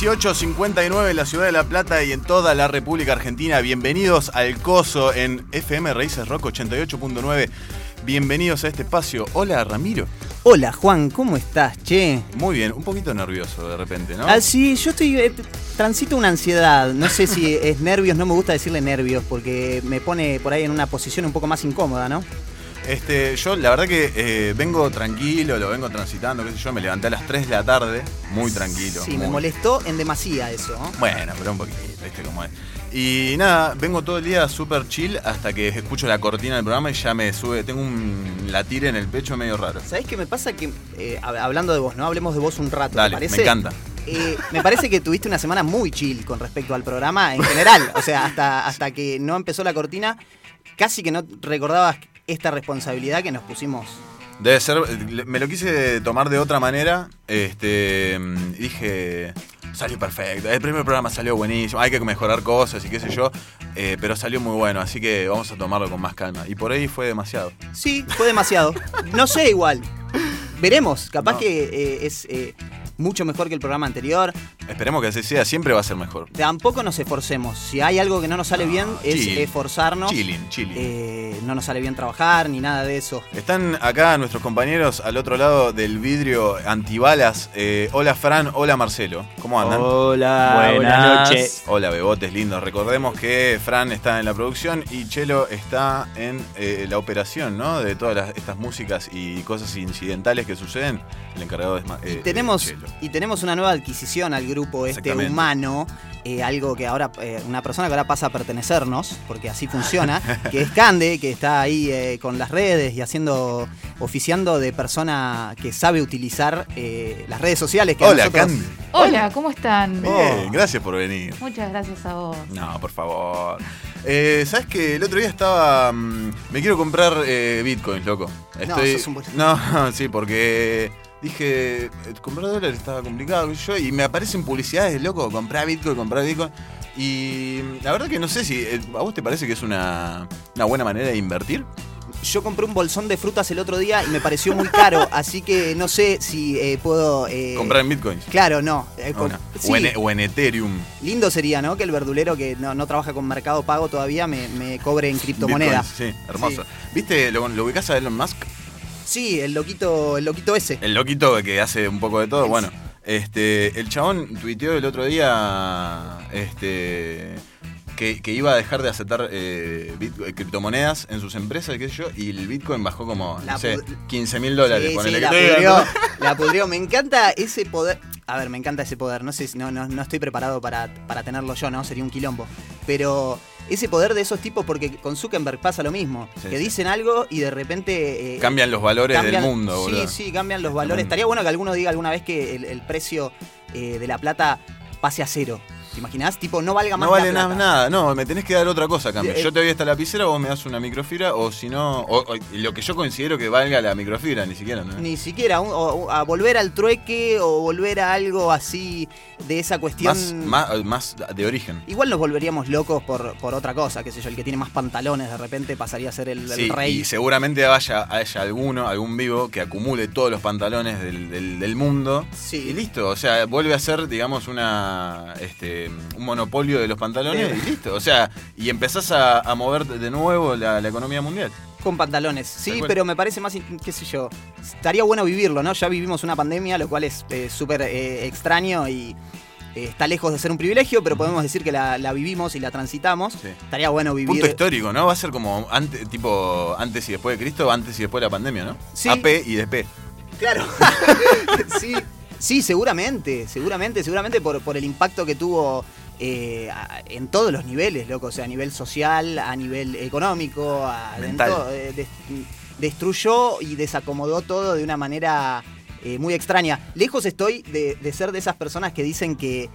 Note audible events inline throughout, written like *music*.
1859 en la ciudad de La Plata y en toda la República Argentina. Bienvenidos al Coso en FM Raíces Rock 88.9. Bienvenidos a este espacio. Hola Ramiro. Hola Juan, ¿cómo estás, che? Muy bien, un poquito nervioso de repente, ¿no? Ah, sí, yo estoy. eh, transito una ansiedad. No sé si es nervios, no me gusta decirle nervios, porque me pone por ahí en una posición un poco más incómoda, ¿no? Este, yo la verdad que eh, vengo tranquilo, lo vengo transitando, qué sé yo, me levanté a las 3 de la tarde, muy tranquilo. Sí, me molestó en demasía eso. ¿no? Bueno, pero un poquito, viste cómo es. Y nada, vengo todo el día súper chill hasta que escucho la cortina del programa y ya me sube, tengo un latir en el pecho medio raro. ¿Sabés qué me pasa? Que, eh, hab- hablando de vos, ¿no? Hablemos de vos un rato, Dale, ¿te parece? me encanta. Eh, me parece que tuviste una semana muy chill con respecto al programa en general. O sea, hasta, hasta que no empezó la cortina, casi que no recordabas esta responsabilidad que nos pusimos. Debe ser, me lo quise tomar de otra manera, este, dije, salió perfecto, el primer programa salió buenísimo, hay que mejorar cosas y qué sé yo, eh, pero salió muy bueno, así que vamos a tomarlo con más calma. Y por ahí fue demasiado. Sí, fue demasiado. No sé igual. Veremos. Capaz No. que eh, es eh, mucho mejor que el programa anterior. Esperemos que así sea, siempre va a ser mejor. Tampoco nos esforcemos. Si hay algo que no nos sale bien, es esforzarnos. Chilling, chilling. Eh, no nos sale bien trabajar ni nada de eso. Están acá nuestros compañeros al otro lado del vidrio antibalas. Eh, hola Fran, hola Marcelo. ¿Cómo andan? Hola, buenas noches. Hola bebotes lindos. Recordemos que Fran está en la producción y Chelo está en eh, la operación, ¿no? De todas las- estas músicas y cosas incidentales que suceden. El encargado es Y eh, tenemos, Chelo. Y tenemos una nueva adquisición al grupo este humano, eh, algo que ahora, eh, una persona que ahora pasa a pertenecernos, porque así funciona, *laughs* que es Cande, que está ahí eh, con las redes y haciendo, oficiando de persona que sabe utilizar eh, las redes sociales. Que Hola, nosotros- Candy. Hola, ¿cómo están? Bien, gracias por venir. Muchas gracias a vos. No, por favor. Eh, ¿Sabes que El otro día estaba. mm, me quiero comprar eh, bitcoins, loco. Estoy. sos un. No, *laughs* sí, porque. Dije, eh, comprar dólares estaba complicado, yo, y me aparecen publicidades, loco, comprar bitcoin, comprar bitcoin. Y la verdad que no sé si. eh, ¿A vos te parece que es una, una buena manera de invertir? Yo compré un bolsón de frutas el otro día y me pareció muy caro, *laughs* así que no sé si eh, puedo... eh, comprar en bitcoins. Claro, no. eh, Ah, con- no. sí, o, en, o en Ethereum. lindo sería, ¿no? Que el verdulero que no, no trabaja con Mercado Pago todavía me, me cobre en criptomoneda. Bitcoins, Sí, hermoso. ¿Viste? ¿Lo, lo ubicás a Elon Musk? Sí, el loquito, el loquito ese. El loquito que hace un poco de todo, bueno. Este, el chabón tuiteó el otro día este, que, que iba a dejar de aceptar eh, criptomonedas en sus empresas, qué sé yo, y el Bitcoin bajó como, La no sé, pud- 15 mil dólares. Sí, sí, la pudrió, ¿no? *laughs* la pudrió. Me encanta ese poder. A ver, me encanta ese poder. No sé, si- no, no, no estoy preparado para, para tenerlo yo, ¿no? Sería un quilombo. Pero ese poder de esos tipos, porque con Zuckerberg pasa lo mismo. Sí, que sí. dicen algo y de repente. eh, Cambian los valores cambian- del mundo, Sí, boludo. sí, cambian los valores. Estaría bueno que alguno diga alguna vez que el, el precio eh, de la plata pase a cero. ¿Te imaginás? Tipo, no valga más No vale la nada, plata. nada, no, me tenés que dar otra cosa a cambio. Eh, Yo te doy esta lapicera, vos me das una microfibra, o si no, o- o lo que yo considero que valga la microfibra, ni siquiera, ¿no? Ni siquiera un- o- o a volver al trueque o volver a algo así de esa cuestión. Más, más, más de origen. Igual nos volveríamos locos por, por otra cosa, qué sé yo, el que tiene más pantalones de repente pasaría a ser el, el Sí, rey. y seguramente haya, haya alguno, algún vivo, que acumule todos los pantalones del, del- del mundo. Sí. Y listo, o sea, vuelve a ser, digamos, una este, un monopolio de los pantalones y listo. O sea, y empezás a, a mover de nuevo la, la economía mundial. Con pantalones, Tal sí, pero me parece más, qué sé yo, estaría bueno vivirlo, ¿no? Ya vivimos una pandemia, lo cual es eh, súper eh, extraño y eh, está lejos de ser un privilegio, pero podemos decir que la, la vivimos y la transitamos. Sí. Estaría bueno vivir... Punto histórico, ¿no? Va a ser como antes, tipo antes y después de Cristo, antes y después de la pandemia, ¿no? Sí. AP y DP. Claro. *laughs* sí, sí, seguramente, seguramente, seguramente por, por el impacto que tuvo eh, en todos los niveles, loco. O sea, a nivel social, a nivel económico, a, en Mental. todo, eh, des- destruyó y desacomodó todo de una manera eh, muy extraña. Lejos estoy de, de ser de esas personas que dicen que.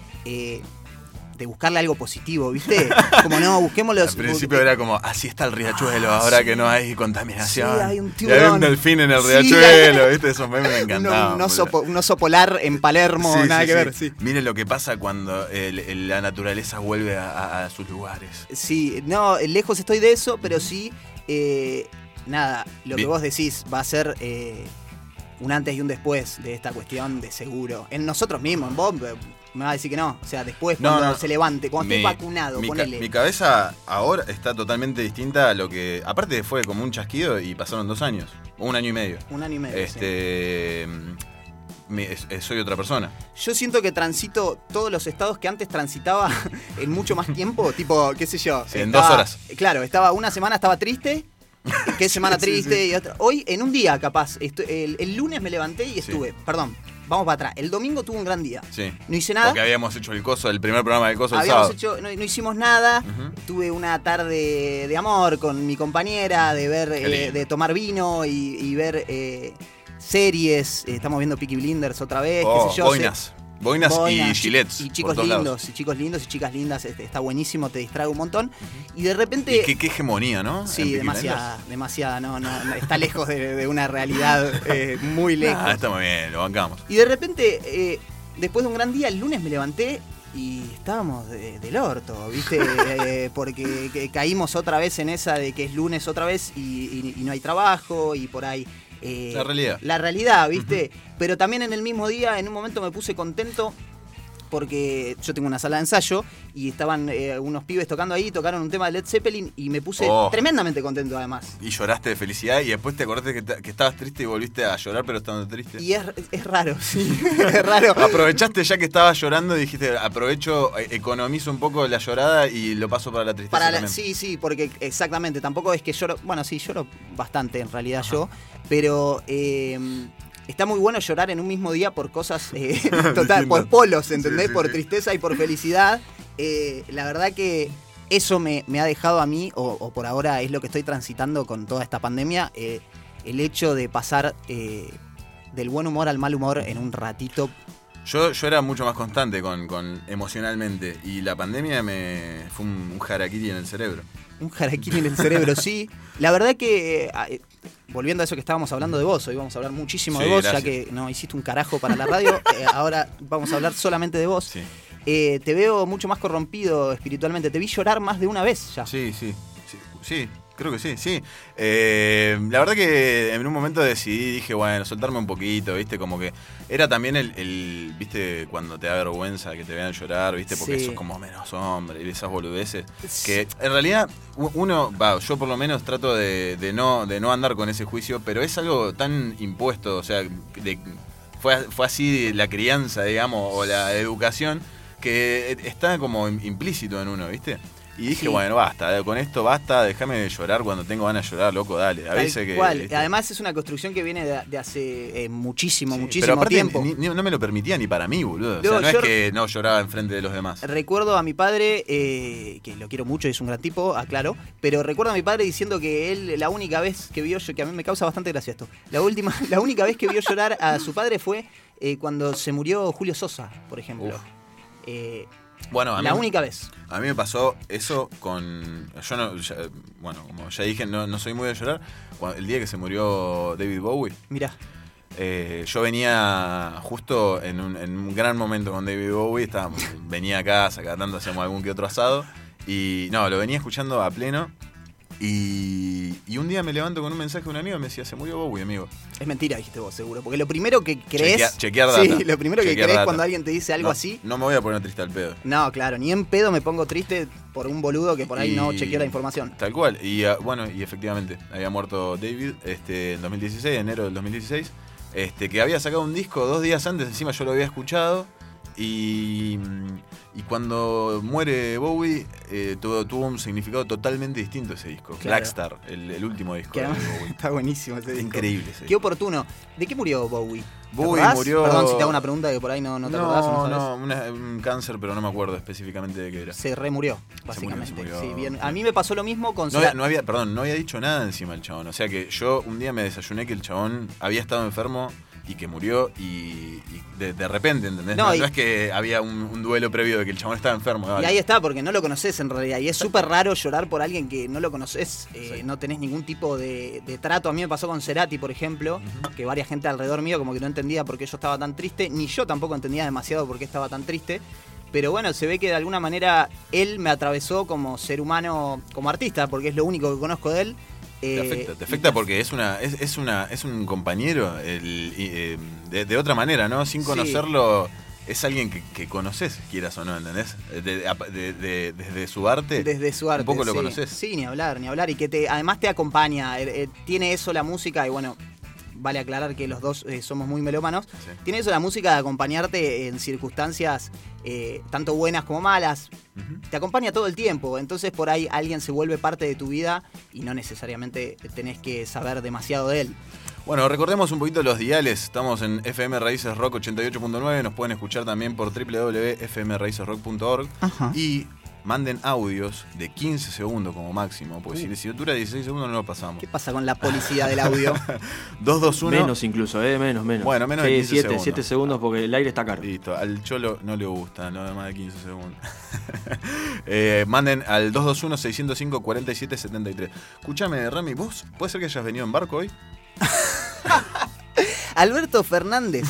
De buscarle algo positivo, ¿viste? *laughs* Como no, busquémoslo. Al principio era como, así está el riachuelo, ahora que no hay contaminación. Ah, Sí, hay un Y tiburón. un delfín en el Sí, riachuelo, *laughs* ¿viste? Esos memes me encantaban. un oso, un oso polar en Palermo, nada que ver. Miren lo que pasa cuando el- el- la naturaleza vuelve a, sus lugares. Sí, no, lejos estoy de eso, pero sí, eh, nada, lo que vos decís va a ser eh, un antes y un después de esta cuestión de seguro. En nosotros mismos, en vos, me va a decir que no. O sea, después No, cuando no. se levante, cuando esté vacunado, mi, ca- ponele. mi cabeza ahora está totalmente distinta a lo que. Aparte fue como un chasquido y pasaron dos años. Un año y medio. Un año y medio. Este. mm, me- soy otra persona. Yo siento que transito todos los estados que antes transitaba *laughs* en mucho más tiempo, *laughs* tipo, qué sé yo. Sí, en dos horas. Claro, estaba una semana estaba triste, *laughs* qué semana Sí, triste sí. y otra. Hoy en un día capaz, el lunes me levanté y estuve, perdón, vamos para atrás. El domingo tuve un gran día. Sí. No hice nada. Porque habíamos hecho el coso, el primer programa del coso el Habíamos sábado. hecho, no, no hicimos nada. Tuve una tarde de amor con mi compañera, de ver, eh, de tomar vino y, y ver eh, series. Eh, estamos viendo Peaky Blinders otra vez, Oh, qué sé yo. boinas. Boinas, Boinas, y gilets. Y chicos lindos, lados. y chicos lindos, y chicas lindas. este, está buenísimo, te distrae un montón. Y de repente. Y qué, qué hegemonía, ¿no? Sí, demasiada, demasiada, no, no, no, está lejos de, de una realidad eh, muy *laughs* lejos. Ah, está muy bien, lo bancamos. Y de repente, eh, después de un gran día, el lunes me levanté y estábamos de- del orto, ¿viste? *laughs* Eh, porque que- caímos otra vez en esa de que es lunes otra vez y, y- y no hay trabajo y por ahí... eh, La realidad. La realidad, ¿viste? Pero también en el mismo día, en un momento me puse contento porque yo tengo una sala de ensayo y estaban eh, unos pibes tocando ahí, tocaron un tema de Led Zeppelin y me puse Oh. tremendamente contento además. Y lloraste de felicidad y después te acordaste que, ta- que estabas triste y volviste a llorar, pero estando triste. Y es, es raro, *laughs* sí, es raro. Aprovechaste ya que estabas llorando y dijiste, aprovecho, eh, economizo un poco la llorada y lo paso para la tristeza. Para la- también. sí, sí, porque exactamente, tampoco es que lloro, bueno, sí, lloro bastante en realidad yo, pero eh, está muy bueno llorar en un mismo día por cosas, eh, *laughs* total, por polos, ¿entendés? Sí, sí, por tristeza y por felicidad. Eh, la verdad que eso me, me ha dejado a mí, o, o por ahora es lo que estoy transitando con toda esta pandemia, eh, el hecho de pasar eh, del buen humor al mal humor en un ratito. Yo, yo era mucho más constante con, con emocionalmente y la pandemia me fue un, un harakiri en el cerebro. Un jaraquín en el cerebro, sí. La verdad que, eh, eh, volviendo a eso que estábamos hablando de vos, hoy vamos a hablar muchísimo de vos, gracias. ya que no hiciste un carajo para la radio, *laughs* eh, ahora vamos a hablar solamente de vos. Sí, Eh, te veo mucho más corrompido espiritualmente, te vi llorar más de una vez ya. sí, sí, sí, sí, creo que sí, sí. Eh, la verdad que en un momento decidí, dije, bueno, soltarme un poquito, viste, como que era también el, el, viste, cuando te da vergüenza que te vean llorar, viste, porque Sí. sos como menos hombre y esas boludeces. Que en realidad uno, va, yo por lo menos trato de, de no, de no andar con ese juicio, pero es algo tan impuesto, o sea, de- fue, fue así la crianza, digamos, o la educación, que está como im- implícito en uno, ¿viste? Y dije, Sí. bueno, basta, eh, con esto basta, déjame de llorar cuando tengo ganas de llorar, loco, dale. A Tal veces que. cual. ¿viste? Además es una construcción que viene de, de hace eh, muchísimo, Sí, muchísimo pero aparte tiempo. ni- ni- no me lo permitía ni para mí, boludo. O sea, no es que no lloraba enfrente de los demás. Recuerdo a mi padre, eh, que lo quiero mucho, es un gran tipo, aclaro, pero recuerdo a mi padre diciendo que él, la única vez que vio, que a mí me causa bastante gracia esto, la última, *laughs* la única vez que vio llorar a su padre fue eh, cuando se murió Julio Sosa, por ejemplo. Uf. Eh, Bueno, a mí, la única vez. a mí me pasó eso con. Yo no. ya- bueno, como ya dije, no, no soy muy de llorar. Cuando- el día que se murió David Bowie. Mirá, Eh, yo venía justo en un, en un gran momento con David Bowie, estábamos, venía a casa, cada tanto hacíamos algún que otro asado, y no, lo venía escuchando a pleno, y, y un día me levanto con un mensaje de un amigo y me decía, se murió Bowie, amigo. es mentira, dijiste vos, seguro, porque lo primero que crees... Chequea- chequear data. Sí, lo primero que crees data. cuando alguien te dice algo No- así... No me voy a poner triste al pedo. No, claro, ni en pedo me pongo triste por un boludo que por ahí no chequeó la información. Tal cual. Y ah, bueno, y efectivamente, había muerto David este, en 2016, enero del 2016, este, que había sacado un disco dos días antes, encima yo lo había escuchado. Y, y cuando muere Bowie, eh, tuvo, tuvo un significado totalmente distinto ese disco. Claro. Blackstar, el, el último disco de Bowie. *laughs* está buenísimo ese disco. Increíble ese Qué disco. oportuno. ¿De qué murió Bowie? ¿Te Bowie acordás? murió- Perdón si te hago una pregunta que por ahí no, no te acordás o no No, sabes. no, una- un cáncer, pero no me acuerdo específicamente de qué era. Se remurió, murió, básicamente. se murió. Sí, bien. A mí me pasó lo mismo con No había, no había- perdón, no había dicho nada encima el chabón. O sea que yo un día me desayuné que el chabón había estado enfermo y que murió y, y de, de repente, ¿entendés? No, No, y- no es que había un, un duelo previo de que el chabón estaba enfermo. Y ahí está, porque no lo conoces en realidad. Y es súper raro llorar por alguien que no lo conoces. eh, Sí. No tenés ningún tipo de, de trato. A mí me pasó con Cerati, por ejemplo, que varias gente alrededor mío como que no entendía por qué yo estaba tan triste. Ni yo tampoco entendía demasiado por qué estaba tan triste. Pero bueno, se ve que de alguna manera él me atravesó como ser humano, como artista, porque es lo único que conozco de él. Te Eh, afecta, te y afecta porque es una es, es una es un compañero el- eh, de, de otra manera, ¿no? Sin Sí. conocerlo es alguien que, que conoces, quieras o no, ¿entendés? De- de- de- desde su arte. Desde su arte. Un poco lo sí. conoces. Sí, ni hablar, ni hablar. Y que te, además te acompaña. eh, eh, tiene eso la música, y bueno, vale aclarar que los dos eh, somos muy melómanos. Sí. Tiene eso la música de acompañarte en circunstancias eh, tanto buenas como malas. Te acompaña todo el tiempo. Entonces por ahí alguien se vuelve parte de tu vida y no necesariamente tenés que saber demasiado de él. Bueno, recordemos un poquito los diales. Estamos en FM Raíces Rock 88.9. Nos pueden escuchar también por www.fmraicesrock.org. Y manden audios de 15 segundos como máximo. Porque si, si dura 16 segundos no lo pasamos. ¿Qué pasa con la publicidad del audio? *laughs* 221. Menos incluso, ¿eh? Menos, menos. Bueno, menos de Sí, 15 siete, segundos. siete segundos porque el aire está caro. Listo, al Cholo no le gusta, no de más de 15 segundos. *laughs* Eh, manden al 221-605-4773. Escúchame, Rami, ¿vos puede ser que hayas venido en barco hoy? *laughs* *laughs* Alberto Fernández.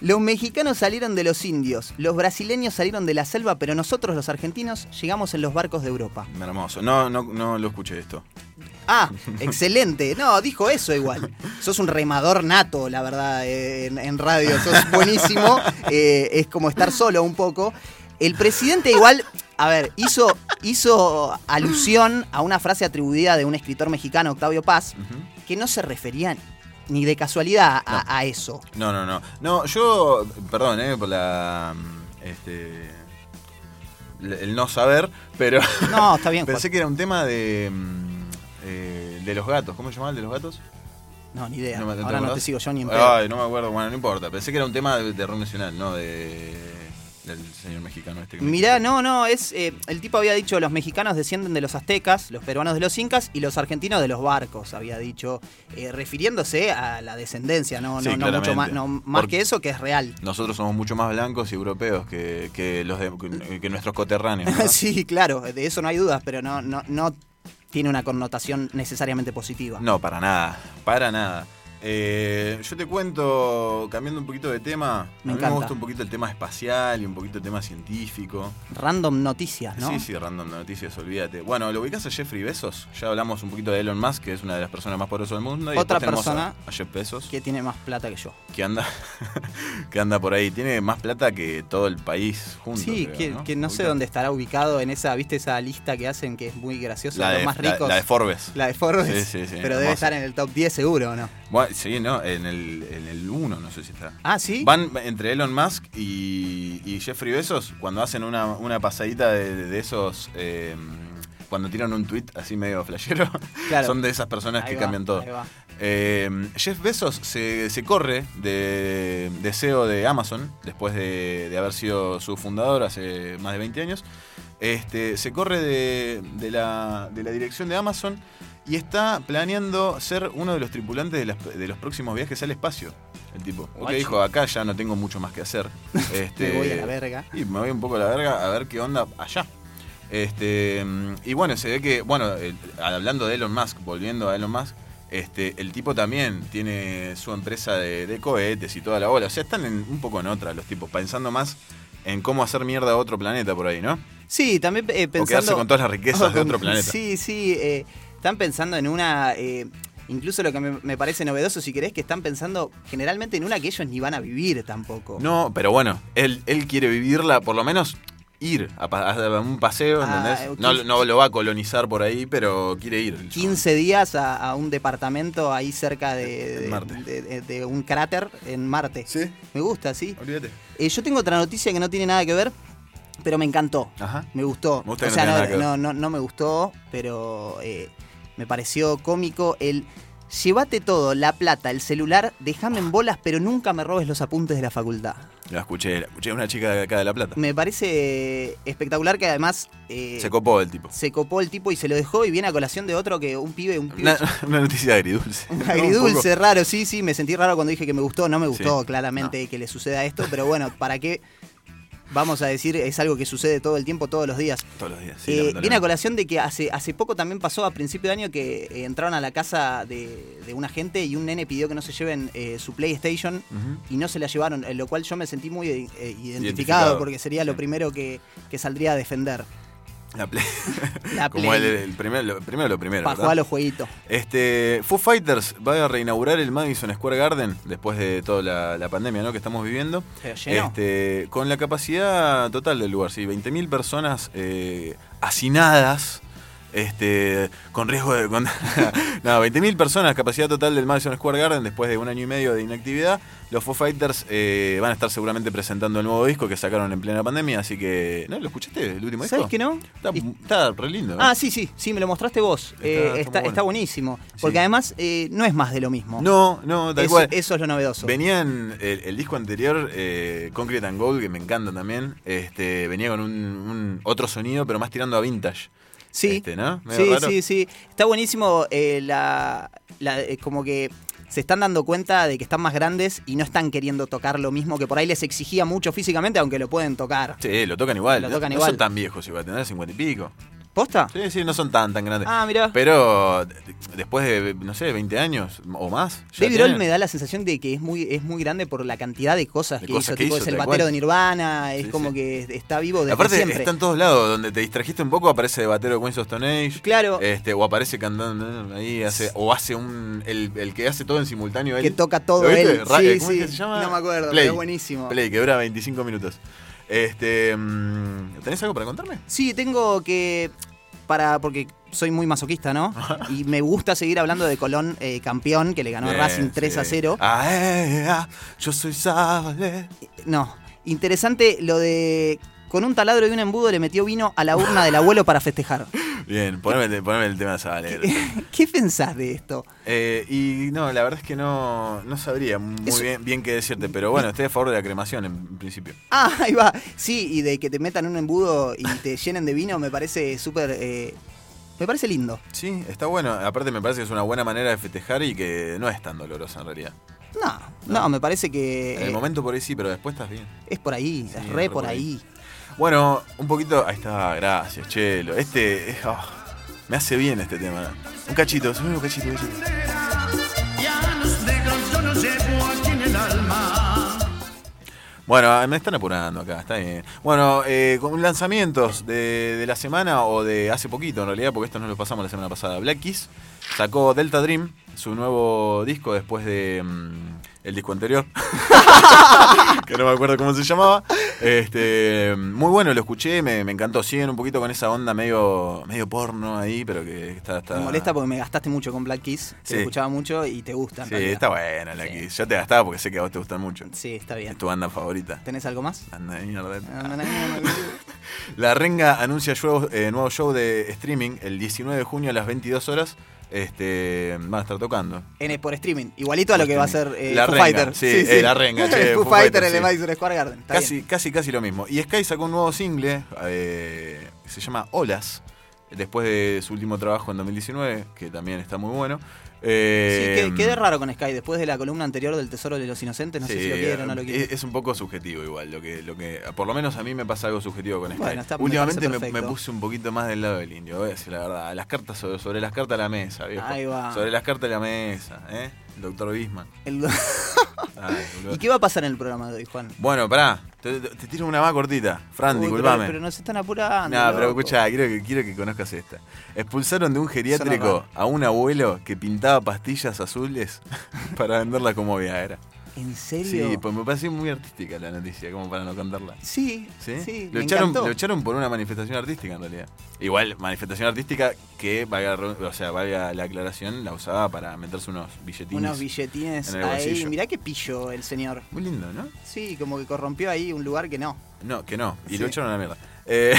Los mexicanos salieron de los indios, los brasileños salieron de la selva, pero nosotros los argentinos llegamos en los barcos de Europa. Hermoso. No, no, no lo escuché esto. Ah, excelente. No, dijo eso igual. Sos un remador nato, la verdad, en, en radio. Sos buenísimo. Eh, es como estar solo un poco. El presidente igual, a ver, hizo, hizo alusión a una frase atribuida de un escritor mexicano, Octavio Paz, que no se refería ni de casualidad a, a eso. No, no, no. No, yo, perdón, eh, por la. mm, Este. El no saber, pero No, está bien, *laughs* Juan. pensé que era un tema de. mm, eh, de los gatos. ¿Cómo se llamaba el de los gatos? No, ni idea. No me- ¿te Ahora no te sigo yo ni en pedo. Ay, no me acuerdo. Bueno, no importa. Pensé que era un tema de, de rock nacional, no de. Del señor mexicano este. Mirá, no, no, es. eh, el tipo había dicho los mexicanos descienden de los aztecas, los peruanos de los incas y los argentinos de los barcos, había dicho, eh, refiriéndose a la descendencia, no, Sí, no, no mucho más, no, más Porque- que eso, que es real. Nosotros somos mucho más blancos y europeos que, que los de- que, que nuestros coterráneos. ¿no? *laughs* sí, claro, de eso no hay dudas, pero no, no, no tiene una connotación necesariamente positiva. No, para nada, para nada. Eh, yo te cuento, cambiando un poquito de tema, Me a mí me gusta un poquito el tema espacial y un poquito el tema científico. Random noticias, ¿no? Sí, sí, random noticias, olvídate. Bueno, ¿lo ubicás a Jeffrey Bezos? Ya hablamos un poquito de Elon Musk, que es una de las personas más poderosas del mundo. Y Otra persona A, a Jeff Bezos, Que tiene más plata que yo. que anda, *laughs* que anda por ahí. Tiene más plata que todo el país junto. sí, creo, que, ¿no? que no sé dónde estará ubicado en esa, ¿viste esa lista que hacen que es muy graciosa? La los de, más la- ricos. la de Forbes. La de Forbes. Sí, sí, sí, pero debe estar en el top 10 seguro, ¿o no? Bueno, sí, no, en el, en el 1 no sé si está. Ah, sí. Van entre Elon Musk y, y Jeffrey Bezos cuando hacen una, una pasadita de, de esos. eh, cuando tiran un tweet así medio flashero. *laughs* Claro. Son de esas personas Ahí que va, cambian todo. Eh, Jeff Bezos se, se corre de, de CEO de Amazon, después de, de haber sido su fundador hace más de 20 años. Este, se corre de, de la, de la dirección de Amazon y está planeando ser uno de los tripulantes de, las- de los próximos viajes al espacio. El tipo. Guacho. dijo, acá ya no tengo mucho más que hacer. Este, *laughs* Me voy a la verga. y me voy un poco a la verga a ver qué onda allá. Este, y bueno, se ve que, bueno, hablando de Elon Musk, volviendo a Elon Musk, este, el tipo también tiene su empresa de, de cohetes y toda la bola. O sea, están en- un poco en otra los tipos, pensando más en cómo hacer mierda a otro planeta por ahí, ¿no? Sí, también eh, pensando... O quedarse con todas las riquezas Oh, de *laughs* otro planeta. Sí, sí. eh, están pensando en una... eh, incluso lo que me, me parece novedoso, si querés, que están pensando generalmente en una que ellos ni van a vivir tampoco. No, pero bueno, él, él quiere vivirla, por lo menos ir a, un paseo, Ah, ¿entendés? ok. No, no lo va a colonizar por ahí, pero quiere ir. 15 días a, a un departamento ahí cerca de, de- Marte. de- un cráter en Marte. Sí, Me gusta, sí. olvídate. Eh, yo tengo otra noticia que no tiene nada que ver, pero me encantó. Ajá. Me gustó. Me gusta o sea, no, no, no me gustó, pero eh, me pareció cómico el. Llévate todo, la plata, el celular, déjame en bolas, pero nunca me robes los apuntes de la facultad. La escuché, la escuché una chica de acá de La Plata. Me parece espectacular que además eh, Se copó el tipo. se copó el tipo y se lo dejó y viene a colación de otro que un pibe, un pibe Una, *laughs* una noticia agridulce. *laughs* agridulce, raro, sí, sí, me sentí raro cuando dije que me gustó, no me gustó Sí, claramente que le suceda esto, pero bueno, ¿para qué? Vamos a decir, es algo que sucede todo el tiempo, todos los días. Todos los días. Sí, Eh, viene a colación de que hace, hace poco también pasó a principio de año que eh, entraron a la casa de, de una gente y un nene pidió que no se lleven eh, su PlayStation y no se la llevaron, en lo cual yo me sentí muy identificado, Identificado, porque sería lo primero que, que saldría a defender. La Play. *laughs* La Como el, el primero, lo primero lo primero. Para jugar los jueguitos. Este, Foo Fighters va a reinaugurar el Madison Square Garden después de toda la, la pandemia ¿no? que estamos viviendo. Este, con la capacidad total del lugar, sí, 20.000 personas eh, hacinadas. Este, con riesgo de. Con, *laughs* no, 20.000 personas, capacidad total del Madison Square Garden después de un año y medio de inactividad. Los Foo Fighters eh, van a estar seguramente presentando el nuevo disco que sacaron en plena pandemia, así que. ¿No? ¿Lo escuchaste el último disco? ¿Sabes que no? Está, está re lindo. ¿eh? Ah, sí, sí, sí, me lo mostraste vos. Está- Eh, está bueno. buenísimo. Porque Sí. además no es más de lo mismo. No, no, tal eso, cual. eso es lo novedoso. Venían el, el disco anterior, Concrete and Gold, que me encanta también. Este, venía con un, un otro sonido, pero más tirando a vintage. Sí, Este, ¿no? Sí, raro. sí, sí. Está buenísimo eh, la, la- eh, como que se están dando cuenta de que están más grandes y no están queriendo tocar lo mismo que por ahí les exigía mucho físicamente, aunque lo pueden tocar. Sí, lo tocan igual. Lo tocan no, igual. son tan viejos igual, tendrán 50 y pico. ¿Posta? Sí, sí, no son tan tan grandes. Ah, mirá. Pero después de, no sé, 20 años o más. Grohl tienen- me da la sensación de que es muy, es muy grande por la cantidad de cosas De que cosas hizo. que tipo, hizo, es el batero cual. de Nirvana, es Sí, como sí. que está vivo desde Aparte, siempre. está en todos lados. Donde te distrajiste un poco, aparece de batero de Queens of Stone Age. Claro. Este, o aparece cantando ahí, hace, o hace un. El, el que hace todo en simultáneo. que él. toca todo él. Sí, eh, ¿Cómo es sí. que se llama? No me acuerdo, Play. pero es buenísimo. Play, que dura 25 minutos. Este. mm, ¿Tenés algo para contarme? Sí, tengo que. Para, porque soy muy masoquista, ¿no? *laughs* Y me gusta seguir hablando de Colón eh, campeón, que le ganó a Racing 3 a sí. 0. Ah, eh, ah, yo soy Sable. No. Interesante lo de. Con un taladro y un embudo le metió vino a la urna del abuelo para festejar. Bien, poneme, poneme el tema de Sable. *laughs* ¿Qué pensás de esto? Eh, y no, la verdad es que no, no sabría muy bien, bien qué decirte, pero bueno, estoy a favor de la cremación en, principio. Ah, *laughs* ahí va. Sí, y de que te metan un embudo y te llenen de vino me parece súper. eh, me parece lindo. Sí, está bueno. Aparte me parece que es una buena manera de festejar y que no es tan dolorosa en realidad. No, no, me parece que. En el eh, momento por ahí sí, pero después estás bien. Es por ahí, Sí, es re por ahí. Bueno, un poquito. Ahí está, gracias, Chelo. Este. oh, me hace bien este tema. Un cachito, subime un cachito, un cachito. Bueno, me están apurando acá, está bien. Bueno, eh, con lanzamientos de, la semana o de hace poquito en realidad, porque esto no lo pasamos la semana pasada. Black Keys sacó Delta Dream, su nuevo disco después de mm, el disco anterior, *laughs* que no me acuerdo cómo se llamaba. Este, muy bueno, lo escuché, me, me encantó. Siguen un poquito con esa onda medio, medio porno ahí, pero que está... está Me molesta porque me gastaste mucho con Black que Sí. lo escuchaba mucho y te gusta. Sí, realidad. está buena la Sí. Keys. Ya te gastaba porque sé que a vos te gustan mucho. Sí, está bien. Es tu banda favorita. ¿Tenés algo más? Anda mierda. *laughs* La Renga anuncia eh, nuevo show de streaming el 19 de junio a las 22 horas. Este, van a estar tocando. En, por streaming, igualito a lo que va a ser eh, La Foo Renga, Fighter. sí, eh, la Renga, *laughs* che, Foo Foo Fighter en el. Madison Square Garden. Está Casi, bien. casi, casi lo mismo. Y Sky sacó un nuevo single eh, que se llama Olas. Después de su último trabajo en 2019, que también está muy bueno. Sí, Eh, que- quedé raro con Sky. Después de la columna anterior del Tesoro de los Inocentes, no sé sí, si lo quiero o no lo es, quiero. es un poco subjetivo igual, lo que, lo que, por lo menos a mí me pasa algo subjetivo con Sky. Bueno, está- me Últimamente me, me perfecto. puse un poquito más del lado del indio, voy a decir la verdad. Las cartas sobre, sobre las cartas a la mesa, viejo. Ahí va. Sobre las cartas a la mesa, ¿eh? El doctor Bisman. El- Ay, boludo. *laughs* ¿Y qué va a pasar en el programa de hoy, Juan? Bueno, pará, te, te- tiro una más cortita. Fran, Uy, pero, disculpame. pero nos están apurando. No, pero escuchá, quiero que, quiero que conozcas esta. Expulsaron de un geriátrico a un abuelo que pintaba pastillas azules *laughs* para venderla como Viagra. ¿En serio? Sí, pues me pareció muy artística la noticia, como para no contarla. Sí, ¿Sí? sí, lo, me echaron, encantó. lo echaron por una manifestación artística en realidad. Igual, manifestación artística que, valga, o sea, valga la aclaración, la usaba para meterse unos billetines. Unos billetines en el ahí. bolsillo. Mirá qué pillo el señor. Muy lindo, ¿no? Sí, como que corrompió ahí un lugar que no. No, que no. Y Sí. lo echaron a la mierda. Eh,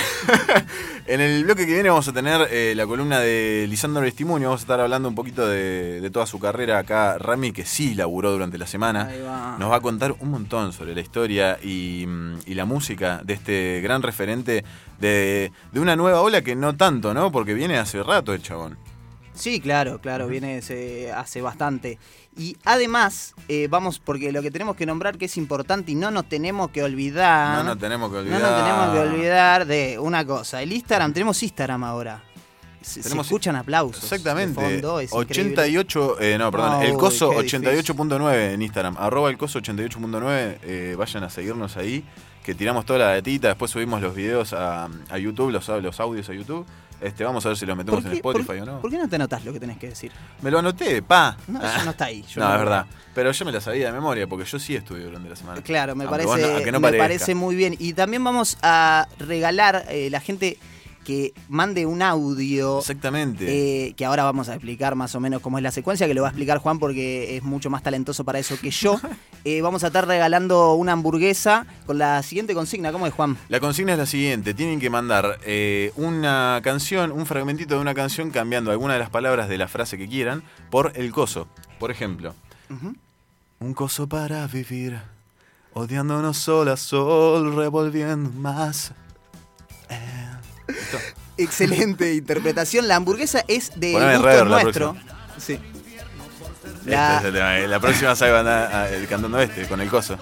*laughs* en el bloque que viene vamos a tener eh, la columna de Lisandro Testimonio. Vamos a estar hablando un poquito de, de toda su carrera acá. Rami, que sí laburó durante la semana. Va. Nos va a contar un montón sobre la historia y, mm, y la música de este gran referente de, de una nueva ola que no tanto, ¿no? Porque viene hace rato el chabón. Sí, claro, claro, viene hace bastante. Y además, eh, vamos, porque lo que tenemos que nombrar que es importante y no nos tenemos que olvidar. No nos tenemos que no olvidar. nos tenemos que olvidar de una cosa. El Instagram, tenemos Instagram ahora. Se, se Tenemos- escuchan aplausos. Exactamente. de fondo, es increíble. 88, eh, no, perdón, el coso qué difícil. 88.9 en Instagram. Arroba el coso 88.9. eh, vayan a seguirnos ahí. que tiramos toda la datita, después subimos los videos a, a YouTube, los, los audios a YouTube. Este, vamos a ver si los metemos en Spotify por- o no. ¿Por qué no te anotás lo que tenés que decir? Me lo anoté, pa. No, eso no está ahí. yo *laughs* no, lo es verdad. Pero yo me la sabía de memoria porque yo sí estuve durante la semana. Claro, me Aunque parece, no- no me parece muy bien. Y también vamos a regalar eh, la gente que mande un audio. Exactamente. eh, que ahora vamos a explicar más o menos cómo es la secuencia, que lo va a explicar Juan porque es mucho más talentoso para eso que yo. *laughs* Eh, vamos a estar regalando una hamburguesa con la siguiente consigna. ¿Cómo es, Juan? La consigna es la siguiente: tienen que mandar eh, una canción, un fragmentito de una canción cambiando alguna de las palabras de la frase que quieran por el coso. Por ejemplo, un coso para vivir, odiándonos sol a sol, revolviendo más. Eh, Excelente *laughs* interpretación. La hamburguesa es de Poneme gusto la nuestro. Sí. Este La- es el tema. Eh, La próxima salgo a andar, ah, eh, cantando este, con el coso.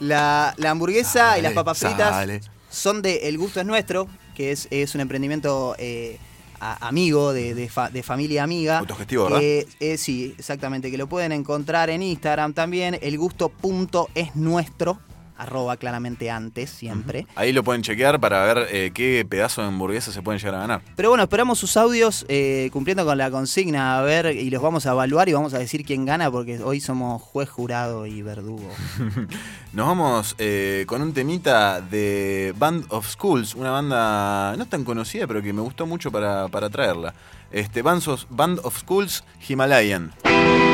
La, la hamburguesa y las papas fritas son de El Gusto es Nuestro, que es, es un emprendimiento eh, a- amigo, de, de fa- de familia amiga. Autogestivo, que, eh, sí, exactamente, que lo pueden encontrar en Instagram también, elgusto.esnuestro, arroba claramente antes, siempre. Ahí lo pueden chequear para ver eh, qué pedazo de hamburguesa se pueden llegar a ganar. Pero bueno, esperamos sus audios eh, cumpliendo con la consigna, a ver, y los vamos a evaluar y vamos a decir quién gana, porque hoy somos juez, jurado y verdugo. *laughs* Nos vamos eh, con un temita de Band of Schools, una banda no tan conocida, pero que me gustó mucho para, para traerla. Este, Band of, Band of Schools Himalayan. Himalayan,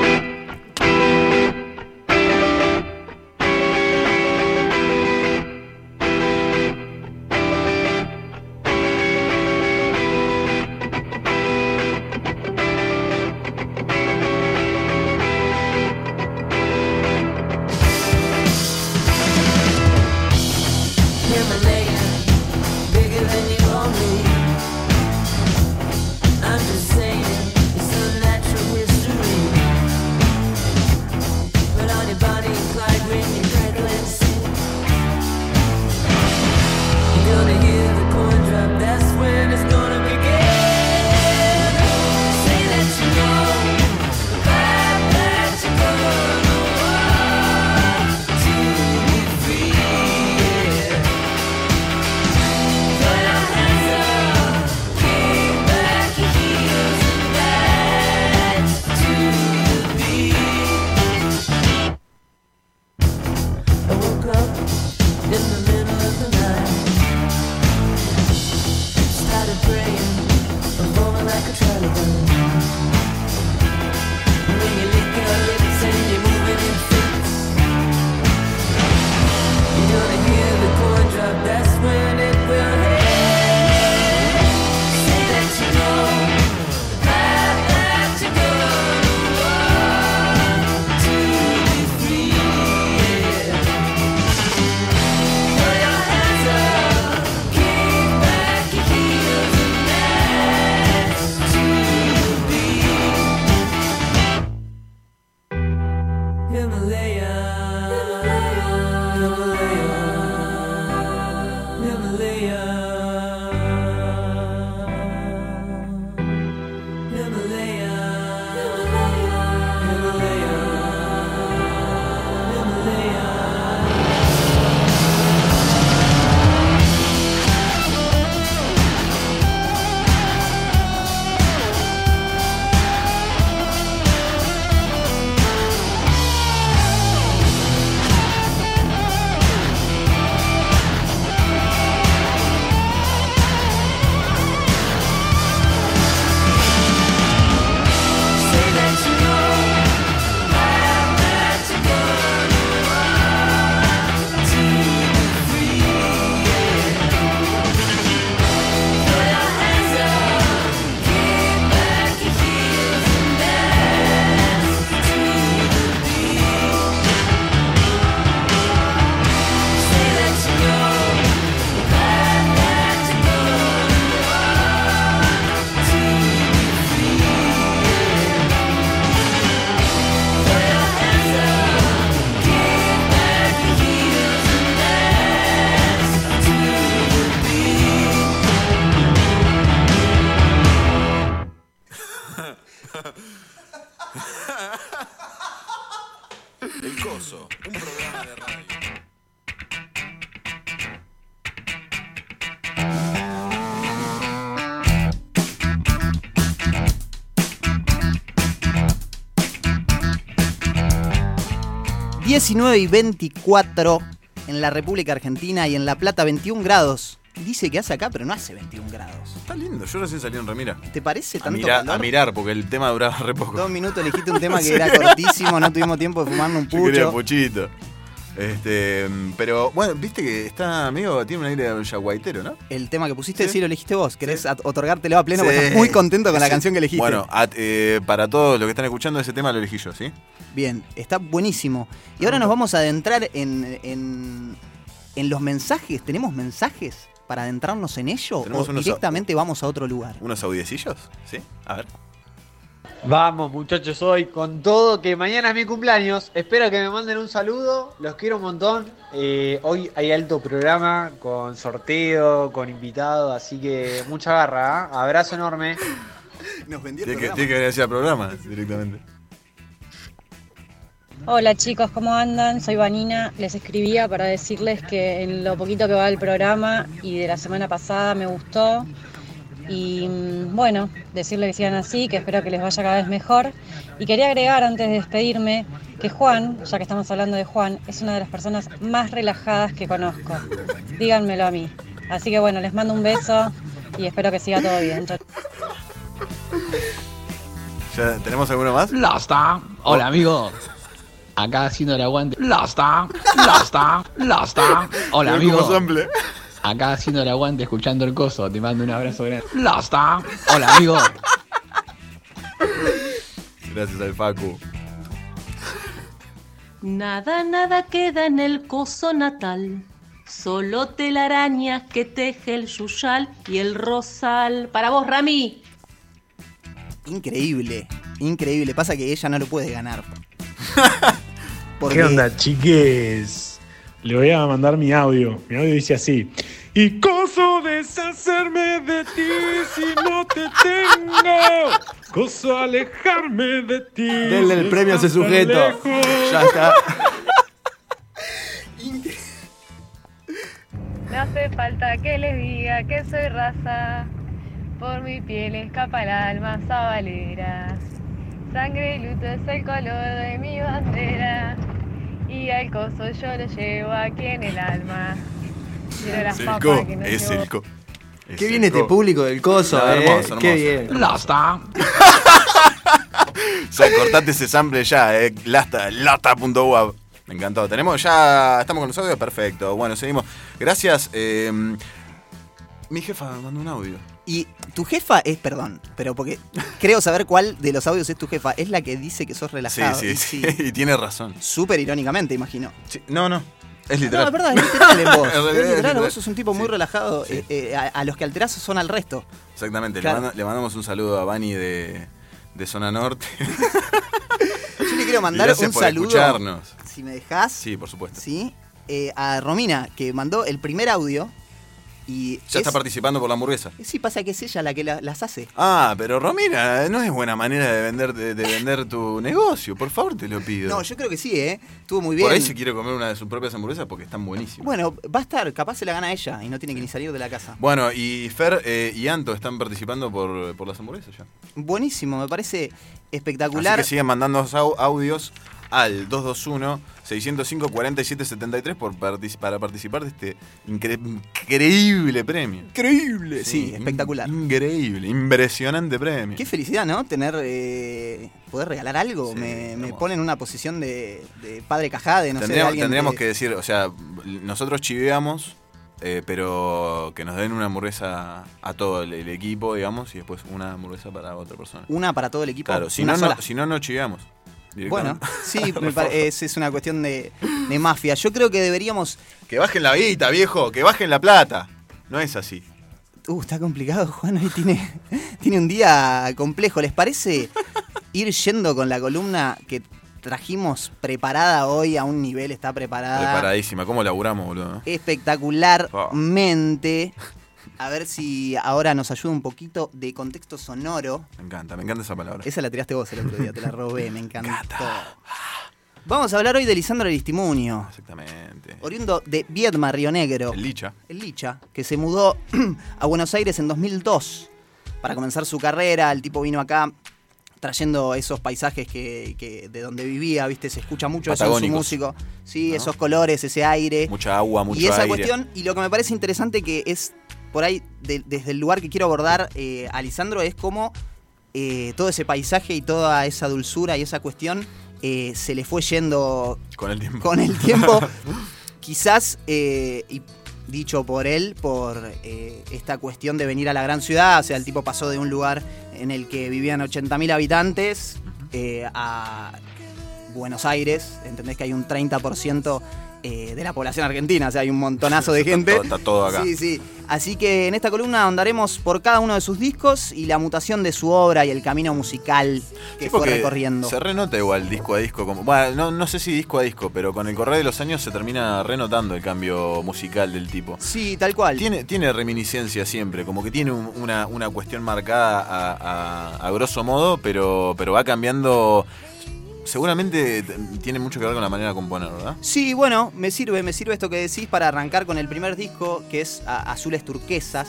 19 y 24 en la República Argentina y en La Plata 21 grados. Dice que hace acá, pero no hace 21 grados. Está lindo, yo recién salí en remira. ¿Te parece A, tanto mira- calor? a mirar, porque el tema duraba re poco. Dos minutos elegiste un *laughs* tema que era cortísimo, no tuvimos tiempo de fumarnos un Yo quería pucho. puchito. Este, pero bueno, viste que está amigo, tiene un aire yaguaitero, ¿no? El tema que pusiste, sí, Sí. lo elegiste vos. ¿Querés at- otorgártelo a pleno? Sí. Porque estás muy contento con la Sí. canción que elegiste. Bueno, at- eh, para todos los que están escuchando, ese tema lo elegí yo, ¿sí? Bien, está buenísimo. Y ahora nos vamos a adentrar en, en, en los mensajes. ¿Tenemos mensajes para adentrarnos en ello? ¿O directamente vamos a otro lugar? ¿Unos audiecillos? ¿Sí? A ver. Vamos muchachos, hoy con todo, que mañana es mi cumpleaños. Espero que me manden un saludo, los quiero un montón. Eh, hoy hay alto programa con sorteo, con invitado, así que mucha garra. ¿ah? Abrazo enorme. Nos vendió Tiene que, tiene que venir al programa directamente. Hola chicos, ¿cómo andan? Soy Vanina. Les escribía para decirles que en lo poquito que va del programa y de la semana pasada me gustó. Y mm, bueno, decirles que sigan así, que espero que les vaya cada vez mejor. Y quería agregar antes de despedirme que Juan, ya que estamos hablando de Juan, es una de las personas más relajadas que conozco. Díganmelo a mí. Así que bueno, les mando un beso y espero que siga todo bien. Chau. ¿Ya ¿Tenemos alguno más? Losta. Hola, amigo. Acá haciendo el aguante. Losta. Losta. Losta. Hola, Como amigo. Acá haciendo el aguante, escuchando el coso. Te mando un abrazo grande. Losta. Hola, amigo. Gracias al Facu. Nada, nada queda en el coso natal. Solo telarañas que teje el yuyal y el rosal. Para vos, Rami. Increíble, increíble. Pasa que ella no lo puede ganar. *laughs* Porque- ¿Qué onda, chiques? Le voy a mandar mi audio. Mi audio dice así. Y coso deshacerme de ti si no te tengo. Coso alejarme de ti. Denle el premio a ese sujeto. lejos. Ya está. No hace falta que les diga que soy raza, por mi piel escapa el alma sabalera. Sangre y luto es el color de mi bandera, y al coso yo lo llevo aquí en el alma. Quiero las Es el co, que no es llevo. el co. Es Qué el bien este co. público del coso, No, eh. hermoso, Qué hermoso. bien. Losta. O *laughs* sea, cortate ese sample ya, eh. Lasta, lata.web. Me encantó. Tenemos ya. Estamos con los audios, perfecto. Bueno, seguimos. Gracias. eh, mi jefa me mandó un audio. Y tu jefa es, perdón, pero porque creo saber cuál de los audios es tu jefa. Es la que dice que sos Sí, relajado. sí, Y sí. *laughs* Y tiene razón. Súper irónicamente, imagino. Sí, No, no. Es No, literal. es verdad, es literal en *laughs* vos. Es literal, vos sos un tipo muy Sí. relajado. Sí. Eh, eh, a, a los que alterás son al resto. Exactamente. Claro. Le, manda- le mandamos un saludo a Bani de, de Zona Norte. *laughs* Yo le quiero mandar un por saludo. escucharnos. Si me dejás. Sí, por supuesto. Sí. eh, a Romina, que mandó el primer audio. Y Ya es- está participando por la hamburguesa. Sí, pasa que es ella la que la- las hace. Ah, pero Romina, no es buena manera de vender, de, de vender tu negocio. Por favor, te lo pido. No, yo creo que sí, ¿eh? Estuvo muy bien. Por ahí se quiere comer una de sus propias hamburguesas porque están buenísimas. Bueno, va a estar, capaz se la gana ella y no tiene que ni salir de la casa. Bueno, y Fer eh, y Anto están participando por, por las hamburguesas ya. Buenísimo, me parece Así espectacular. que siguen mandando au- audios al 221-605-4773 por para participar de este incre- increíble premio. Increíble, sí, espectacular. Increíble, impresionante premio. Qué felicidad, ¿no? Tener. eh, poder regalar algo. me, me pone en una posición de, de padre cajade, no sé. de tendríamos tendríamos que- que decir, o sea, nosotros chiveamos, eh, pero que nos den una hamburguesa a todo el, el equipo, digamos, y después una hamburguesa para otra persona. Una para todo el equipo. Claro, si no, si no, no chiveamos. Bueno, *laughs* sí, me es, es una cuestión de, de mafia. Yo creo que deberíamos. Que bajen la guita, viejo, que bajen la plata. No es así. Uh, está complicado, Juan. Hoy tiene, *laughs* tiene un día complejo. ¿Les parece ir yendo con la columna que trajimos preparada hoy a un nivel? Está preparada. Preparadísima. ¿Cómo laburamos, boludo? espectacularmente. A ver si ahora nos ayuda un poquito de contexto sonoro. Me encanta, me encanta esa palabra. Esa la tiraste vos el otro día, te la robé, me *laughs* encantó. Vamos a hablar hoy de Lisandro Aristimunio, Exactamente. oriundo de Viedma, Río Negro. El Licha. El Licha, que se mudó *clears throat* a Buenos Aires en 2002 para comenzar su carrera. El tipo vino acá trayendo esos paisajes que, que de donde vivía, ¿viste? Se escucha mucho eso en su músico. Sí, esos colores, ese aire. Mucha agua, mucho y esa aire. cuestión, y lo que me parece interesante que es por ahí, de- desde el lugar que quiero abordar, eh, Alisandro, es cómo eh, todo ese paisaje y toda esa dulzura y esa cuestión eh, se le fue yendo Con el tiempo. con el tiempo. *laughs* quizás, eh, y dicho por él, por eh, esta cuestión de venir a la gran ciudad, o sea, el tipo pasó de un lugar en el que vivían 80.000 habitantes a Buenos Aires, entendés que hay un 30% eh, de la población argentina, o sea, hay un montonazo de *laughs* gente. todo- está todo acá. Sí, sí. Así que en esta columna ahondaremos por cada uno de sus discos y la mutación de su obra y el camino musical que Sí, fue recorriendo. Se renota igual disco a disco. Como, bueno, no, no sé si disco a disco, pero con el correr de los años se termina renotando el cambio musical del tipo. Sí, tal cual. Tiene, tiene reminiscencia siempre, como que tiene un- una, una cuestión marcada a, a- a grosso modo, pero, pero va cambiando. Seguramente tiene mucho que ver con la manera de componer, ¿verdad? Sí, bueno, me sirve, me sirve esto que decís para arrancar con el primer disco, que es Azules Turquesas.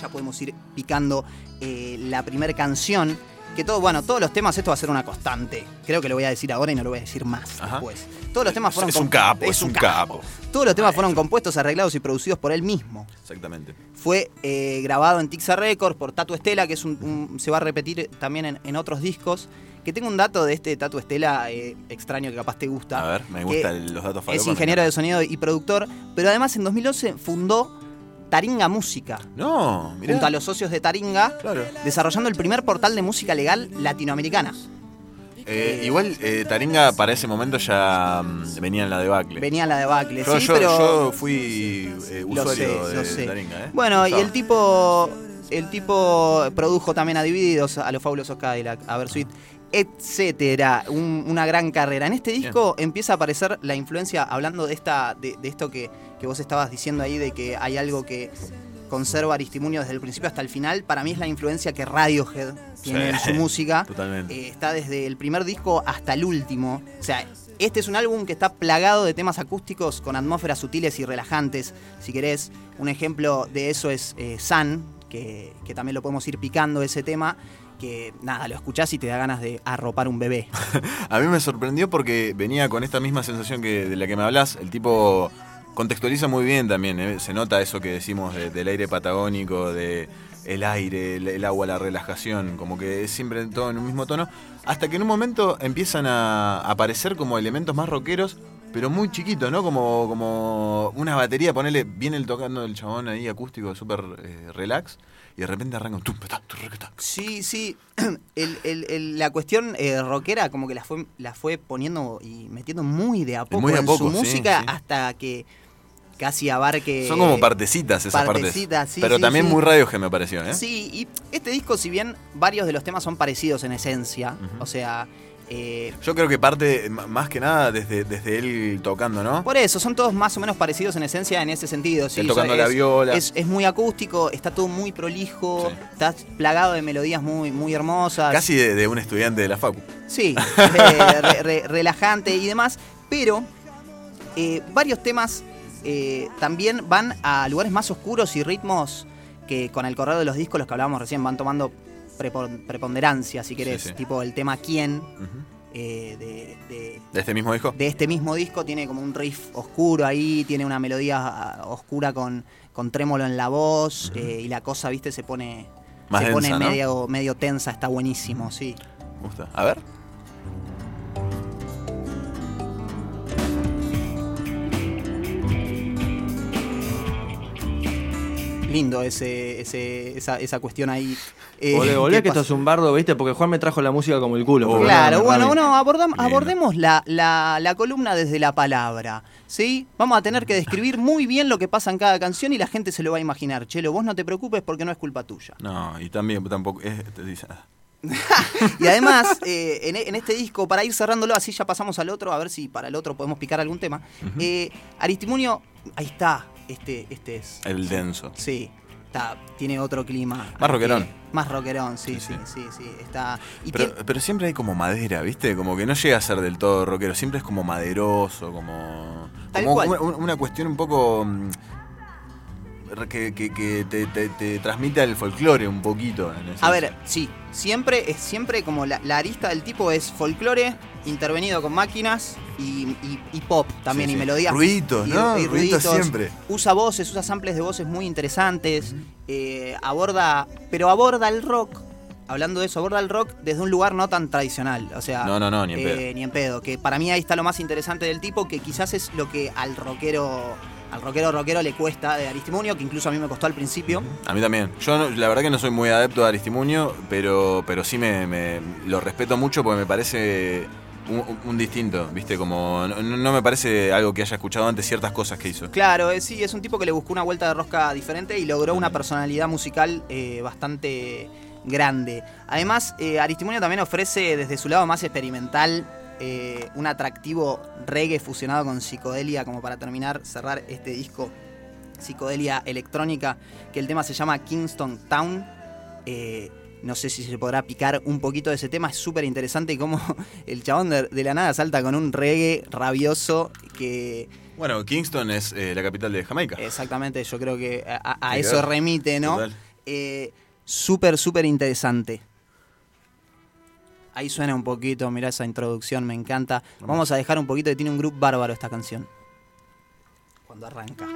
Ya podemos ir picando eh, la primera canción. Que todo, bueno, todos los temas, esto va a ser una constante. Creo que lo voy a decir ahora y no lo voy a decir más Ajá. después. Todos los temas fueron es un capo, es, un capo. Todos los temas fueron compuestos, arreglados y producidos por él mismo. Exactamente. Fue eh, grabado en Tixa Records por Tatu Estela, que es un, un- se va a repetir también en, en otros discos. Que tengo un dato de este Tatu Estela eh, extraño que capaz te gusta. A ver, me gustan los datos Es ingeniero de sonido y productor, pero además en 2011 fundó Taringa Música. No, mirá. Junto a los socios de Taringa, Claro. desarrollando el primer portal de música legal latinoamericana. Eh, igual eh, Taringa para ese momento ya mm, venía en la debacle. Venía la debacle, yo, sí, yo- pero. yo fui eh, usuario sé, de sé. Taringa, ¿eh? Bueno, y el tipo. El tipo produjo también a Divididos, a los fabulosos Cadillac, a Versuit, etcétera. Un- una gran carrera. En este disco empieza a aparecer la influencia, hablando de esta, de, de esto que, que vos estabas diciendo ahí, de que hay algo que conserva Aristimunio desde el principio hasta el final. Para mí es la influencia que Radiohead tiene en su música. Totalmente. Eh, está desde el primer disco hasta el último. O sea, este es un álbum que está plagado de temas acústicos con atmósferas sutiles y relajantes. Si querés, un ejemplo de eso es eh, Sun, que, que también lo podemos ir picando ese tema. Que nada, lo escuchás y te da ganas de arropar un bebé. *laughs* A mí me sorprendió porque venía con esta misma sensación que de la que me hablas. El tipo contextualiza muy bien también. ¿eh? Se nota eso que decimos de- del aire patagónico, de el aire, el, el agua, la relajación. Como que es siempre todo en un mismo tono. Hasta que en un momento empiezan a aparecer como elementos más rockeros. Pero muy chiquitos, ¿no? Como, como una batería, ponele, viene el tocando el chabón ahí acústico, súper eh, relax, y de repente arranca un. Sí, sí. *clears throat* El- el- el- la cuestión eh, rockera como que la fue, la fue poniendo y metiendo muy de a poco Muy de a en poco, su sí, música sí. hasta que casi abarque... Son como partecitas esas partecitas, partes. sí, Pero también muy Radiohead me pareció, ¿eh? Sí, y este disco, si bien varios de los temas son parecidos en esencia, o sea, eh, Yo creo que parte más que nada desde, desde él tocando, ¿no? por eso, son todos más o menos parecidos en esencia en ese sentido. Sí, Él tocando o sea, la es, viola. Es, es muy acústico, está todo muy prolijo, está plagado de melodías muy, muy hermosas. Casi de, de un estudiante de la Facu. Sí, *laughs* eh, re- re- relajante y demás, pero eh, varios temas eh, también van a lugares más oscuros y ritmos que con el correo de los discos, los que hablábamos recién, van tomando preponderancia, si querés, Sí, sí. tipo el tema ¿Quién? eh, de, de- ¿De este mismo disco? de este mismo disco tiene como un riff oscuro ahí, tiene una melodía ah, oscura con, con trémolo en la voz eh, y la cosa, viste, se pone, Más se pone medio, medio tensa, está buenísimo, sí. Gusta. A ver. Lindo ese, ese, esa, esa cuestión ahí. eh, Volvé, volvé, ¿qué que esto es un bardo, ¿viste? Porque Juan me trajo la música como el culo. pero Claro, no, bueno, bueno, abordam- abordemos la, la- la columna desde la palabra. ¿Sí? Vamos a tener que describir muy bien lo que pasa en cada canción y la gente se lo va a imaginar. Chelo, vos no te preocupes porque no es culpa tuya. No, y también tampoco. es- te dice-. *laughs* Y además, eh, en, en este disco, para ir cerrándolo, así ya pasamos al otro, a ver si para el otro podemos picar algún tema. eh, Aristimunio, ahí está, este, este es. El denso. Sí, está, tiene otro clima. Más rockerón. Más rockerón, sí, sí, sí, sí, está. Y Pero, tiene- pero siempre hay como madera, ¿viste? Como que no llega a ser del todo rockero. Siempre es como maderoso, como. Tal como cual. Una, una cuestión un poco. Que, que- que te, te- te transmite el folclore un poquito. en A ver, sí, siempre es siempre como la, la arista del tipo es folclore intervenido con máquinas y, y- y pop también Sí, y melodías. Ruiditos, y- ¿no? Ruiditos siempre. Usa voces, usa samples de voces muy interesantes. eh, aborda, pero aborda el rock. Hablando de eso, aborda el rock desde un lugar no tan tradicional. O sea, No, no, no, ni en eh, pedo. ni en pedo. Que para mí ahí está lo más interesante del tipo, que quizás es lo que al rockero, al rockero rockero le cuesta de Aristimunio, que incluso a mí me costó al principio. A mí también. Yo no- la verdad que no soy muy adepto a Aristimuño, pero, pero sí me, me- lo respeto mucho porque me parece un, un distinto, ¿viste? Como no, no me parece algo que haya escuchado antes ciertas cosas que hizo. Claro, eh, sí, es un tipo que le buscó una vuelta de rosca diferente y logró una personalidad musical eh, bastante grande. Además, eh, Aristimunio también ofrece desde su lado más experimental eh, un atractivo reggae fusionado con psicodelia, como para terminar, cerrar este disco, psicodelia electrónica, que el tema se llama Kingston Town. Eh, no sé si se podrá picar un poquito de ese tema, es súper interesante y como *laughs* el chabón de, de la nada salta con un reggae rabioso que... Bueno, Kingston es eh, la capital de Jamaica. Exactamente, yo creo que a, a- eso remite, ¿no? Súper, súper interesante. Ahí suena un poquito, mirá esa introducción, me encanta. Vamos a dejar un poquito, que tiene un grupo bárbaro esta canción. Cuando arranca.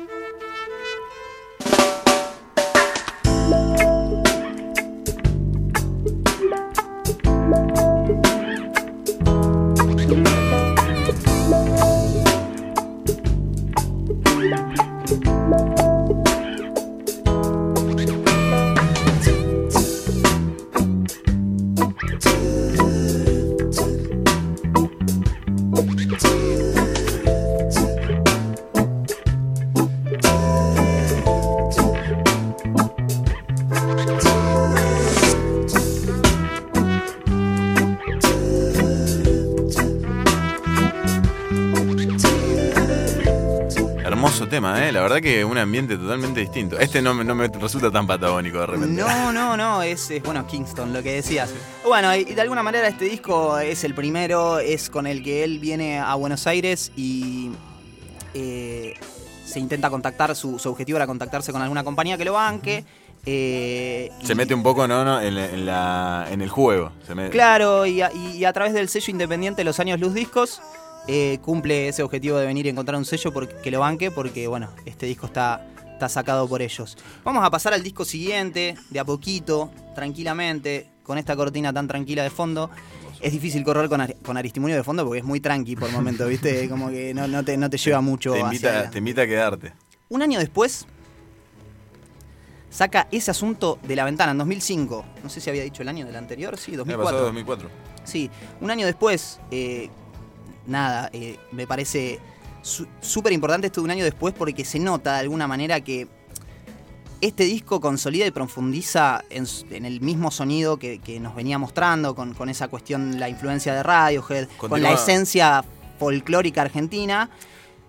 Tema, ¿eh? La verdad que un ambiente totalmente distinto. Este no, me- no me resulta tan patagónico de repente. No, no, no, es, es, bueno, Kingston, lo que decías. Bueno, y, de alguna manera este disco es el primero, es con el que él viene a Buenos Aires y eh, se intenta contactar, su, su objetivo era contactarse con alguna compañía que lo banque. eh, Se y- mete un poco, ¿no? no en, la- en la- en el juego. Se Claro, y a, y a través del sello independiente Los Años Luz Discos eh, cumple ese objetivo de venir y encontrar un sello porque, que lo banque porque, bueno, este disco está, está sacado por ellos. Vamos a pasar al disco siguiente, de a poquito, tranquilamente, con esta cortina tan tranquila de fondo. Es difícil correr con, Ari- con Aristimunio de fondo porque es muy tranqui por momento, ¿viste? *laughs* Como que no, no te, no te lleva mucho te, invita, te invita a quedarte. Un año después, saca ese asunto de la ventana en 2005. No sé si había dicho el año del anterior, sí, Me 2004. pasó 2004. Sí, un año después, eh, nada, eh, me parece su- súper importante esto de un año después porque se nota de alguna manera que este disco consolida y profundiza en, el mismo sonido que, que nos venía mostrando, con, con esa cuestión, la influencia de Radiohead, con la esencia folclórica argentina.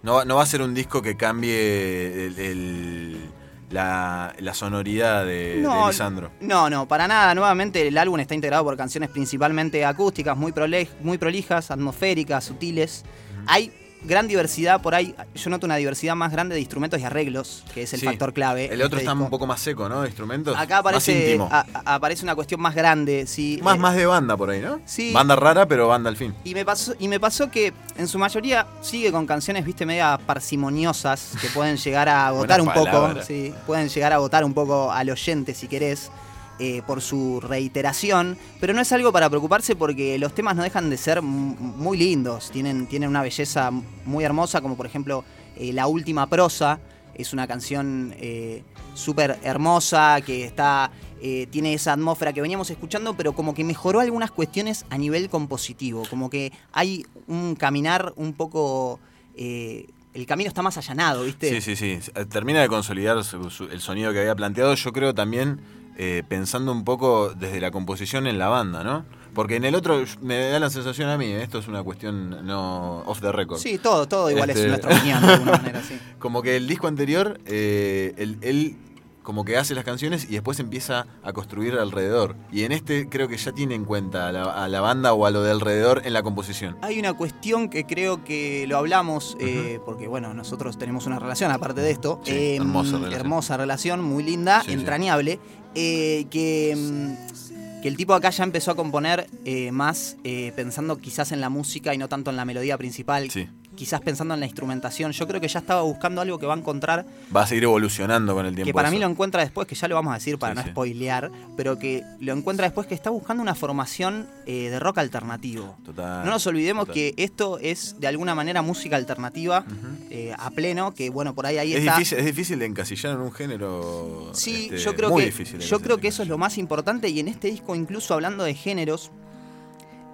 No, va- no va a ser un disco que cambie el- el- la, la sonoridad de, de No, Lisandro. No, no, para nada. Nuevamente el álbum está integrado por canciones principalmente acústicas, muy, prole- muy prolijas, atmosféricas, sutiles. Hay gran diversidad por ahí. Yo noto una diversidad más grande de instrumentos y arreglos, que es el Sí. factor clave. El otro este está disco. un poco más seco, ¿no? De instrumentos. Acá aparece, Más íntimo. a- a- aparece una cuestión más grande, sí. más, Eh, más de banda por ahí, ¿no? Sí. Banda rara, pero banda al fin. Y me pasó, y me pasó que en su mayoría sigue con canciones, viste, media parsimoniosas, que pueden llegar a *laughs* agotar un poco. Sí, pueden llegar a agotar un poco al oyente si querés. Eh, por su reiteración, pero no es algo para preocuparse porque los temas no dejan de ser muy lindos, tienen, tienen una belleza muy hermosa, como por ejemplo eh, La Última Prosa, es una canción eh, súper hermosa que está eh, tiene esa atmósfera que veníamos escuchando, pero como que mejoró algunas cuestiones a nivel compositivo, como que hay un caminar un poco... el camino está más allanado, ¿viste? Sí, sí, sí. Termina de consolidar el sonido que había planteado. Yo creo también eh, pensando un poco desde la composición en la banda, ¿no? Porque en el otro me da la sensación a mí, eh, esto es una cuestión no off the record. Sí, todo, todo igual Este- es nuestra opinión de alguna *laughs* manera, sí. Como que el disco anterior, eh, él, él como que hace las canciones y después empieza a construir alrededor. Y en este creo que ya tiene en cuenta a la, a la banda o a lo de alrededor en la composición. Hay una cuestión que creo que lo hablamos, eh, porque bueno, nosotros tenemos una relación aparte de esto. Sí, eh, hermosa relación. hermosa relación, muy linda, Sí, sí. entrañable. eh, que, mm, que el tipo acá ya empezó a componer eh, más pensando quizás en la música y no tanto en la melodía principal. Quizás pensando en la instrumentación. Yo creo que ya estaba buscando algo que va a encontrar Va a seguir evolucionando con el tiempo. que para mí lo encuentra después, que ya lo vamos a decir para Sí, no sí. spoilear, pero que lo encuentra después que está buscando una formación eh, de rock alternativo. Total, no nos olvidemos total. que esto es de alguna manera música alternativa eh, a pleno, que bueno, por ahí ahí Es está. difícil, es difícil de encasillar en un género. Sí, este, yo creo muy que difícil yo creo que eso es lo más importante y en este disco incluso hablando de géneros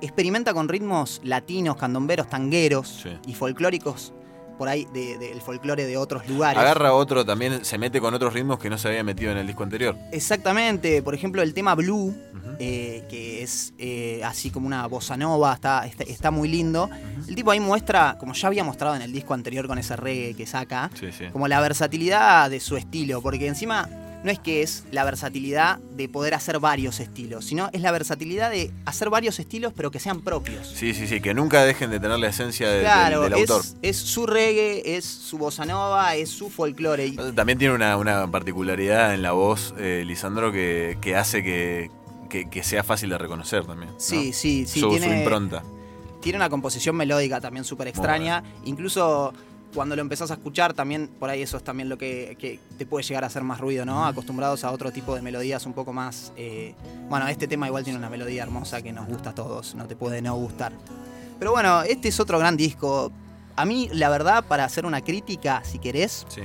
experimenta con ritmos latinos, candomberos, tangueros Sí. y folclóricos por ahí de- del folclore de otros lugares. Agarra otro también, se mete con otros ritmos que no se había metido en el disco anterior. Exactamente, por ejemplo el tema Blue, eh, que es eh, así como una bossa nova, está, está, está muy lindo. El tipo ahí muestra, como ya había mostrado en el disco anterior con ese reggae que saca, Sí, sí. como la versatilidad de su estilo, porque encima no es que es la versatilidad de poder hacer varios estilos, sino es la versatilidad de hacer varios estilos pero que sean propios. Sí, sí, sí, que nunca dejen de tener la esencia de- del- Claro, del, autor. es, es su reggae, es su bossa nova, es su folclore. y- También tiene una, una particularidad en la voz, eh, Lisandro, que, que hace que, que- que sea fácil de reconocer también. ¿no? Sí, sí, sí, Su, su tiene- impronta. tiene una composición melódica también súper extraña. Incluso cuando lo empezás a escuchar, también por ahí eso es también lo que, te puede llegar a hacer más ruido, ¿no? Acostumbrados a otro tipo de melodías un poco más. eh, Bueno, este tema igual tiene una melodía hermosa que nos gusta a todos, no te puede no gustar. Pero bueno, este es otro gran disco. A mí, la verdad, para hacer una crítica, si querés, Sí.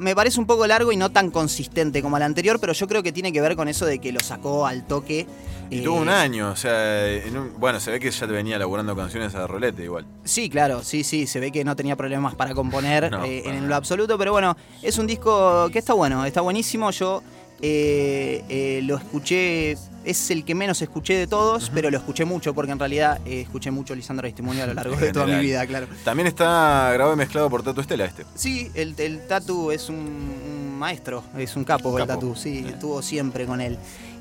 Me parece un poco largo y no tan consistente como el anterior, pero yo creo que tiene que ver con eso de que lo sacó al toque. Y eh, tuvo un año, o sea, en un- bueno, se ve que ya te venía laburando canciones a rolete igual. Sí, claro, sí, sí, se ve que no tenía problemas para componer *laughs* No, eh, para en lo absoluto, pero bueno, es un disco que está bueno, está buenísimo. Yo eh, eh, lo escuché, es el que menos escuché de todos, pero lo escuché mucho porque en realidad eh, escuché mucho Lisandro Testimonio a lo largo de toda mi vida, claro. También está grabado y mezclado por Tato Estela este. Sí, el, el Tatu es un, un maestro, es un capo, el Capo. Tatu, sí, estuvo siempre con él.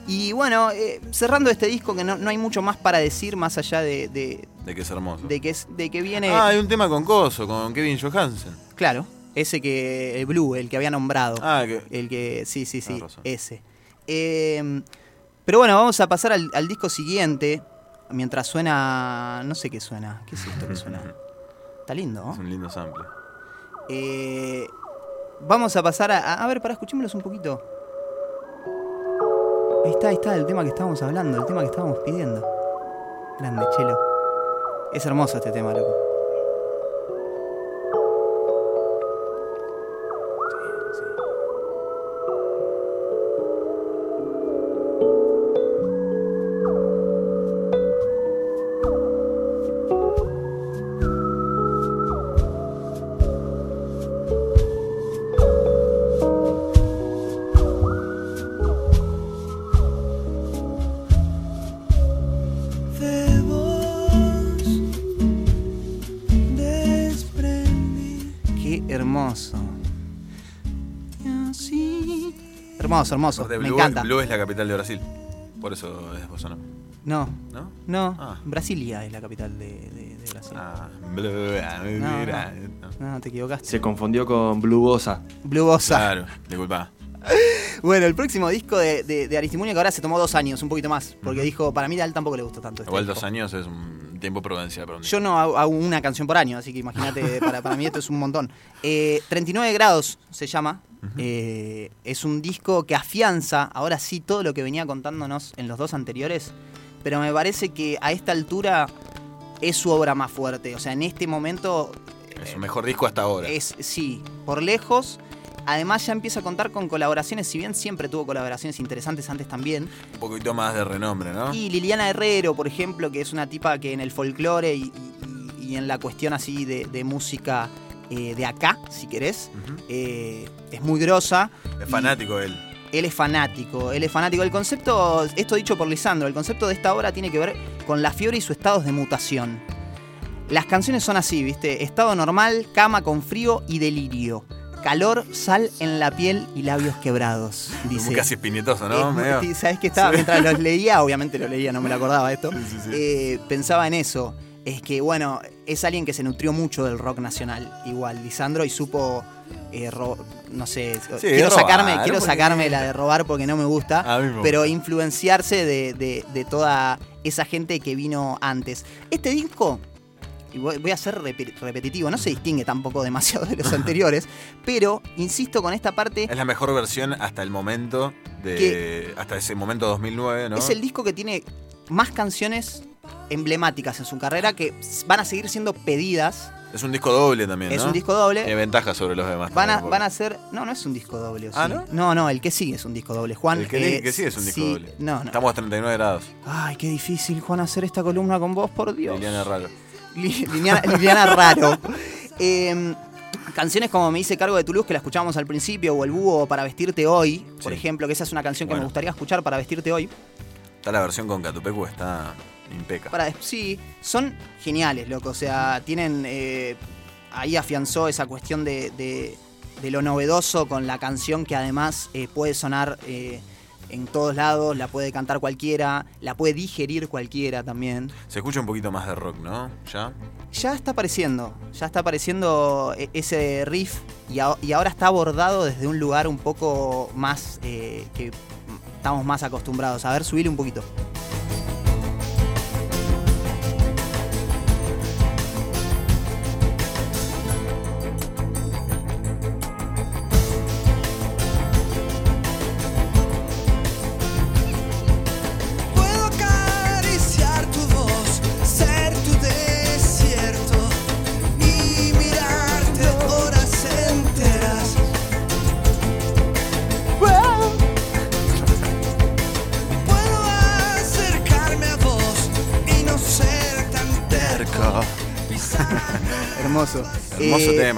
Y bueno, eh, cerrando este disco que no, no hay mucho más para decir más allá de, de, De que es hermoso. de que, es, de que viene... Ah, hay un tema con Coso, con Kevin Johansen. Claro, ese que. El Blue, el que había nombrado. Ah, que. El que. Sí, sí, sí. Ese. Eh, pero bueno, vamos a pasar al, al disco siguiente. Mientras suena. No sé qué suena. ¿Qué es esto que suena? *laughs* Está lindo, ¿no? Es un lindo sample. Eh, vamos a pasar a. A, a ver, para escuchémoslos un poquito. Ahí está, ahí está el tema que estábamos hablando, el tema que estábamos pidiendo. Grande, chelo. Es hermoso este tema, loco. Hermoso, hermoso. Aparte, Me Blue, encanta. Blue es la capital de Brasil. Por eso es bossa nova. No. ¿No? No. Ah. Brasilia es la capital de, de- de Brasil. Ah, Blue, No, mira, no. No, te equivocaste. Se confundió con Blue Bossa. Blue Bossa. Claro, disculpa. *laughs* Bueno, el próximo disco de, de, de Aristimuño que ahora se tomó dos años, un poquito más. Porque dijo, para mí a él tampoco le gustó tanto este Igual disco. dos años es un tiempo prudencial para un Yo no hago, hago una canción por año, así que imagínate, *laughs* para, para mí esto es un montón. Eh, 39 grados se llama. Eh, es un disco que afianza, ahora sí, todo lo que venía contándonos en los dos anteriores. Pero me parece que a esta altura es su obra más fuerte. O sea, en este momento Es su mejor disco hasta ahora. es, sí, por lejos. Además ya empieza a contar con colaboraciones, si bien siempre tuvo colaboraciones interesantes antes también. Un poquito más de renombre, ¿no? Y Liliana Herrero, por ejemplo, que es una tipa que en el folclore y, y- y en la cuestión así de, de música eh, de acá, si querés, eh, es muy grosa. Es fanático él. Él es fanático, él es fanático. El concepto, esto dicho por Lisandro, el concepto de esta obra tiene que ver con la fiebre y sus estados de mutación. Las canciones son así, ¿viste? Estado normal, cama con frío y delirio. Calor, sal en la piel y labios quebrados. Dice. Como casi espinetoso, ¿no? ¿Sabes qué estaba? Sí. Mientras los leía, obviamente lo leía, no me lo acordaba esto. Sí, sí, sí. eh, pensaba en eso. Es que, bueno, es alguien que se nutrió mucho del rock nacional, igual, Lisandro, y supo. eh, ro- no sé, quiero robar, sacarme, quiero porque- sacarme la de robar porque no me gusta, me pero influenciarse de, de- de toda esa gente que vino antes. Este disco, y voy, a ser repe- repetitivo, no se distingue tampoco demasiado de los *laughs* anteriores, pero insisto con esta parte, Es la mejor versión hasta el momento de. Hasta ese momento 2009, ¿no? es el disco que tiene más canciones emblemáticas en su carrera que van a seguir siendo pedidas. Es un disco doble también. Es ¿no? un disco doble. Tiene ventajas sobre los demás. Van a, también, van a ser. No, no es un disco doble. ¿o Ah, sí? ¿no? No, no, el que sigue es un disco doble. Juan. El que, eh, que sí es un disco sí, doble. No, no. Estamos a 39 grados. Ay, qué difícil, Juan, hacer esta columna con vos, por Dios. Liliana Raro. Li- Liliana, Liliana Raro. *laughs* Eh, canciones como Me hice cargo de tu luz, que la escuchábamos al principio, o El búho para vestirte hoy, por Sí. ejemplo, que esa es una canción que Bueno. me gustaría escuchar para vestirte hoy. Está la versión con Catupecu, está impeca. Para, sí, son geniales, loco. O sea, tienen. eh, ahí afianzó esa cuestión de, de- de lo novedoso con la canción que además eh, puede sonar eh, en todos lados, la puede cantar cualquiera, la puede digerir cualquiera también. Se escucha un poquito más de rock, ¿no? ¿Ya? Ya está apareciendo, ya está apareciendo e- ese riff y, a- y ahora está abordado desde un lugar un poco más eh, que estamos más acostumbrados. A ver, subile un poquito.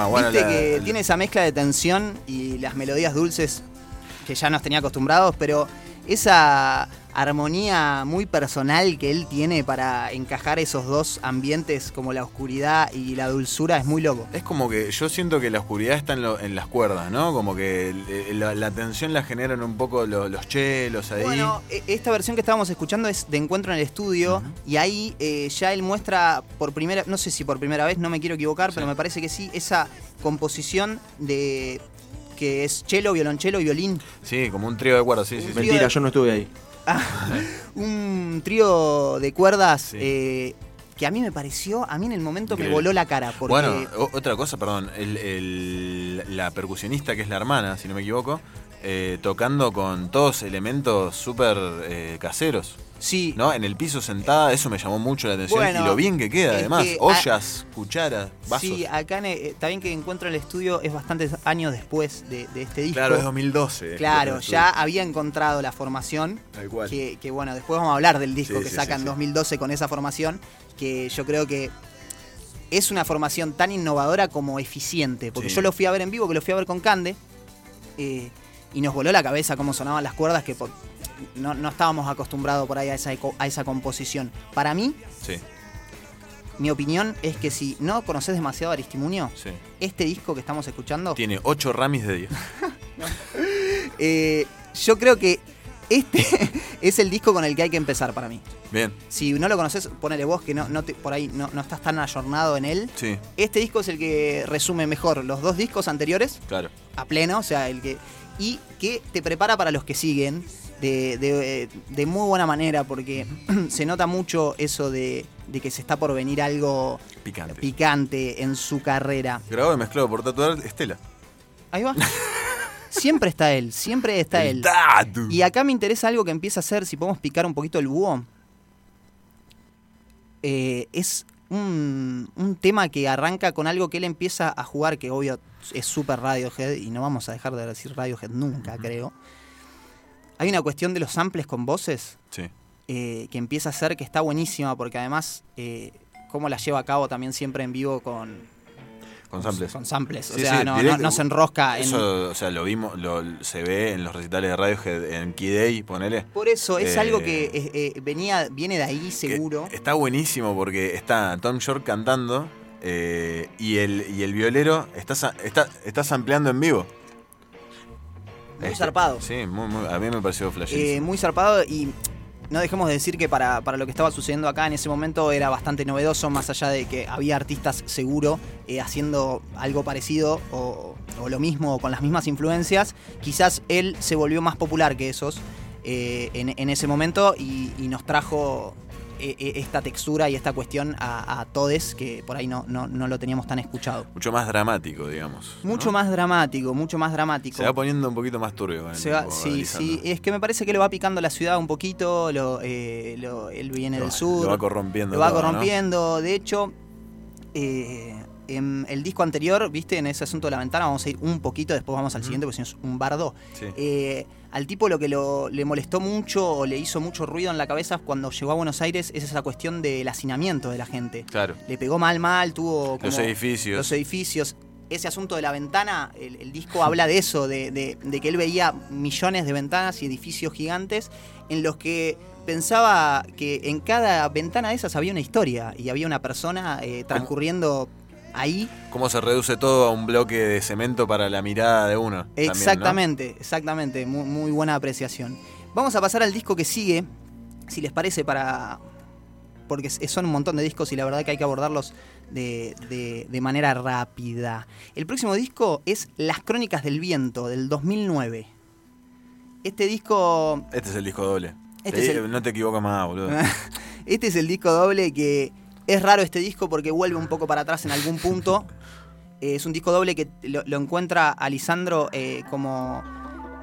Bueno, Viste la- que tiene esa mezcla de tensión y las melodías dulces que ya nos tenía acostumbrados, pero esa armonía muy personal que él tiene para encajar esos dos ambientes como la oscuridad y la dulzura es muy loco. Es como que yo siento que la oscuridad está en, lo- en las cuerdas, ¿no? Como que la, la tensión la generan un poco lo- los chelos ahí. Bueno, e- esta versión que estábamos escuchando es de Encuentro en el Estudio y ahí eh, ya él muestra por primera, no sé si por primera vez, no me quiero equivocar, pero me parece que sí, esa composición de que es cello, violonchelo y violín. Sí, como un trío de cuerdas, sí, sí. sí. Mentira, yo no estuve ahí. *laughs* Un trío de cuerdas eh, que a mí me pareció, a mí en el momento me voló la cara. Porque Bueno, otra cosa, perdón, el- el- la percusionista que es la hermana, si no me equivoco, eh, tocando con todos elementos súper eh, caseros. Sí. ¿No? En el piso sentada, eso me llamó mucho la atención. Bueno, y lo bien que queda, además. que a- Ollas, cucharas, vasos. Sí, acá en, eh, está bien que Encuentro en el Estudio es bastantes años después de, de este disco. Claro, es 2012. Claro, Encuentro en el ya había encontrado la formación. Tal cual. Que, que, bueno, después vamos a hablar del disco Sí, que sí, saca en sí. 2012 con esa formación, que yo creo que es una formación tan innovadora como eficiente. Porque Sí. yo lo fui a ver en vivo, que lo fui a ver con Cande, eh, y nos voló la cabeza cómo sonaban las cuerdas, que por- no, no estábamos acostumbrados por ahí a esa, a esa composición. Para mí, Sí, mi opinión es que si no conoces demasiado a Aristimuño, sí. este disco que estamos escuchando, Tiene 8 ramis de 10. *laughs* eh, yo creo que este *laughs* es el disco con el que hay que empezar para mí. Bien, Si no lo conoces, ponele vos que no, no te- por ahí no, no estás tan ayornado en él. sí, Este disco es el que resume mejor los dos discos anteriores claro. a pleno, o sea, el que. Y que te prepara para los que siguen de, de- de muy buena manera, porque *clears throat* se nota mucho eso de, de que se está por venir algo Picante. picante en su carrera. Grabado y mezclado por tatuar Estela. Ahí va. *laughs* siempre está él, siempre está El él. tatu. Y acá me interesa algo que empieza a hacer, si podemos picar un poquito el búho. Eh, es un, un tema que arranca con algo que él empieza a jugar, que obvio es súper Radiohead, y no vamos a dejar de decir Radiohead nunca, creo. Hay una cuestión de los samples con voces Sí. eh, que empieza a ser que está buenísima, porque además, eh, cómo la lleva a cabo también siempre en vivo con, Con samples. con samples. O sea, sí, no, directo. no- no se enrosca en. Eso, o sea, lo vimos, lo, se ve en los recitales de Radiohead en Key Day, ponele. Por eso es Eh, algo que eh, eh, venía, viene de ahí seguro. Está buenísimo porque está Tom York cantando Eh, y, el, y el violero está, está, está sampleando en vivo. Muy Este, zarpado. Sí, muy, muy- a mí me pareció flashísimo. Eh, muy zarpado y no dejemos de decir que para, para lo que estaba sucediendo acá en ese momento era bastante novedoso, más allá de que había artistas seguro eh, haciendo algo parecido o, o lo mismo con las mismas influencias. Quizás él se volvió más popular que esos eh, en, en ese momento y, y nos trajo esta textura y esta cuestión a, a todes que por ahí no, no, no lo teníamos tan escuchado. Mucho más dramático, digamos. Mucho más dramático, mucho más dramático. Se va poniendo un poquito más turbio. con el Se va- tiempo, sí, sí, es que me parece que lo va picando la ciudad un poquito, lo, eh, lo- él viene Lo- del sur. lo va corrompiendo Lo va corrompiendo, de hecho, eh, en el disco anterior, viste, en ese asunto de la ventana, vamos a ir un poquito, después vamos al siguiente, porque si no es un bardo. Sí. Eh, al tipo lo que lo- le molestó mucho o le hizo mucho ruido en la cabeza cuando llegó a Buenos Aires es esa cuestión del hacinamiento de la gente. Claro. Le pegó mal, mal, tuvo como Los edificios. Los edificios. Ese asunto de la ventana, el, el disco habla de eso, de, de- de que él veía millones de ventanas y edificios gigantes en los que pensaba que en cada ventana de esas había una historia y había una persona eh, transcurriendo ahí. Cómo se reduce todo a un bloque de cemento para la mirada de uno. también, ¿no? Exactamente, exactamente, muy, muy buena apreciación. Vamos a pasar al disco que sigue, si les parece, para. Porque son un montón de discos y la verdad que hay que abordarlos de, de- de manera rápida. El próximo disco es Las Crónicas del Viento, del 2009. Este disco. Este es el disco doble. Este Te- es el- No te equivocas más, boludo. *laughs* Este es el disco doble que es raro este disco porque vuelve un poco para atrás en algún punto. *laughs* Eh, es un disco doble que lo, lo encuentra a Lisandro eh, como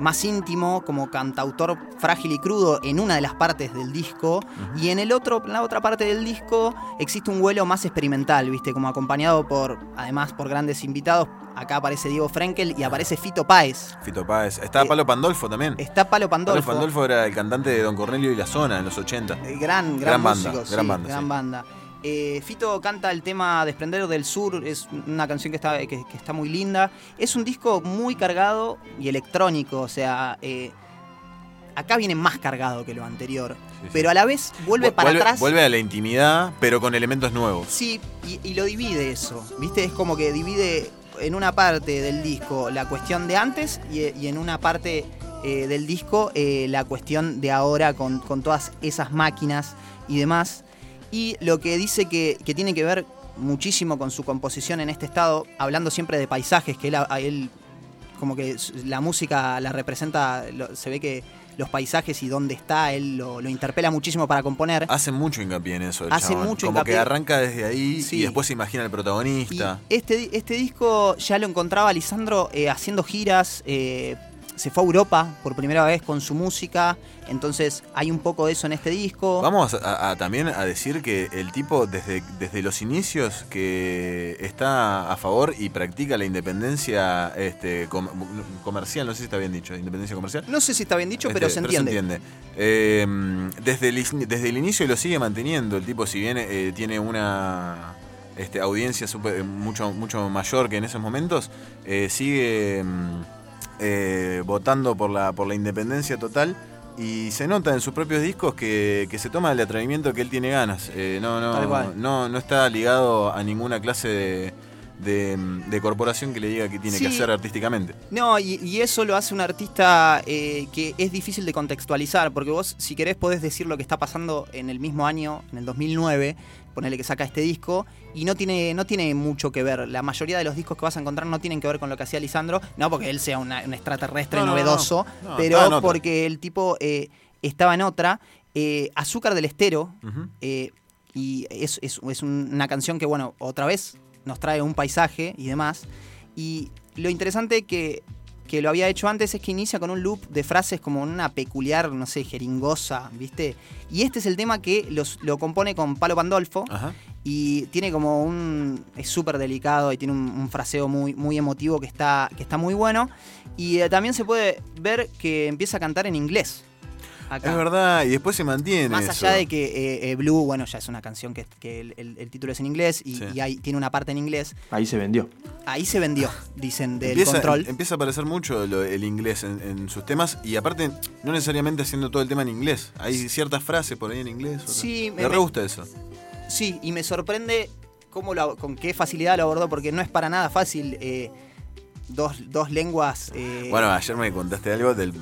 más íntimo, como cantautor frágil y crudo en una de las partes del disco. Y en el otro, en la otra parte del disco, existe un vuelo más experimental, ¿viste? Como acompañado por, además, por grandes invitados. Acá aparece Diego Frenkel y aparece Fito Páez. Fito Páez. Está Palo Pandolfo también. Está Palo Pandolfo. Palo Pandolfo era el cantante de Don Cornelio y la Zona en los 80. Eh, Gran, gran, Gran banda, sí, gran banda, sí. banda. Eh, Fito canta el tema Desprender del Sur, es una canción que está, que, que está muy linda. Es un disco muy cargado y electrónico, o sea, eh, acá viene más cargado que lo anterior, pero a la vez vuelve Vu- para vuelve, atrás. vuelve a la intimidad, pero con elementos nuevos. Sí, y, y lo divide eso, ¿viste? Es como que divide en una parte del disco la cuestión de antes y, y en una parte eh, del disco eh, la cuestión de ahora con, con todas esas máquinas y demás. Y lo que dice que, que tiene que ver muchísimo con su composición en este estado, hablando siempre de paisajes, que él, a él como que la música la representa, lo- se ve que los paisajes y dónde está, él lo, lo interpela muchísimo para componer. Hace mucho hincapié en eso. el Hace chabón. mucho Como hincapié. que arranca desde ahí Sí. y después se imagina el protagonista. Este, este disco ya lo encontraba Lisandro eh, haciendo giras, eh, se fue a Europa por primera vez con su música, entonces hay un poco de eso en este disco. Vamos a, a- también a decir que el tipo desde, desde los inicios que está a favor y practica la independencia este, com- comercial, no sé si está bien dicho, independencia comercial. No sé si está bien dicho, pero Este, se entiende. Eh, desde, el, desde el inicio lo sigue manteniendo. El tipo, si bien eh, tiene una este, audiencia super- mucho, mucho mayor que en esos momentos, eh, sigue mm, eh, votando por la, por la independencia total. Y se nota en sus propios discos que, que se toma el atrevimiento que él tiene ganas. Eh, no, no, no, no está ligado a ninguna clase de, de, de corporación que le diga que tiene que hacer artísticamente. No, y, y eso lo hace un artista eh, que es difícil de contextualizar, porque vos, si querés, podés decir lo que está pasando en el mismo año, en el 2009, ponele que saca este disco, y no tiene, no tiene mucho que ver. La mayoría de los discos que vas a encontrar no tienen que ver con lo que hacía Lisandro, no porque él sea una- un extraterrestre No, no, no, novedoso, no. No, pero porque el tipo eh, estaba en otra. Eh, Azúcar del Estero, eh, y es, es- es un- una canción que, bueno, otra vez nos trae un paisaje y demás. Y lo interesante que, que lo había hecho antes es que inicia con un loop de frases como una peculiar, no sé, jeringosa, ¿viste? Y este es el tema que los- lo compone con Palo Pandolfo. Ajá. Y tiene como un. Es súper delicado y tiene un, un fraseo muy, muy emotivo que está, que está muy bueno. Y eh, también se puede ver que empieza a cantar en inglés. Acá. Es verdad, y después se mantiene. Más eso. allá de que eh, eh, Blue, bueno, ya es una canción que, que el, el- el título es en inglés y, Sí. y hay- tiene una parte en inglés. Ahí se vendió. Ahí se vendió, dicen, del empieza, control. empieza a aparecer mucho lo- el inglés en, en sus temas y aparte no necesariamente haciendo todo el tema en inglés. Hay ciertas frases por ahí en inglés. Sí, me, me- re gusta eso. Sí, y me sorprende cómo lo- con qué facilidad lo abordó, porque no es para nada fácil eh, dos, dos lenguas. eh, Bueno, ayer me contaste algo del.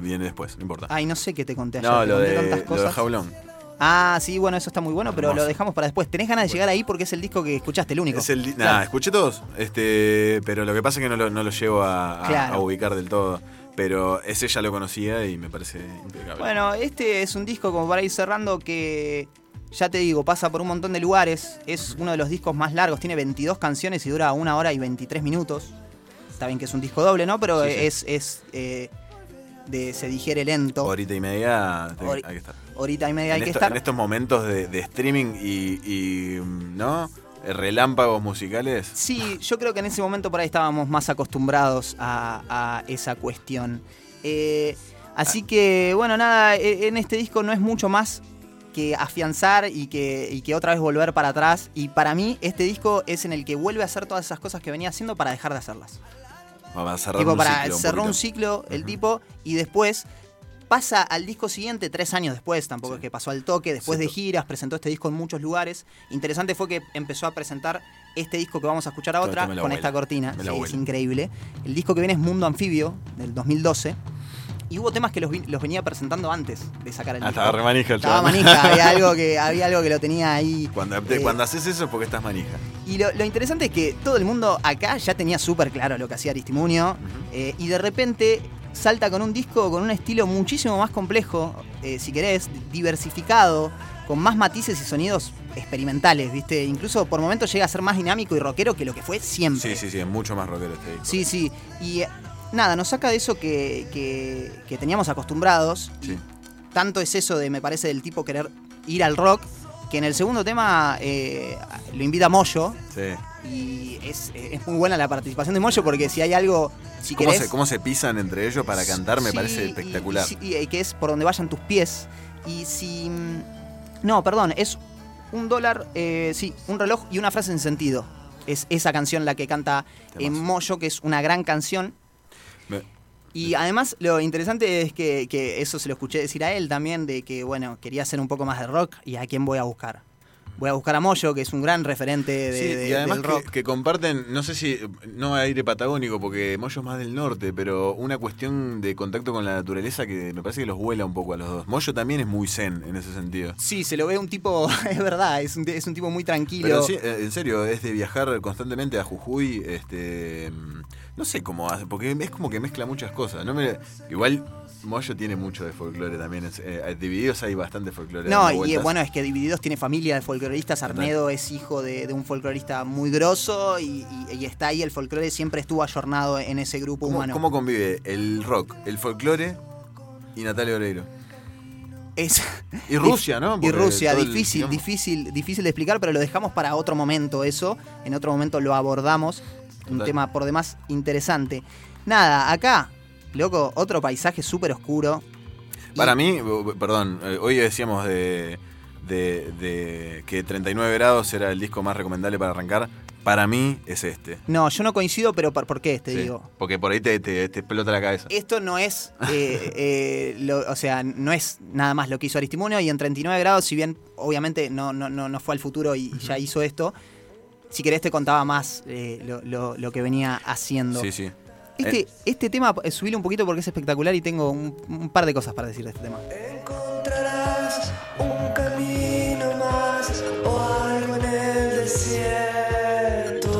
Viene después, no importa. Ay, no sé qué te conté ayer. no, te lo conté de, tantas lo de cosas. Jaulón. Ah, sí, bueno, eso está muy bueno, pero Hermoso. lo dejamos para después. ¿Tenés ganas de llegar ahí porque es el disco que escuchaste, el único? Es el, Claro. Nada, escuché todos, este, pero lo que pasa es que no lo, no lo llevo a, a- Claro. a ubicar del todo. Pero ese ya lo conocía y me parece impecable. Bueno, este es un disco como para ir cerrando que, ya te digo, pasa por un montón de lugares. Es uno de los discos más largos, tiene 22 canciones y dura una hora y 23 minutos. Está bien que es un disco doble, ¿no? Pero Sí, sí. es, es eh, de, se digiere lento. Horita y media te- Hori- hay que estar. Horita y media hay en, que esto- estar. en estos momentos de, de streaming y, y, ¿no? relámpagos musicales. Sí, yo creo que en ese momento por ahí estábamos más acostumbrados a, a esa cuestión. Eh, así que, bueno, nada, e- en este disco no es mucho más que afianzar y que, y que otra vez volver para atrás. Y para mí, este disco es en el que vuelve a hacer todas esas cosas que venía haciendo para dejar de hacerlas. Vamos a cerrar tipo, un para ciclo cerrar un ciclo el tipo y después pasa al disco siguiente tres años después, tampoco es que pasó al toque, después de giras, presentó este disco en muchos lugares. Interesante fue que empezó a presentar este disco que vamos a escuchar me la con esta cortina. Sí, es increíble. El disco que viene es Mundo Anfibio, del 2012. Y hubo temas que los, vi- los venía presentando antes de sacar el Ah, disco. estaba re manija el Estaba chabón. manija, había algo, que, *laughs* había algo que lo tenía ahí. Cuando, eh, cuando haces eso es porque estás manija. y lo, lo interesante es que todo el mundo acá ya tenía súper claro lo que hacía Aristimunio. eh, y de repente salta con un disco con un estilo muchísimo más complejo, eh, si querés, diversificado, con más matices y sonidos experimentales, ¿viste? Incluso por momentos llega a ser más dinámico y rockero que lo que fue siempre. Sí, sí, sí, es mucho más rockero este disco. Sí, sí. Y nada, nos saca de eso que, que- que teníamos acostumbrados. Sí. Tanto es eso de, me parece, del tipo querer ir al rock, que en el segundo tema eh, lo invita Moyo. Sí. Y es, es muy buena la participación de Moyo porque si hay algo, si ¿Cómo, querés... se, ¿Cómo se pisan entre ellos para cantar? Me Sí, parece espectacular. Y que es por donde vayan tus pies. Y si... mm, No, perdón, es un dólar, eh, sí, un reloj y una frase en sentido. Es esa canción la que canta eh, Moyo, que es una gran canción. Y además lo interesante es que, que eso se lo escuché decir a él también, de que, bueno, quería hacer un poco más de rock y a quién voy a buscar. Voy a buscar a Moyo, que es un gran referente de, Sí, de- y además del que, rock. que comparten, no sé si, no aire patagónico, porque Moyo es más del norte, pero una cuestión de contacto con la naturaleza que me parece que los vuela un poco a los dos. Moyo también es muy zen en ese sentido. Sí, se lo ve un tipo, *laughs* es verdad, es un, es un tipo muy tranquilo. Pero sí, eh, en serio, es de viajar constantemente a Jujuy, este, mm, no sé cómo hace, porque es como que mezcla muchas cosas. No me- igual Moyo tiene mucho de folclore también, eh, divididos hay bastante folclore. No, y bueno, es que Divididos tiene familia de folcloristas. Arnedo es hijo de, de un folclorista muy grosso y, y- y está ahí. El folclore siempre estuvo ayornado en ese grupo ¿Cómo, humano. cómo convive el rock, el folclore y Natalia Oreiro? Es, Y Rusia, ¿no? Y Rusia, el- difícil, difícil, difícil de explicar, pero lo dejamos para otro momento eso. En otro momento lo abordamos. Un Total. tema por demás interesante. Nada, acá, loco, otro paisaje súper oscuro. Para mí, perdón, eh, hoy decíamos de, de- de que 39 grados era el disco más recomendable para arrancar. Para mí es este. No, yo no coincido, pero ¿por, por qué? Te Sí, digo. Porque por ahí te, te- te explota la cabeza. Esto no es, eh, eh, lo- o sea, no es nada más lo que hizo Aristimunio y en 39 grados, si bien obviamente no, no, no, no fue al futuro y ya hizo esto, si querés te contaba más eh, lo, lo- lo que venía haciendo. Sí, sí. Este, Eh, este tema, eh, subile un poquito porque es espectacular y tengo un, un par de cosas para decir de este tema. Encontrarás un camino más o algo en el desierto.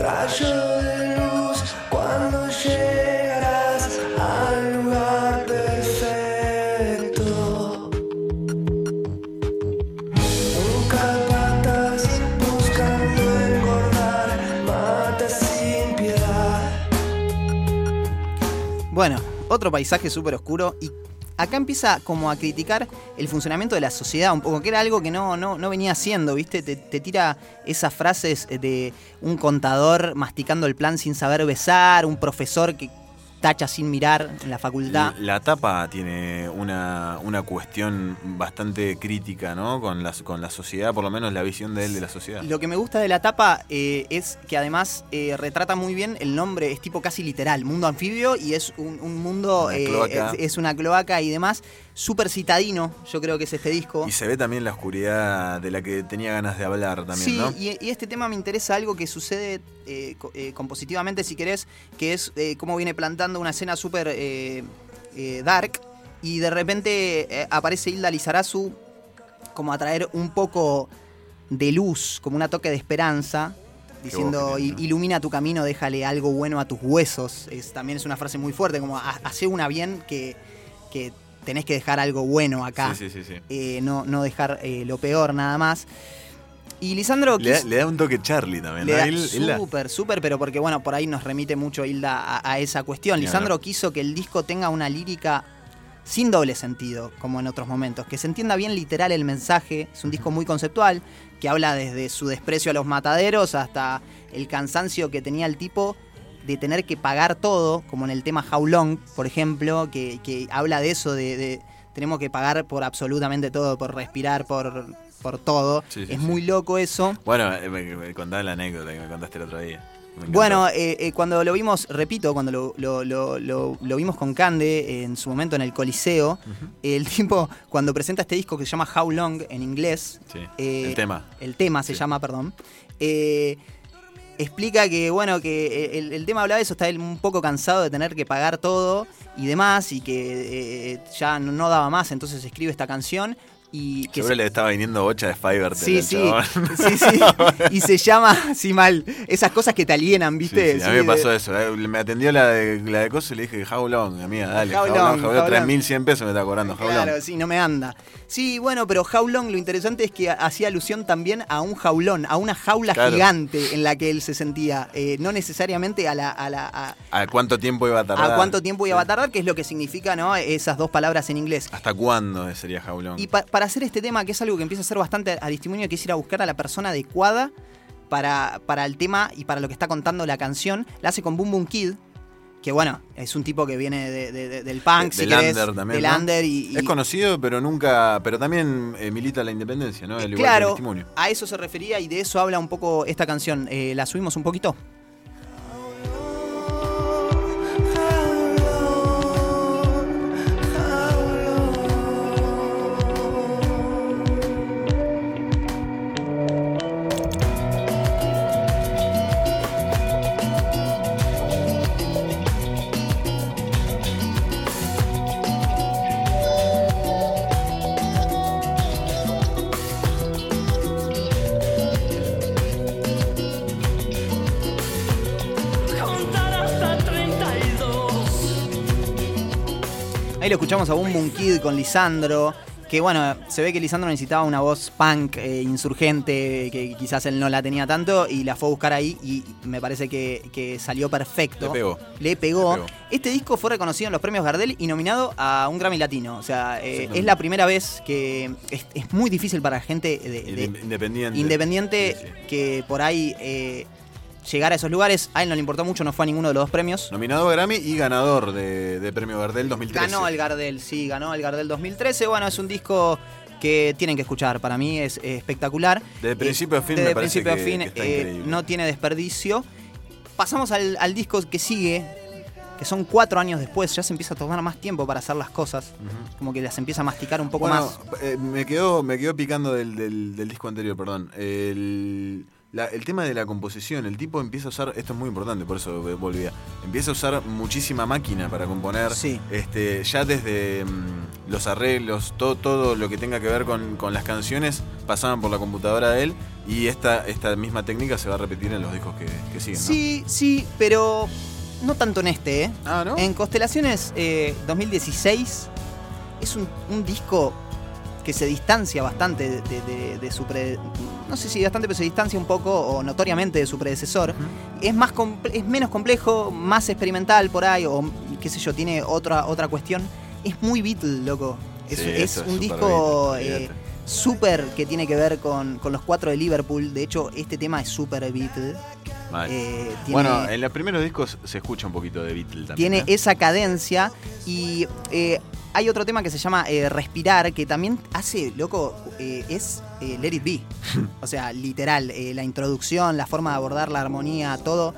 Rayo Bueno, otro paisaje súper oscuro y acá empieza como a criticar el funcionamiento de la sociedad un poco, que era algo que no, no, no venía haciendo, ¿viste? Te, te tira esas frases de un contador masticando el plan sin saber besar, un profesor que tacha sin mirar en la facultad. La, la tapa tiene una, una cuestión bastante crítica, ¿no? Con la, con la sociedad, por lo menos la visión de él de la sociedad. Lo que me gusta de la tapa eh, es que además eh, retrata muy bien el nombre, es tipo casi literal, mundo anfibio y es un, un mundo, Una eh, es, es una cloaca y demás. Súper citadino, yo creo que es este disco. Y se ve también la oscuridad de la que tenía ganas de hablar también, sí, ¿no? y, y este tema me interesa algo que sucede eh, eh, compositivamente, si querés, que es eh, cómo viene plantando una escena súper dark y de repente aparece Hilda Lizarazu como a traer un poco de luz, como una toque de esperanza. Diciendo, voz que "Il- ilumina tu camino, déjale algo bueno a tus huesos. Es, también es una frase muy fuerte, como "Ha- hace una bien que, que tenés que dejar algo bueno acá. Sí, sí, sí, sí. Eh, no, no dejar eh, lo peor nada más. Y Lisandro Le le da un toque Charlie también, le ¿no? da súper, súper, pero porque bueno, por ahí nos remite mucho Hilda a, a esa cuestión. Lisandro quiso que el disco tenga una lírica sin doble sentido, como en otros momentos, que se entienda bien literal el mensaje. Es un disco muy conceptual, que habla desde su desprecio a los mataderos hasta el cansancio que tenía el tipo de tener que pagar todo, como en el tema How Long, por ejemplo, que, que habla de eso, de, de tenemos que pagar por absolutamente todo, por respirar, por, por todo. Sí, sí, es sí. muy loco eso. Bueno, eh, me, me contaba la anécdota que me contaste el otro día. Bueno, eh, eh, cuando lo vimos, repito, cuando lo, lo- lo- vimos con Cande eh, en su momento en el Coliseo, el *laughs* tipo, cuando presenta este disco que se llama How Long en inglés, Sí, el tema. el tema se llama, perdón, eh, explica que, bueno, que eh, el, el tema hablaba de eso, está él un poco cansado de tener que pagar todo y demás, y que eh, ya no, no daba más, entonces escribe esta canción. Y que Seguro le estaba viniendo bocha de Fiverr. Sí, sí, *laughs* sí, sí. Y se llama, sí, mal, esas cosas que te alienan, ¿viste? Sí, sí, a mí me pasó eso. eh, Me atendió la de, la de Coso y le dije, how long, amiga, dale. How How, long, long, how long, how long. 3.100 pesos me está cobrando, how Claro, long. sí, no me anda. Sí, bueno, pero Long, lo interesante es que hacía alusión también a un jaulón, a una jaula Claro. gigante en la que él se sentía, eh, no necesariamente a la... A la a, ¿A cuánto tiempo iba a tardar? a cuánto tiempo iba a tardar, que es lo que significa ¿no? esas dos palabras en inglés. ¿Hasta cuándo sería long? Y pa- para hacer este tema, que es algo que empieza a ser bastante aristimonio, que es ir a buscar a la persona adecuada para, para el tema y para lo que está contando la canción, la hace con Boom Boom Kid, que bueno, es un tipo que viene de- de- de- del punk, De- si del querés, under también, del ¿no? under y, y- Es conocido, pero nunca. Pero también eh, milita la independencia, ¿no? Al igual que el Claro, testimonio. a eso se refería y de eso habla un poco esta canción. Eh, ¿La subimos un poquito? Escuchamos a Boom Boom Kid con Lisandro. Que bueno, se ve que Lisandro necesitaba una voz punk, eh, insurgente, que quizás él no la tenía tanto, y la fue a buscar ahí y me parece que, que salió perfecto. Le pegó. Le pegó. Le pegó. Este disco fue reconocido en los premios Gardel y nominado a un Grammy Latino. O sea, eh, es la primera vez que es, es muy difícil para gente de, de- Inde- Independiente. independiente Sí, sí. que por ahí eh, llegar a esos lugares. A él no le importó mucho, no fue a ninguno de los dos premios. Nominado a Grammy y ganador de, de Premio Gardel 2013. Ganó el Gardel, sí, ganó el Gardel 2013. Bueno, es un disco que tienen que escuchar. Para mí es eh, espectacular. Desde principio a fin Desde me parece principio a fin que eh, no tiene desperdicio. Pasamos al, al disco que sigue, que son cuatro años después. Ya se empieza a tomar más tiempo para hacer las cosas. Como que las empieza a masticar un poco Bueno, más. eh, me, quedó, me quedó picando del, del- del disco anterior, perdón. El, la- el tema de la composición, el tipo empieza a usar, esto es muy importante, por eso volvía, empieza a usar muchísima máquina para componer. Sí. Este, ya desde mm, los arreglos, todo, todo lo que tenga que ver con, con las canciones pasaban por la computadora de él y esta, esta misma técnica se va a repetir en los discos que, que siguen. ¿no? Sí, sí, pero no tanto en este, ¿eh? Ah, ¿no? En Constelaciones eh, 2016 es un, un disco que se distancia bastante de, de- de su pre- no sé si bastante, pero se distancia un poco o notoriamente de su predecesor. Es más comple- es menos complejo, más experimental por ahí o qué sé yo, tiene otra otra cuestión. Es muy Beatle, loco. Es, Sí, es esto es un súper disco eh, súper que tiene que ver con, con los cuatro de Liverpool. De hecho, este tema es súper Beatle. Eh, tiene- Bueno, en los primeros discos se escucha un poquito de Beatle también. tiene ¿eh? esa cadencia y eh, hay otro tema que se llama eh, Respirar, que también hace, loco, eh, es eh, Let It Be. *laughs* o sea, literal, eh, la introducción, la forma de abordar la armonía, todo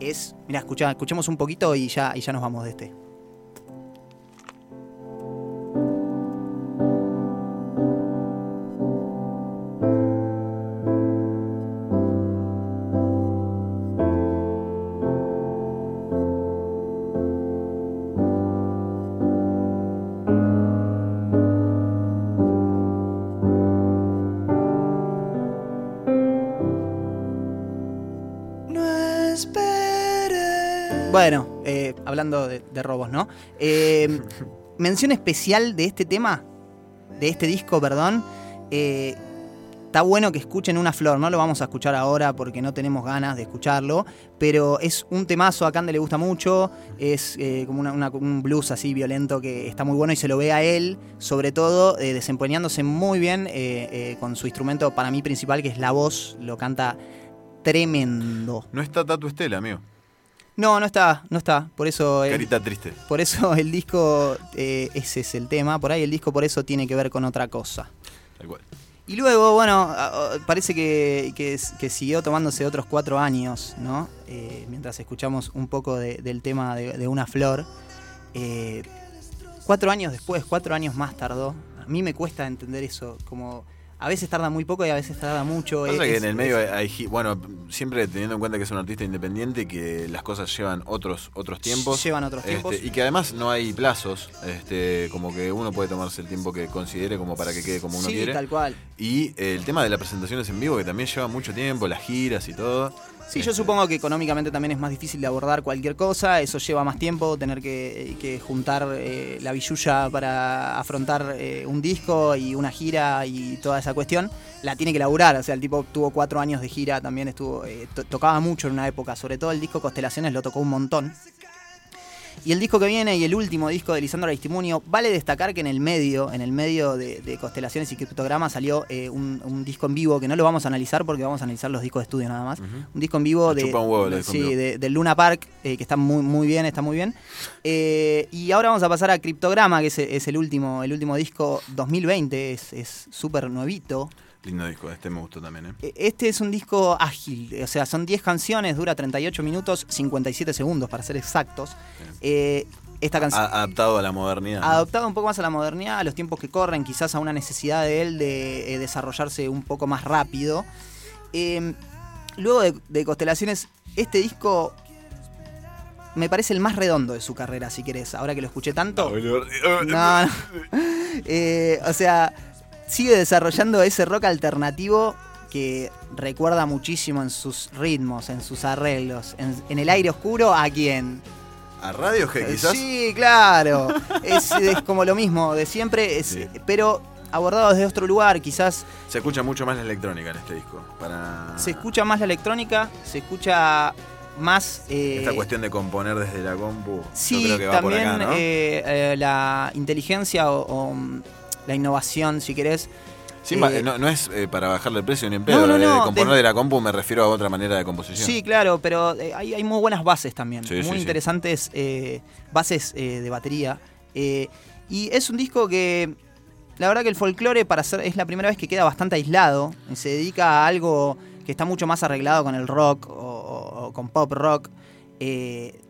es... Mira, escuchemos un poquito y ya, y ya nos vamos de este. Hablando de, de robos, ¿no? Eh, *laughs* mención especial de este tema, de este disco, perdón. eh, está bueno que escuchen Una Flor, no lo vamos a escuchar ahora porque no tenemos ganas de escucharlo, pero es un temazo, a Cande le gusta mucho, es eh, como una- una- un blues así violento que está muy bueno y se lo ve a él, sobre todo eh, desempeñándose muy bien eh, con su instrumento para mí principal, que es la voz, lo canta tremendo. No está Tatu Estela, amigo. No, no está, no está. Por eso. el- Carita triste. por eso el disco, eh, ese es el tema. Por ahí el disco por eso tiene que ver con otra cosa. Tal cual. Y luego, bueno, parece que, que siguió tomándose otros cuatro años, ¿no? Eh, mientras escuchamos un poco de- del tema de, de Una Flor. Eh, cuatro años después, cuatro años más tardó. A mí me cuesta entender eso, como a veces tarda muy poco y a veces tarda mucho. Pasa Es- que en el medio hay, hay bueno, siempre teniendo en cuenta que es un artista independiente y que las cosas llevan otros otros tiempos. Llevan otros este, tiempos. y que además no hay plazos, este, como que uno puede tomarse el tiempo que considere como para que quede como uno sí, quiere. tal cual. Y el tema de las presentaciones en vivo que también lleva mucho tiempo, las giras y todo. Sí, yo supongo que económicamente también es más difícil de abordar cualquier cosa, eso lleva más tiempo, tener que, que juntar eh, la billulla para afrontar eh, un disco y una gira y toda esa cuestión, la tiene que laburar, o sea, el tipo tuvo cuatro años de gira, también estuvo, eh, to- tocaba mucho en una época, sobre todo el disco Constelaciones lo tocó un montón. Y el disco que viene y el último disco de Lisandro Aristimunio, vale destacar que en el medio, en el medio de, de Constelaciones y Criptogramas salió eh, un, un disco en vivo que no lo vamos a analizar porque vamos a analizar los discos de estudio nada más. Un disco en vivo de, huevo sí, vivo. de- Luna Park, eh, que está muy, muy bien, está muy bien. Eh, y ahora vamos a pasar a Criptograma, que es, es el último, el último disco 2020, es es súper nuevito. Lindo disco, este me gustó también, ¿eh? Eh, Este es un disco ágil, o sea, son 10 canciones, dura 38 minutos, 57 segundos para ser exactos. Eh, esta canción... Adaptado a la modernidad. ¿no? Adaptado un poco más a la modernidad, a los tiempos que corren, quizás a una necesidad de él de eh, desarrollarse un poco más rápido. Eh, luego de, de Constelaciones, este disco me parece el más redondo de su carrera, si querés, ahora que lo escuché tanto. No, no. *laughs* Eh, o sea, sigue desarrollando ese rock alternativo que recuerda muchísimo en sus ritmos, en sus arreglos. En, en el aire oscuro, ¿a quién? ¿A radios que quizás? Sí, claro. Es, es como lo mismo de siempre, es- pero abordado desde otro lugar, quizás Se escucha mucho más la electrónica en este disco. Para se escucha más la electrónica, se escucha más... eh, esta cuestión de componer desde la compu. Sí, yo creo que va por también acá, ¿no? eh, eh, la inteligencia o, o, la innovación, si querés. Ba- eh, no, no es eh, para bajarle el precio ni en pedo. No, no, de- de componer de- de la compu me refiero a otra manera de composición. Sí, claro, pero eh, hay, hay muy buenas bases también. Sí, muy sí, sí. interesantes eh, bases eh, de batería. Eh, y es un disco que, la verdad que el folclore para hacer, es la primera vez que queda bastante aislado. y Se dedica a algo que está mucho más arreglado con el rock o, o- o con pop rock. eh,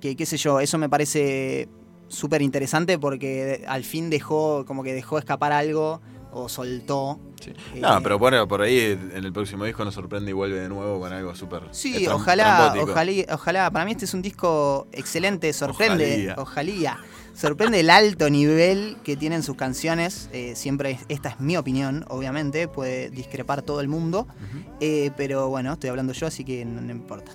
que qué sé yo, eso me parece súper interesante porque al fin dejó, como que dejó escapar algo o soltó. Eh, No, pero bueno, por ahí en el próximo disco nos sorprende y vuelve de nuevo con algo súper. Sí, eh, ojalá, ojalá, ojalá. Para mí este es un disco excelente, sorprende, Ojalía. ojalía. Sorprende el alto nivel que tienen sus canciones. eh, siempre, es- esta es mi opinión, obviamente, puede discrepar todo el mundo. eh, pero bueno, estoy hablando yo, así que no, no importa.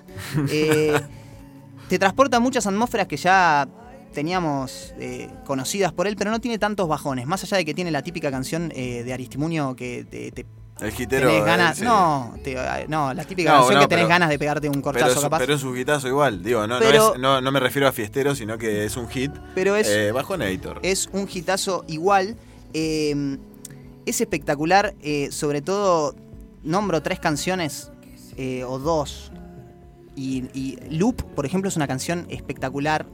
Te transporta a muchas atmósferas que ya teníamos eh, conocidas por él, pero no tiene tantos bajones. Más allá de que tiene la típica canción eh, de Aristimunio que te, te El tenés eh, ganas. sí. No, te- no, la típica No, canción no, que tenés pero- ganas de pegarte un Pero cortazo es, capaz. pero es un hitazo igual, digo, no, Pero- no, es- no, no me refiero a fiestero, sino que es un hit. Pero es- eh, bajo Editor. Es un hitazo igual. eh, es espectacular. sobre todo, nombro tres canciones o dos. Y, y Loop, por ejemplo, es una canción espectacular.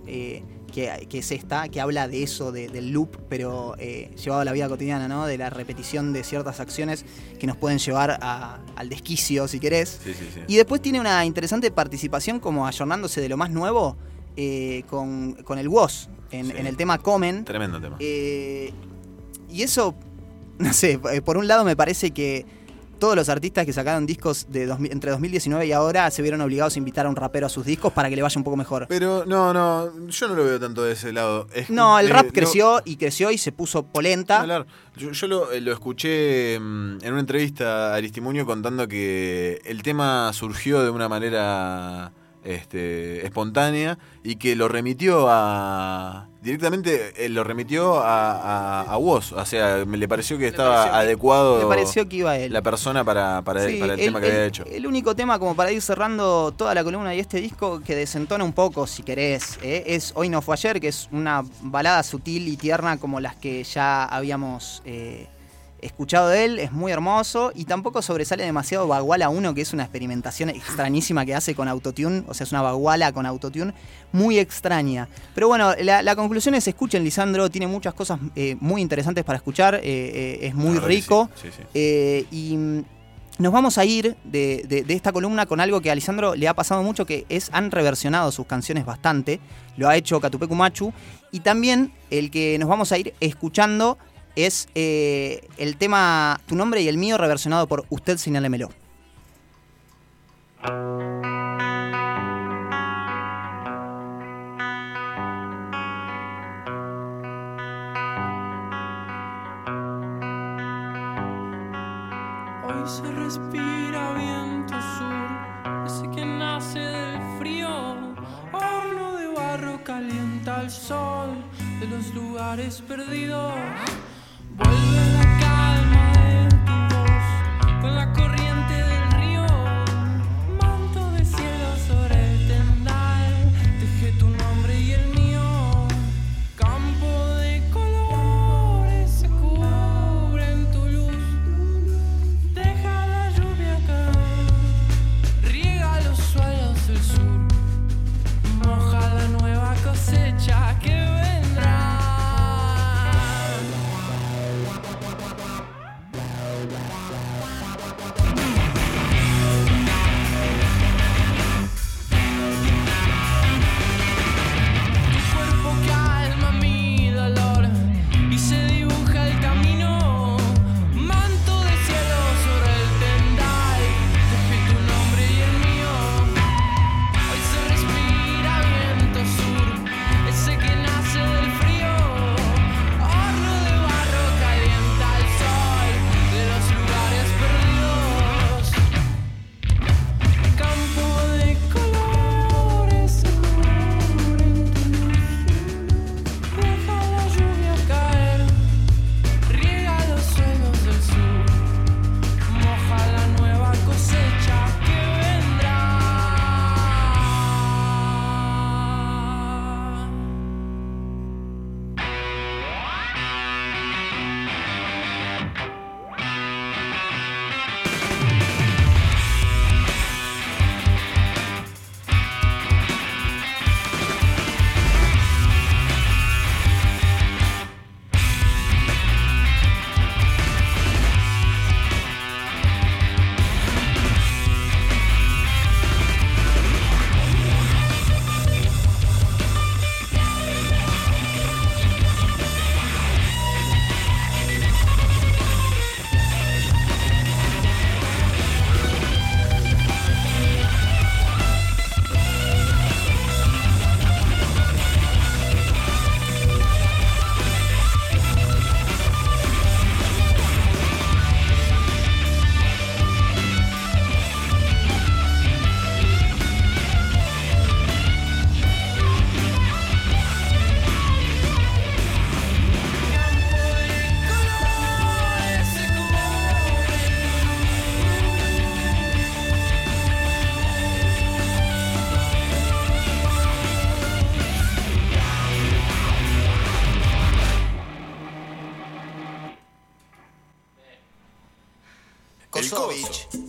Que, que es esta, que habla de eso, de- del loop, pero eh, llevado a la vida cotidiana, ¿no? De la repetición de ciertas acciones que nos pueden llevar a- al desquicio, si querés. Sí, sí, sí. Y después tiene una interesante participación como ayornándose de lo más nuevo eh, con, con el WOS en, el tema Comen. Tremendo tema. Eh, y eso, *laughs* no sé, por un lado me parece que todos los artistas que sacaron discos de 2000 entre 2019 y ahora se vieron obligados a invitar a un rapero a sus discos para que le vaya un poco mejor. Pero no, no, yo no lo veo tanto de ese lado. Es- No, el eh, rap no- creció y creció y se puso polenta. Yo lo, eh, lo escuché mm, en una entrevista a Aristimuño contando que el tema surgió de una manera este, espontánea y que lo remitió a. Directamente eh, lo remitió a, a. O sea, me le pareció que estaba pareció que- adecuado me pareció que iba él. la persona para, para, Sí, para el, el- tema que el- había hecho. El único tema, como para ir cerrando toda la columna y este disco, que desentona un poco, si querés, ¿eh? es Hoy no fue ayer, que es una balada sutil y tierna como las que ya habíamos eh, escuchado de él. Es muy hermoso y tampoco sobresale demasiado Baguala 1, que es una experimentación extrañísima que hace con autotune. O sea, es una Baguala con autotune muy extraña. Pero bueno, la, la conclusión es: escuchen, Lisandro, tiene muchas cosas eh, muy interesantes para escuchar, eh, eh, es muy rico. sí, sí, sí. Y mm, nos vamos a ir de, de- de esta columna con algo que a Lisandro le ha pasado mucho, que es han reversionado sus canciones bastante. Lo ha hecho Catupecu Machu. Y también el que nos vamos a ir escuchando es eh, el tema Tu nombre y el mío reversionado por Usted Señálemelo. Hoy se respira viento sur, ese que nace del frío. Horno de barro calienta el sol de los lugares perdidos. Vuelve Voyage.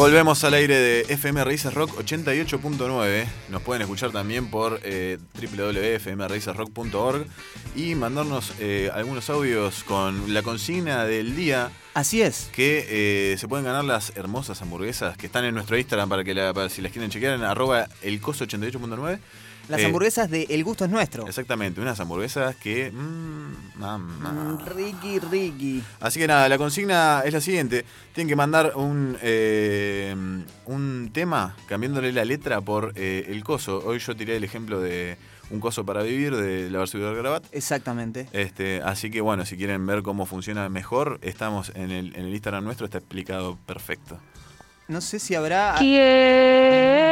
Volvemos al aire de FM Raíces Rock 88.9. Nos pueden escuchar también por eh, y mandarnos eh, algunos audios con la consigna del día. Así es. Que eh, se pueden ganar las hermosas hamburguesas que están en nuestro Instagram para que la- para si las quieren chequear en arroba elcoso88.9. Las Eh, hamburguesas de El Gusto es Nuestro. Exactamente, unas hamburguesas que... mm, mamá. Ricky, Ricky. Así que nada, la consigna es la siguiente. Tienen que mandar un, eh, un tema cambiándole la letra por eh, el coso. Hoy yo tiré el ejemplo de Un coso para vivir de la versión de Grabat. Exactamente. Este, así que bueno, si quieren ver cómo funciona mejor, estamos en el, en el Instagram nuestro, está explicado perfecto. No sé si habrá. ¿Quién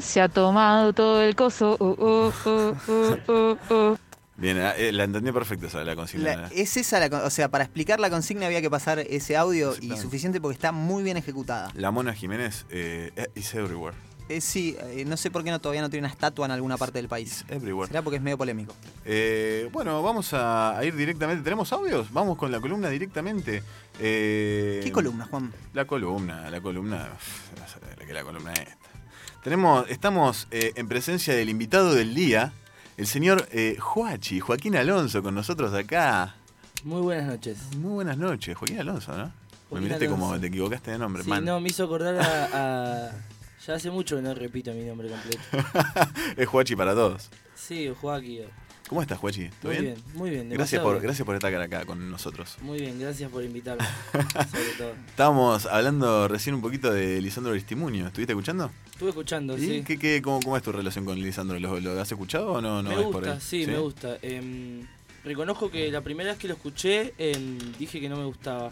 se ha tomado todo el coso? Uh, uh, uh, uh, uh, uh. Bien, eh, la entendí perfecto esa la consigna. La- es esa la. O sea, para explicar la consigna había que pasar ese audio y suficiente porque está muy bien ejecutada. La Mona Jiménez eh, is everywhere. Eh, sí, eh, no sé por qué no, todavía no tiene una estatua en alguna parte del país. Everywhere. Será porque es medio polémico. Eh, bueno, vamos a, a ir directamente. ¿Tenemos audios? Vamos con la columna directamente. Eh, ¿Qué columna, Juan? La columna, la columna. de qué la columna es esta. Tenemos, estamos eh, en presencia del invitado del día, el señor eh, Joachi, Joaquín Alonso, con nosotros acá. Muy buenas noches. Muy buenas noches, Joaquín Alonso, ¿no? Me Joaquín miraste como te equivocaste de nombre, Sí, man. no, me hizo acordar a, a- *laughs* Ya hace mucho que no repito mi nombre completo. *laughs* es Joachi para todos. Sí, Joaquín. ¿Cómo estás, Joachi? ¿Todo Muy bien? bien, muy bien, Gracias por, bien. gracias por estar acá con nosotros. Muy bien, gracias por invitarme. *laughs* sobre todo. Estábamos hablando recién un poquito de Lisandro Aristimuño. ¿Estuviste escuchando? Estuve escuchando, ¿Y sí. ¿Qué, qué, cómo, cómo es tu relación con Lisandro? ¿Lo, lo has escuchado o no? no me por gusta, él? sí, me gusta. Em, reconozco que la primera vez que lo escuché em, dije que no me gustaba.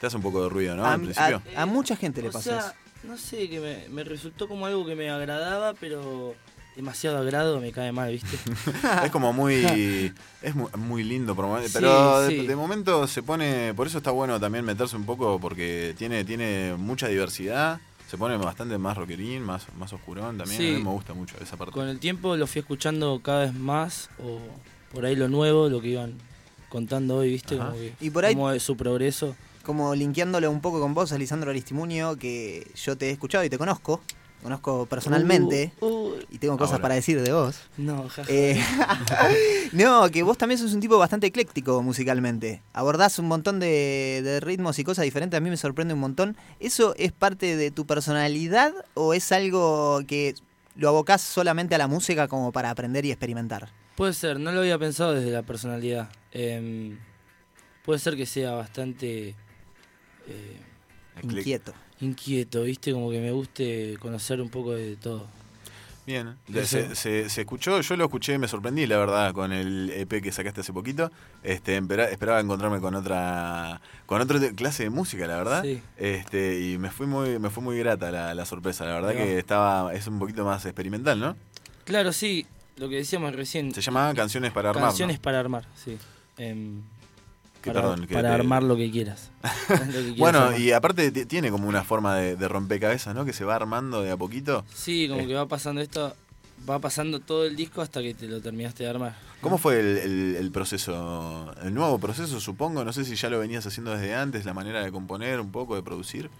Te hace un poco de ruido, ¿no? a, Al principio. a- a mucha gente le o pasa sea, eso. no sé, que me, me resultó como algo que me agradaba, pero demasiado agrado me cae mal, ¿viste? *laughs* es como muy. *laughs* Es muy, muy lindo. Pero Sí, de, sí. de momento se pone. Por eso está bueno también meterse un poco porque tiene, tiene mucha diversidad. Se pone bastante más rockerín, más, más oscurón también. Sí. A mí me gusta mucho esa parte. Con el tiempo lo fui escuchando cada vez más, o por ahí lo nuevo, lo que iban contando hoy, ¿viste? Como que, Y por ahí- como su progreso. Como linkeándolo un poco con vos, Alisandro Aristimuño, que yo te he escuchado y te conozco. Conozco personalmente. Uh, uh. y tengo cosas Ahora. para decir de vos. No, jaja. Eh, *laughs* no, que vos también sos un tipo bastante ecléctico musicalmente. Abordás un montón de, de ritmos y cosas diferentes. A mí me sorprende un montón. ¿Eso es parte de tu personalidad o es algo que lo abocás solamente a la música como para aprender y experimentar? Puede ser, no lo había pensado desde la personalidad. Em, puede ser que sea bastante eh, Inquieto. Inquieto, ¿viste? Como que me guste conocer un poco de todo. Bien, se, se- se escuchó, yo lo escuché y me sorprendí, la verdad, con el EP que sacaste hace poquito. Este, esperaba encontrarme con otra con otra clase de música, la verdad. Sí. Este, y me fui muy me fue muy grata la, la sorpresa, la verdad que estaba es un poquito más experimental, ¿no? Claro, sí, lo que decíamos recién. Se llama Canciones para armar. ¿no? Canciones para armar, sí. Em, Que, para perdón, que para te- armar lo que quieras. *laughs* Lo que quieras Bueno, armar. y aparte ti- tiene como una forma de, de rompecabezas, ¿no? Que se va armando de a poquito. Sí, como Eh. que va pasando esto, va pasando todo el disco hasta que te lo terminaste de armar. ¿Cómo fue el, el- el proceso? El nuevo proceso, supongo. No sé si ya lo venías haciendo desde antes, la manera de componer, un poco, de producir.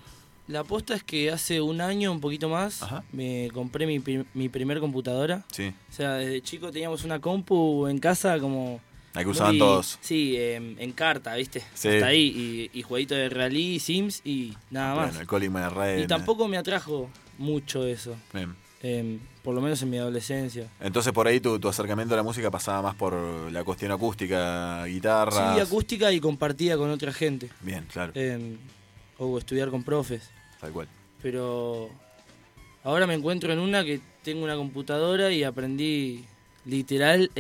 La aposta es que hace un año, un poquito más, me compré mi, mi primer computadora. Sí. O sea, desde chico teníamos una compu en casa como... La que usaban todos. Sí, em, en carta, ¿viste? Sí. Hasta ahí. Y, y jueguito de rally, Sims y nada más. Bueno, el Colin McRae. Y tampoco me atrajo mucho eso. Bien. Em, por lo menos en mi adolescencia. Entonces por ahí tu, tu acercamiento a la música pasaba más por la cuestión acústica, guitarra. Sí, acústica y compartida con otra gente. Bien, claro. Em, o estudiar con profes. Tal cual. Pero ahora me encuentro en una que tengo una computadora y aprendí literal.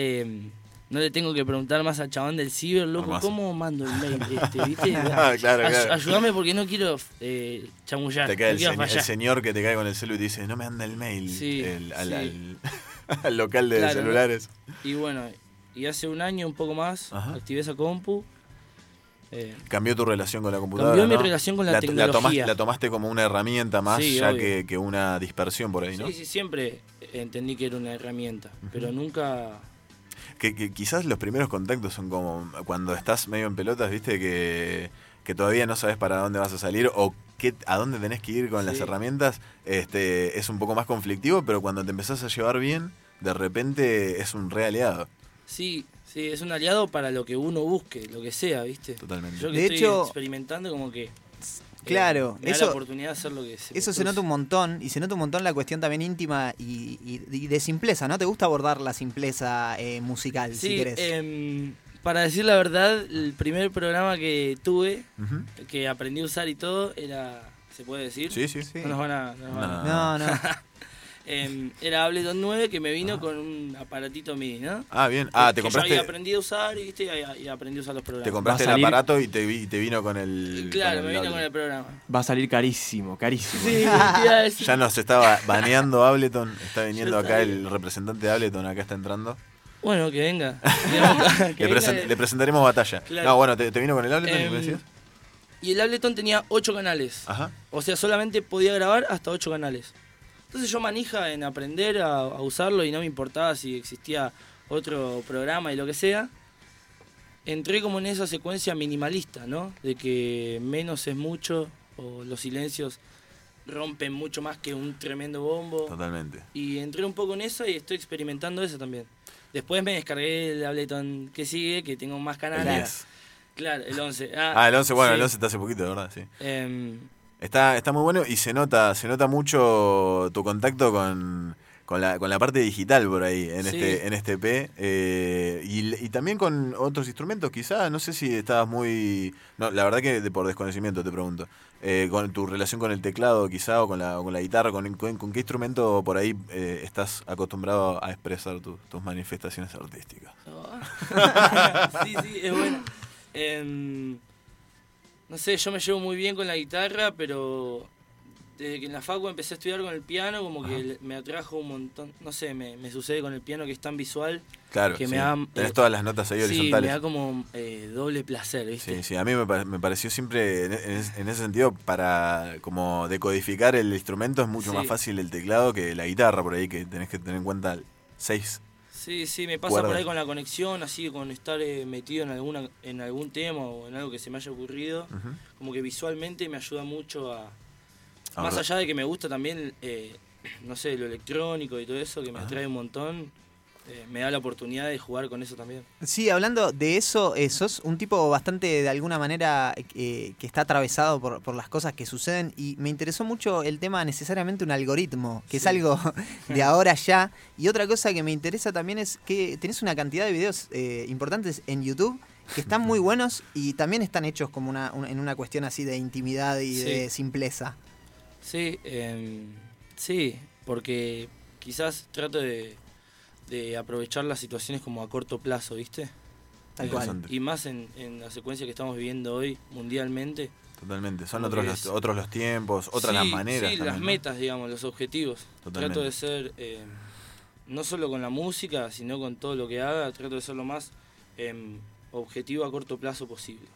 No le tengo que preguntar más al chabón del ciber, loco. ¿cómo mando el mail *laughs* este? ¿Viste? Ah, claro, claro. Ayúdame porque no quiero eh, chamullar. Te cae no el, se- el señor que te cae con el celu y te dice, no me anda el mail Sí, el- al, sí. al- *laughs* al local de Claro, celulares. Y bueno, y hace un año, un poco más, Ajá. activé esa compu. eh, Cambió tu relación con la computadora. Cambió mi ¿no? relación con la tecnología. la tomaste como una herramienta más Sí, ya que una dispersión por ahí, ¿no? Sí, sí, siempre entendí que era una herramienta, pero nunca... Que, que quizás los primeros contactos son como cuando estás medio en pelotas, viste, que, que todavía no sabes para dónde vas a salir o qué, a dónde tenés que ir con las herramientas, este, es un poco más conflictivo, pero cuando te empezás a llevar bien, de repente es un re aliado. Sí, sí, es un aliado para lo que uno busque, lo que sea, ¿viste? Totalmente. Yo que De estoy hecho- experimentando como que... eh, Claro, me da eso- la oportunidad de hacer lo que se Eso se nota un montón, y se nota un montón la cuestión también íntima y, y- y de simpleza, ¿no? ¿Te gusta abordar la simpleza eh, musical, si Sí, querés? em, para decir la verdad, el primer programa que tuve, que aprendí a usar y todo, era... ¿Se puede decir? Sí, sí. No nos van a... no nos van a- No, no. *laughs* Em, era Ableton 9 que me vino con un aparatito MIDI, ¿no? Ah, bien. Ah, te Que compraste- Yo había aprendido a usar y, ¿viste? y, y aprendí a usar los programas. Te compraste el aparato y te, vi- te vino con el. Claro, con me vino con el programa. Va a salir carísimo, carísimo. Sí. Ya nos estaba baneando Ableton. Está viniendo Yo acá sabía. el representante de Ableton, acá está entrando. Bueno, que venga. *laughs* Que Le, venga presen- de- le presentaremos batalla. Claro. No, bueno, ¿te, te vino con el Ableton y me Em, decías? Y el Ableton tenía 8 canales. Ajá. O sea, solamente podía grabar hasta 8 canales. Entonces yo manija en aprender a, a usarlo y no me importaba si existía otro programa y lo que sea. Entré como en esa secuencia minimalista, ¿no? De que menos es mucho o los silencios rompen mucho más que un tremendo bombo. Totalmente. Y entré un poco en eso y estoy experimentando eso también. Después me descargué el Ableton que sigue, que tengo más canales. El 10. Claro, el 11. Ah, el 11, bueno, sí. el 11 está hace poquito, de verdad, sí. Em, Está, está muy bueno y se nota, se nota mucho tu contacto con, con, la, con la parte digital por ahí, en Sí. este, en este P. eh, y, y también con otros instrumentos, quizás, no sé si estabas muy. No, la verdad que de- por desconocimiento te pregunto. Eh, con tu relación con el teclado, quizá, o con la, o con la guitarra, con, con- con qué instrumento por ahí eh, estás acostumbrado a expresar tu- tus manifestaciones artísticas. *laughs* sí, sí, es bueno. No sé, yo me llevo muy bien con la guitarra, pero desde que en la facu empecé a estudiar con el piano, como que le- me atrajo un montón. No sé, me, me sucede con el piano que es tan visual. Claro, que sí. me da, tenés eh, todas las notas ahí sí, horizontales. me da como eh, doble placer, ¿viste? Sí, sí, a mí me, me pareció siempre, en, en es- en ese sentido, para como decodificar el instrumento es mucho Sí. más fácil el teclado que la guitarra, por ahí que tenés que tener en cuenta seis. Sí, sí, me pasa Cuerdas. por ahí con la conexión, así con estar eh, metido en alguna en algún tema o en algo que se me haya ocurrido, como que visualmente me ayuda mucho a... Más allá de que me gusta también, eh, no sé, lo electrónico y todo eso, que me atrae un montón, eh, me da la oportunidad de jugar con eso también. Sí, hablando de eso, eh, sos un tipo bastante, de alguna manera, eh, que está atravesado por, por las cosas que suceden y me interesó mucho el tema necesariamente un algoritmo, que es algo *laughs* de ahora ya. Y otra cosa que me interesa también es que tenés una cantidad de videos importantes en YouTube que están muy *laughs* buenos y también están hechos como una, un- en una cuestión así de intimidad y Sí. de simpleza. Sí, em, sí, porque quizás trato de, de aprovechar las situaciones como a corto plazo, ¿viste? Tal Eh, cual. Y más en, en la secuencia que estamos viviendo hoy mundialmente. Totalmente. Son otros los, otros los tiempos, otras las maneras. Sí, las metas, digamos, los objetivos. Totalmente. Trato de ser, eh, no solo con la música, sino con todo lo que haga, trato de ser lo más em, objetivo a corto plazo posible.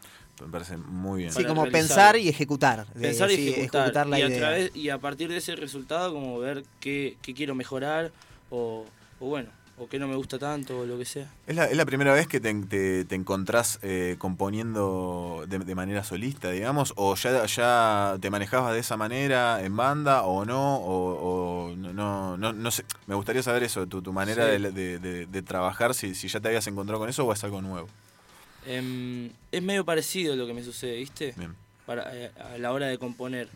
Me parece muy bien. Sí, Para como realizar. pensar y ejecutar. de- Pensar y sí, ejecutar. la y, a idea. través, y a partir de ese resultado, como ver qué, qué quiero mejorar o, o bueno, o qué no me gusta tanto o lo que sea. ¿Es la, es la primera vez que te, te- te encontrás eh, componiendo de, de manera solista, digamos? ¿O ya, ya te manejabas de esa manera en banda o no? ¿O, o no, no, no, sé? Me gustaría saber eso, tu, tu manera Sí. de, de- trabajar, si, si ya te habías encontrado con eso o es algo nuevo. Em, es medio parecido lo que me sucede, ¿viste? Bien. Para, eh, a la hora de componer.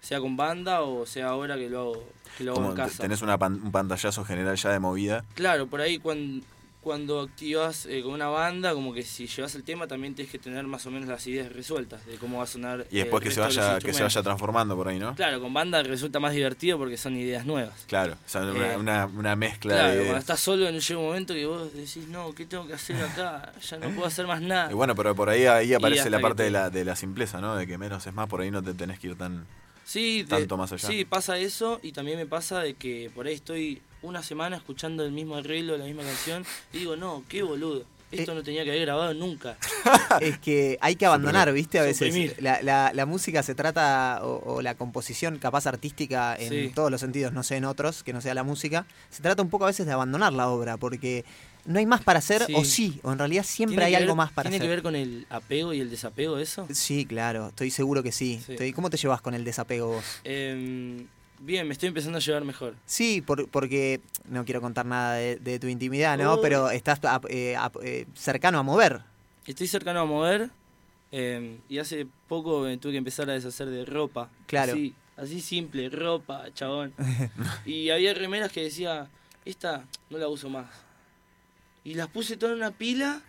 Sea con banda o sea ahora que lo hago, que lo hago en casa. tenés una pan- un pantallazo general ya de movida. Claro, por ahí cuando, cuando activas eh, con una banda, como que si llevas el tema también tienes que tener más o menos las ideas resueltas de cómo va a sonar. Y después el que se, de vaya, que se vaya transformando por ahí, ¿no? Claro, con banda resulta más divertido porque son ideas nuevas. Claro, o sea, Eh, una- una mezcla Claro, de... cuando estás solo llega un momento que vos decís, no, ¿qué tengo que hacer acá? Ya no puedo hacer más nada. Y bueno, pero por ahí, ahí aparece la parte te- de la, de la simpleza, ¿no? De que menos es más, por ahí no te tenés que ir tan... Sí, de- tanto más allá. Sí, pasa eso y también me pasa de que por ahí estoy una semana escuchando el mismo arreglo, la misma canción y digo, no, qué boludo. Eh, Esto no tenía que haber grabado nunca. *laughs* es que hay que abandonar, ¿viste? A veces la, la- la música se trata, o, o la composición capaz artística en Sí. todos los sentidos, no sé, en otros, que no sea la música, se trata un poco a veces de abandonar la obra, porque no hay más para hacer, Sí. o sí, o en realidad siempre ¿Tiene hay algo más para ¿Tiene hacer. que ver con el apego y el desapego eso? Sí, claro, estoy seguro que sí. Sí. Estoy- ¿Cómo te llevas con el desapego vos? Em, bien, me estoy empezando a llevar mejor. Sí, por- porque no quiero contar nada de, de tu intimidad, ¿no? Pero estás eh, ap- eh, cercano a mover. Estoy cercano a mover em, y hace poco me tuve que empezar a deshacer de ropa. Claro. Así, así simple, ropa, chabón. *laughs* y había remeras que decía, esta no la uso más. Y las puse todas en una pila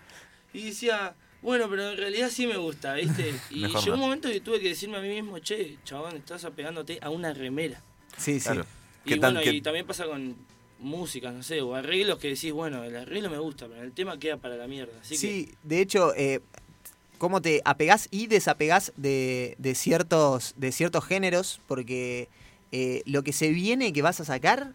y decía, bueno, pero en realidad sí me gusta, ¿viste? *laughs* Y Mejor llegó un momento que tuve que decirme a mí mismo, che, chabón, estás apegándote a una remera. Sí, Claro. Y ¿Qué tan- bueno, qué- y también pasa con música, no sé, o arreglos que decís, bueno, el arreglo me gusta, pero el tema queda para la mierda. Así sí, de hecho, eh, cómo te apegás y desapegás de, de ciertos, de ciertos géneros, porque eh, lo que se viene que vas a sacar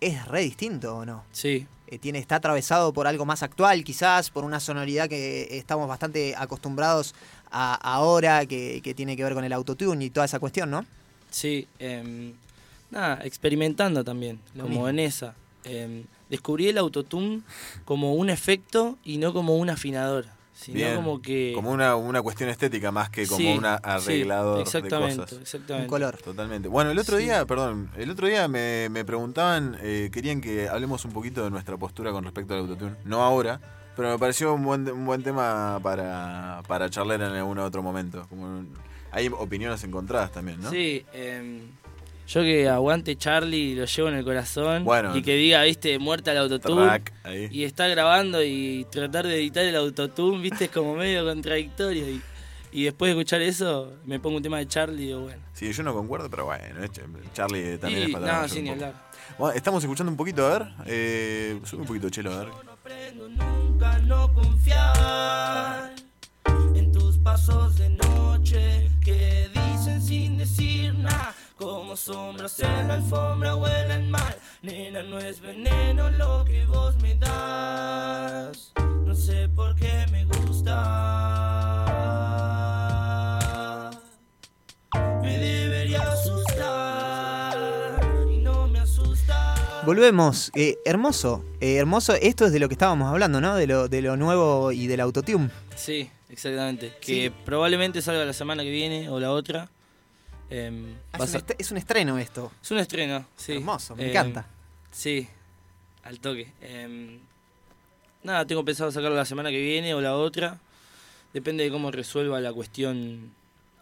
es re distinto, ¿o no? sí, Eh, tiene, está atravesado por algo más actual, quizás, por una sonoridad que estamos bastante acostumbrados a ahora, que, que tiene que ver con el autotune y toda esa cuestión, ¿no? sí. em, nada, experimentando también, Lo como mismo. en esa. Em, descubrí el autotune como un efecto y no como un afinador, sino Bien. como que... Como una, una cuestión estética más que como Sí, un sí, arreglador de exactamente, cosas. exactamente. Un color. Totalmente. Bueno, el otro Sí. día, perdón, el otro día me, me preguntaban, eh, querían que hablemos un poquito de nuestra postura con respecto al autotune. No ahora, pero me pareció un buen, un buen tema para, para charlar en algún otro momento. Como un- hay opiniones encontradas también, ¿no? Sí, em, yo que aguante Charlie, lo llevo en el corazón. Bueno. y que diga, viste, muerta el autotune. Y está grabando y tratar de editar el autotune, viste, es como medio contradictorio. Y, y después de escuchar eso, me pongo un tema de Charlie y digo, bueno. Sí, yo no concuerdo, pero bueno, es- Charlie también Y, es palabra no, sin ni hablar. Bueno, estamos escuchando un poquito, a ver. Eh, sube un poquito chelo, a ver. nunca no confiar en tus pasos de noche que dicen sin decir nada. Como sombras en la alfombra huelen mal. Nena, no es veneno lo que vos me das. No sé por qué me gusta. Me debería asustar y no me asusta. Volvemos. Eh, hermoso, eh, hermoso. Esto es de lo que estábamos hablando, ¿no? De lo, de lo nuevo y del autotune. Sí, exactamente. Que Sí. probablemente salga la semana que viene o la otra. Em, Ah, es, un es estreno esto. Es un estreno, sí. Hermoso, me Em, encanta. Sí, al toque. Em, nada, tengo pensado sacarlo la semana que viene o la otra. Depende de cómo resuelva la cuestión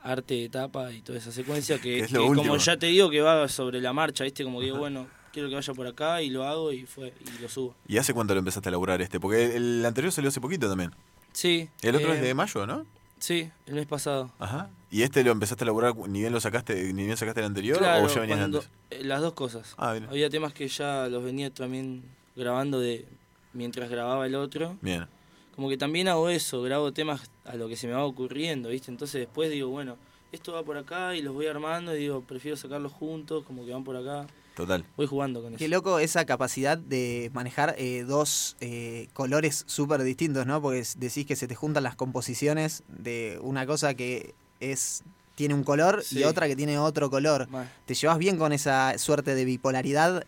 arte, etapa y toda esa secuencia. Que, *laughs* es lo que como ya te digo, que va sobre la marcha, ¿viste? Como que digo, bueno, quiero que vaya por acá y lo hago y fue y lo subo. ¿Y hace cuánto lo empezaste a elaborar este? Porque el anterior salió hace poquito también. Sí. El otro eh, es de mayo, ¿no? Sí, el mes pasado. Ajá. ¿Y este lo empezaste a elaborar ni bien lo sacaste, ni bien sacaste el anterior Claro, o ya venías antes? eh, las dos cosas. Ah, bien. Había temas que ya los venía también grabando de mientras grababa el otro. Bien. Como que también hago eso, grabo temas a lo que se me va ocurriendo, ¿viste? Entonces después digo, bueno, esto va por acá y los voy armando y digo, prefiero sacarlos juntos, como que van por acá. Total. Voy jugando con eso. Qué loco esa capacidad de manejar eh, dos eh, colores súper distintos, ¿no? Porque decís que se te juntan las composiciones de una cosa que es tiene un color Sí. y otra que tiene otro color. ¿Te llevas bien con esa suerte de bipolaridad?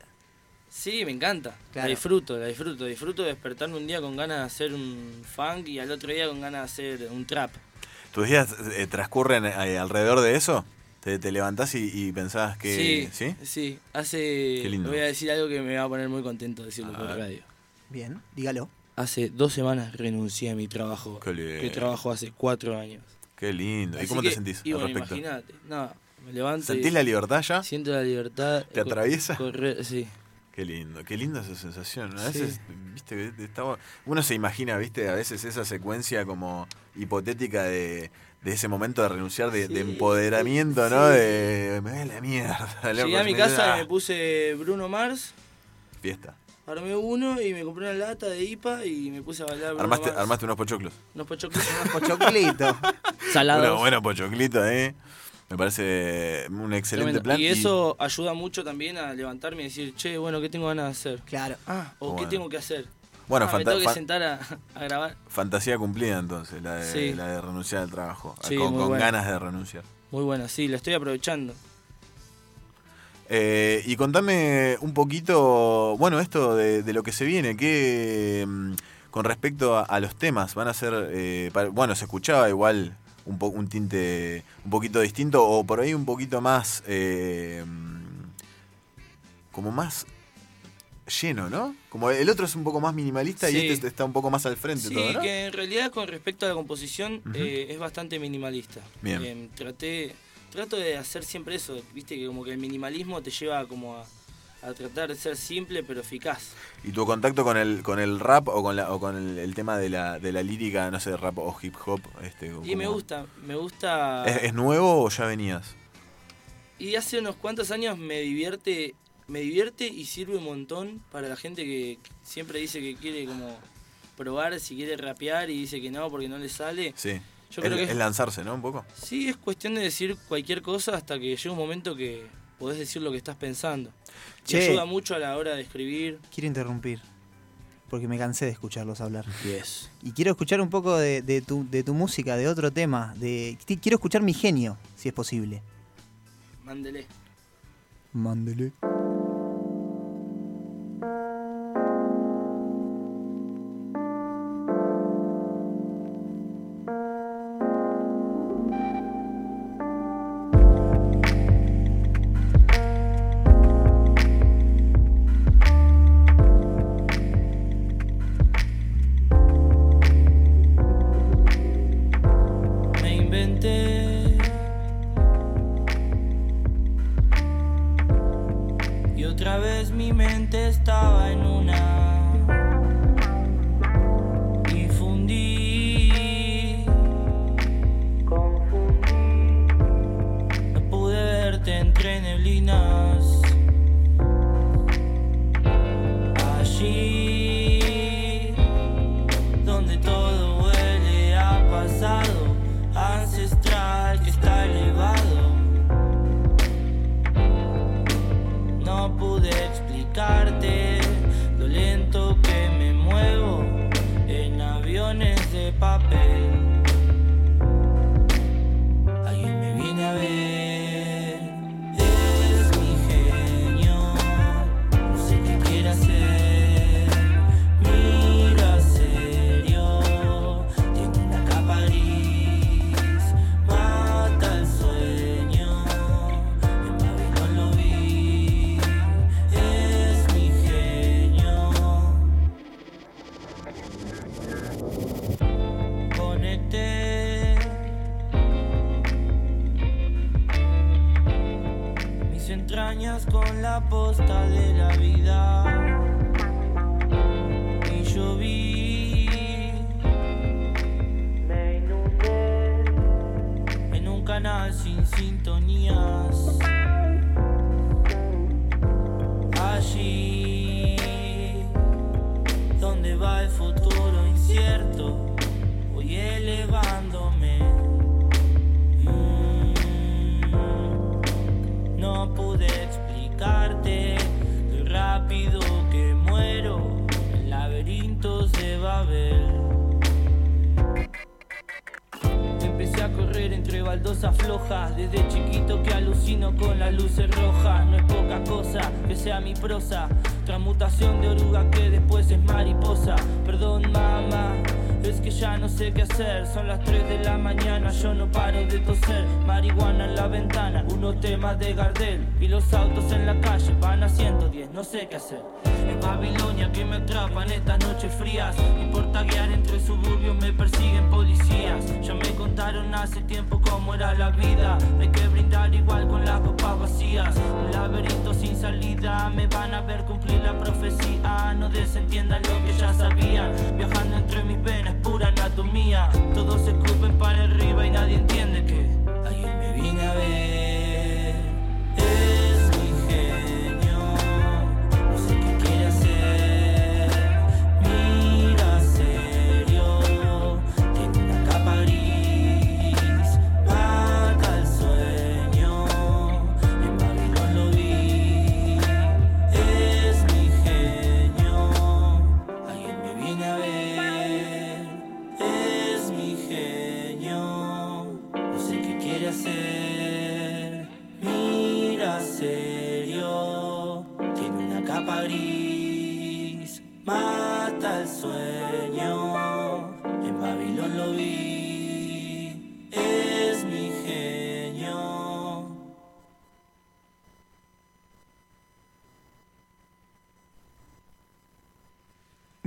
Sí, me encanta. Claro. La disfruto, la disfruto. Disfruto de despertarme un día con ganas de hacer un funk y al otro día con ganas de hacer un trap. ¿Tus días eh, transcurren eh, alrededor de eso? ¿Te, te levantás y, y pensás que... sí, ¿Sí? sí. Hace. Qué lindo. Voy a decir algo que me va a poner muy contento decirlo por radio. Bien, dígalo. Hace dos semanas renuncié a mi trabajo. Qué lindo. Que trabajo hace cuatro años. Qué lindo. ¿Y Así cómo te sentís y al bueno, respecto? imagínate. No, me levanto. ¿Sentís y la libertad ya? Siento la libertad. ¿Te atraviesa? correr- sí. Qué lindo, qué linda esa sensación. A Sí. veces, viste, que está- uno se imagina, viste, a veces esa secuencia como hipotética de, de ese momento de renunciar, de, de empoderamiento, ¿no? De me da la mierda. Llegué a mi casa da- y me puse Bruno Mars, Fiesta. armé uno y me compré una lata de IPA y me puse a bailar Bruno Armaste, Mars. armaste unos pochoclos. Unos pochoclitos. Unos pochoclitos. *laughs* Salados. Bueno, bueno, pochoclito, ¿eh? Me parece un excelente Tremendo. plan. Y eso ayuda mucho también a levantarme y decir, che, bueno, ¿qué tengo ganas de hacer? Claro. Ah, o Bueno. qué tengo que hacer. Bueno, Ah, me tengo que sentar a, *laughs* a grabar. Fantasía cumplida entonces, la de, Sí. la de renunciar al trabajo. Sí, con ganas de renunciar. Muy buena, sí, la estoy aprovechando. Eh, y contame un poquito, bueno, esto de, de lo que se viene, que mm, con respecto a, a los temas, van a ser, eh, bueno, se escuchaba igual un, po- un tinte un poquito distinto o por ahí un poquito más, eh, mm, como más lleno, ¿no? Como el otro es un poco más minimalista y este está un poco más al frente Sí, todo, ¿no? que en realidad con respecto a la composición eh, es bastante minimalista. Bien. Eh, traté, trato de hacer siempre eso, viste que como que el minimalismo te lleva como a, a tratar de ser simple pero eficaz. ¿Y tu contacto con el con el rap o con la, o con el, el tema de la, de la lírica, no sé, rap o hip hop? Este, Y me gusta, me gusta... ¿Es, es nuevo o ya venías? Y hace unos cuantos años me divierte, me divierte y sirve un montón para la gente que siempre dice que quiere como probar si quiere rapear y dice que no porque no le sale. Sí. Yo es, creo que es lanzarse, ¿no? Un poco. Sí, es cuestión de decir cualquier cosa hasta que llegue un momento que podés decir lo que estás pensando. Y Che. ayuda mucho a la hora de escribir. Quiero interrumpir. Porque me cansé de escucharlos hablar. Yes. Y quiero escuchar un poco de, de tu, de tu música, de otro tema. De, quiero escuchar mi genio, si es posible. Mándele. Mándele. canal sin sintonías. Allí donde va el futuro incierto, voy elevando. Baldosas flojas. Desde chiquito que alucino con las luces rojas. No es poca cosa que sea mi prosa. Transmutación de oruga que después es mariposa. Perdón mamá, es que ya no sé qué hacer. Son las 3 de la mañana, yo no paro de toser. Marihuana en la ventana, unos temas de Gardel. Y los autos en la calle van a 110, no sé qué hacer En Babilonia que me atrapan estas noches frías. Importa guiar entre suburbios, me persiguen policías. Ya me contaron hace tiempo cómo era la vida. Hay que brindar igual con las copas vacías. Un laberinto sin salida, me van a ver cumplir la profecía. No desentiendan lo que ya sabían. Viajando entre mis venas, pura anatomía. Todos se escupen para arriba y nadie entiende que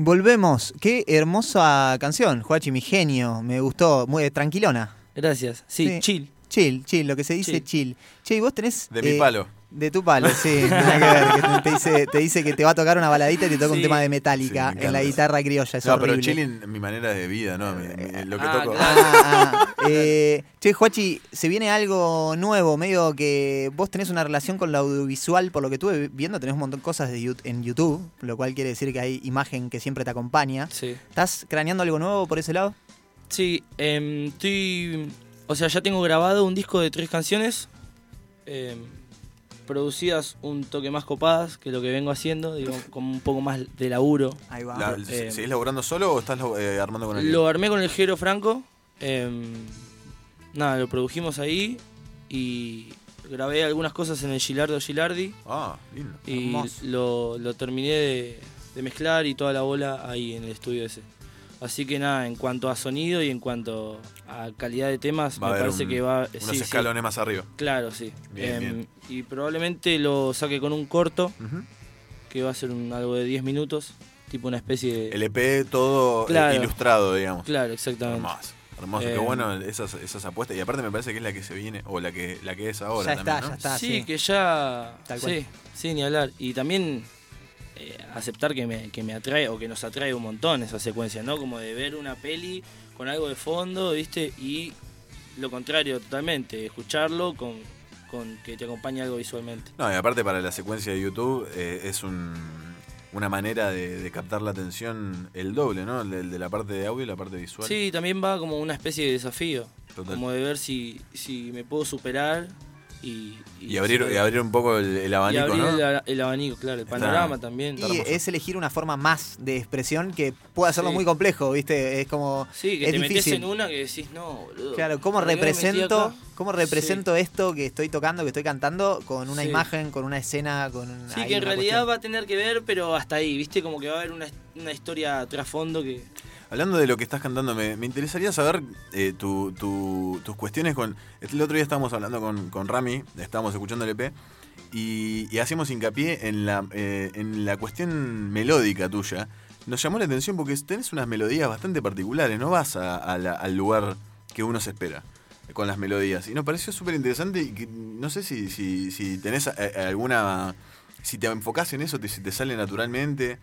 Volvemos. Qué hermosa canción, Juachi, mi genio. Me gustó. Muy tranquilona. Gracias. Sí, chill. Chill, chill, lo que se dice chill. Che, y vos tenés. De mi eh, palo. De tu palo, sí. *laughs* nada que ver, que te, dice, te dice que te va a tocar una baladita y te toca un tema de metálica Sí, me en la guitarra criolla. Es no, pero horrible. chilling mi manera de vida, ¿no? Mi- mi- lo que Ah, toco. Ah, ah. Eh, che, Juachi, se viene algo nuevo, medio que vos tenés una relación con lo audiovisual, por lo que estuve viendo, tenés un montón de cosas de en YouTube, lo cual quiere decir que hay imagen que siempre te acompaña. Sí. ¿Estás craneando algo nuevo por ese lado? Sí, em, estoy. O sea, ya tengo grabado un disco de tres canciones. em, producidas un toque más copadas que lo que vengo haciendo, digo, *laughs* con un poco más de laburo. Ahí va. La- Eh, ¿Seguís laburando solo o estás eh, armando con el Lo armé con el Jero Franco. em, nada, lo produjimos ahí y grabé algunas cosas en el Gilardo Gilardi. Ah, lindo. Y lo, lo terminé de, de mezclar y toda la bola ahí en el estudio ese. Así que nada, en cuanto a sonido y en cuanto a calidad de temas, Va me parece un- que va. unos sí, sí. escalones más arriba. Claro, sí. Bien, Em, bien. Y probablemente lo saque con un corto, que va a ser un, algo de 10 minutos, tipo una especie de. El EP todo eh, Claro. ilustrado, digamos. Claro, exactamente. Hermoso. Hermoso, qué Eh, bueno esas, esas apuestas. Y aparte me parece que es la que se viene, o la que, la que es ahora Ya también, está, ¿no? ya está. sí, sí. que ya. Tal cual. sí, sí, ni hablar. Y también eh, aceptar que me, que me atrae o que nos atrae un montón esa secuencia, ¿no? Como de ver una peli con algo de fondo, ¿viste? Y lo contrario totalmente, escucharlo con, con que te acompañe algo visualmente. No, y aparte para la secuencia de YouTube eh, es un, una manera de, de captar la atención el doble, ¿no? El de, el de la parte de audio y la parte visual. Sí, también va como una especie de desafío. Total. Como de ver si, si me puedo superar y... Y abrir, y abrir un poco el, el abanico, y abrir ¿no? el, abanico, claro, el Está- panorama también. Y es elegir una forma más de expresión que puede hacerlo Sí. muy complejo, ¿viste? Es como. Sí, que es te metes difícil. en una que decís, no, boludo. Claro, ¿cómo ¿por qué me metí represento, cómo represento esto que estoy tocando, que estoy cantando, con una Sí. imagen, con una escena, con un- Sí, que en realidad cuestión? va a tener que ver, pero hasta ahí, ¿viste? Como que va a haber una, una historia trasfondo que... Hablando de lo que estás cantando, me, me interesaría saber eh, tu- tu- tus cuestiones con... El otro día estábamos hablando con, con Rami, estábamos escuchando el EP, y, y hacíamos hincapié en la, eh, en la cuestión melódica tuya. Nos llamó la atención porque tenés unas melodías bastante particulares, no vas al lugar que uno se espera con las melodías. Y nos pareció súper interesante y que no sé si, si, si tenés eh, alguna... Si te enfocás en eso, te, te sale naturalmente.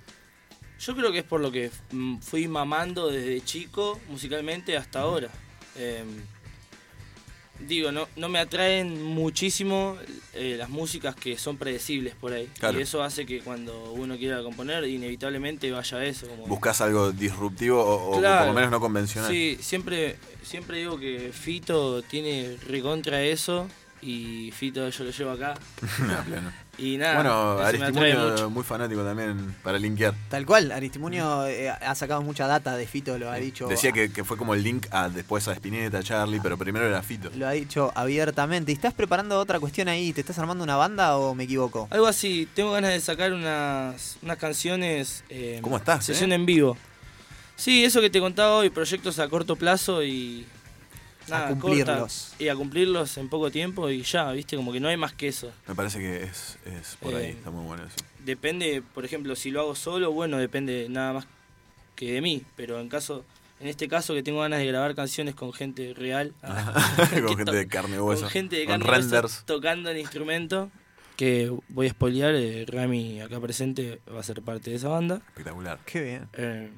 Yo creo que es por lo que mm, fui mamando desde chico musicalmente hasta ahora. Eh, digo, no, no me atraen muchísimo eh, las músicas que son predecibles por ahí. Claro. Y eso hace que cuando uno quiera componer, inevitablemente vaya a eso. Como ¿Buscas algo disruptivo o, por lo menos no convencional? Sí, siempre, siempre digo que Fito tiene recontra eso y Fito yo lo llevo acá. *laughs* Pleno. Y nada, bueno, Aristimuño muy fanático también para linkear. Tal cual, Aristimunio eh, ha sacado mucha data de Fito, lo ha dicho. Decía que, que fue como el link a después a Spinetta, a Charlie, pero primero era Fito. Lo ha dicho abiertamente. ¿Y estás preparando otra cuestión ahí? ¿Te estás armando una banda o me equivoco? Algo así, tengo ganas de sacar unas, unas canciones. eh, ¿Cómo estás, Sesión eh? en vivo. Sí, eso que te contaba hoy, proyectos a corto plazo y. Nada, cumplirlos. corta, y a cumplirlos en poco tiempo y ya, viste, como que no hay más que eso. Me parece que es, es por ahí, Eh, está muy bueno eso. Depende, por ejemplo, si lo hago solo, bueno, depende nada más que de mí. Pero en caso, en este caso que tengo ganas de grabar canciones con gente real. *laughs* que con gente de carne y hueso. Con gente de con carne y hueso renders. tocando el instrumento. Que voy a spoilear, eh, Rami acá presente va a ser parte de esa banda. Espectacular. Qué bien. Eh,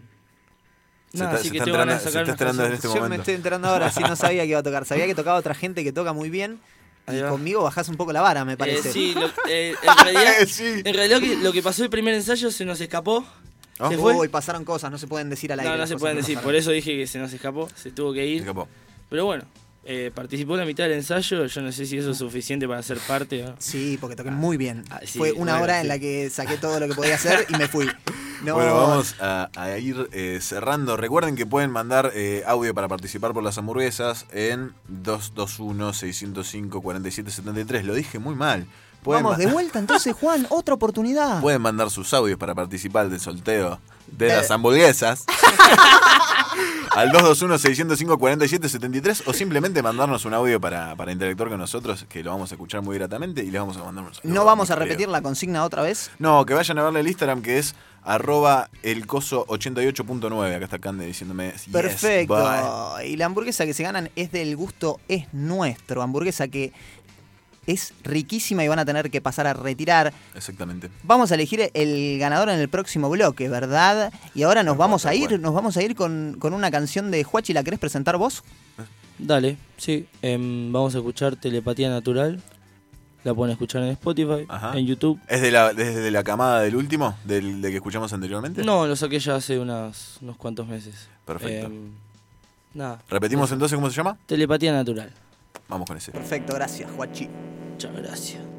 Se está- así se que enterando- de se sacar está en este Yo me estoy enterando ahora, si no sabía que iba a tocar. Sabía que tocaba otra gente que toca muy bien. Y conmigo bajás un poco la vara, me parece. Eh, sí, lo- *laughs* eh, en realidad, *laughs* Sí. en realidad lo que, lo que pasó el primer ensayo se nos escapó. Ah. Se fue. Uy, pasaron cosas, no se pueden decir al aire. No, no se pueden decir, por eso dije que se nos escapó, se tuvo que ir. escapó. Pero bueno, eh, participó en la mitad del ensayo, yo no sé si eso es suficiente para ser parte. ¿no? Sí, porque toqué muy bien. Ah, sí, Fue una bueno, hora sí. en la que saqué todo lo que podía hacer y me fui. *laughs* No, Bueno, vamos a, a ir eh, cerrando. Recuerden que pueden mandar eh, audio para participar por las hamburguesas en 221-605-4773. Lo dije muy mal. Pueden Vamos, de vuelta entonces, Juan, otra oportunidad. *laughs* Pueden mandar sus audios para participar del sorteo de Eh. las hamburguesas. *laughs* al 221-605-4773 o simplemente mandarnos un audio para, para interactuar con nosotros, que lo vamos a escuchar muy gratamente y les vamos a mandar un saludo No vamos a repetir la consigna otra vez. No, que vayan a verle el Instagram que es arroba elcoso88.9. Acá está Cande diciéndome. "Yes, Perfecto. bye". y la hamburguesa que se ganan es del gusto es nuestro. Hamburguesa que es riquísima y van a tener que pasar a retirar. Exactamente. Vamos a elegir el ganador en el próximo bloque, ¿verdad? Y ahora nos vamos a ir, nos vamos a ir con, con una canción de Juachi. ¿La querés presentar vos? Dale, sí. em, vamos a escuchar Telepatía Natural. La pueden escuchar en Spotify, Ajá. en YouTube. ¿Es de la, desde la camada del último? ¿Del de que escuchamos anteriormente? No, lo saqué ya hace unas, unos cuantos meses. Perfecto. Em, nada. ¿Repetimos entonces cómo se llama? Telepatía Natural. Vamos con ese. Perfecto, gracias, Juachi. Muchas gracias.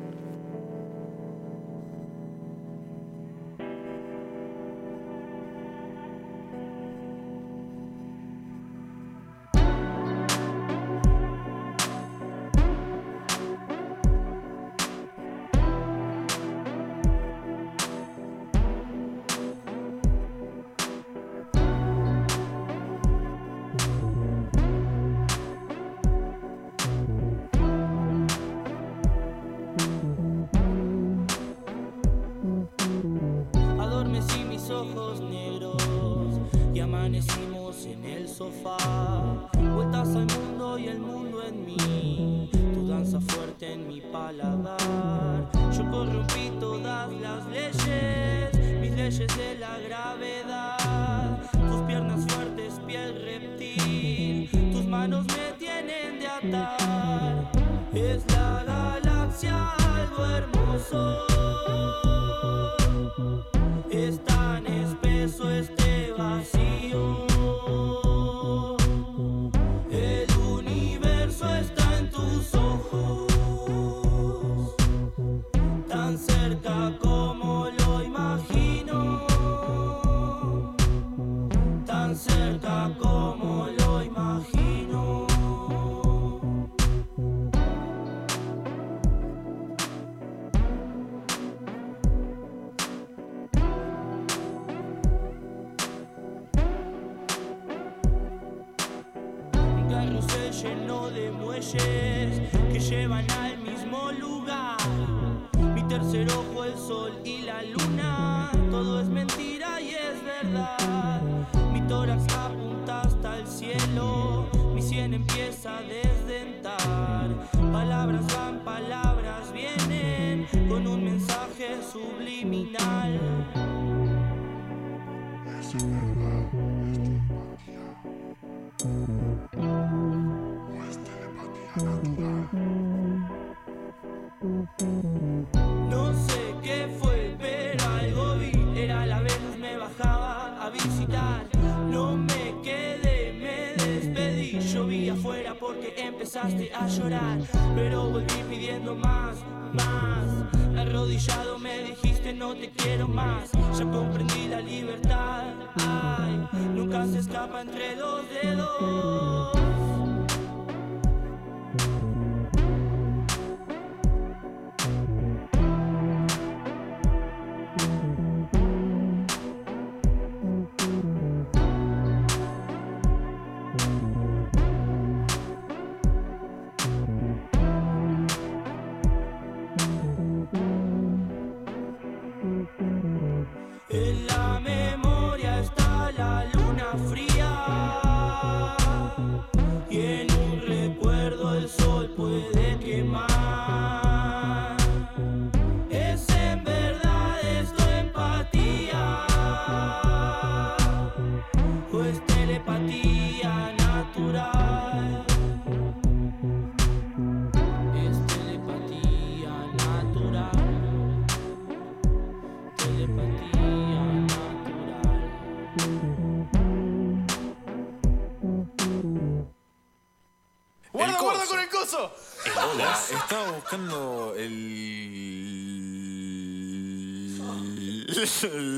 this uh, is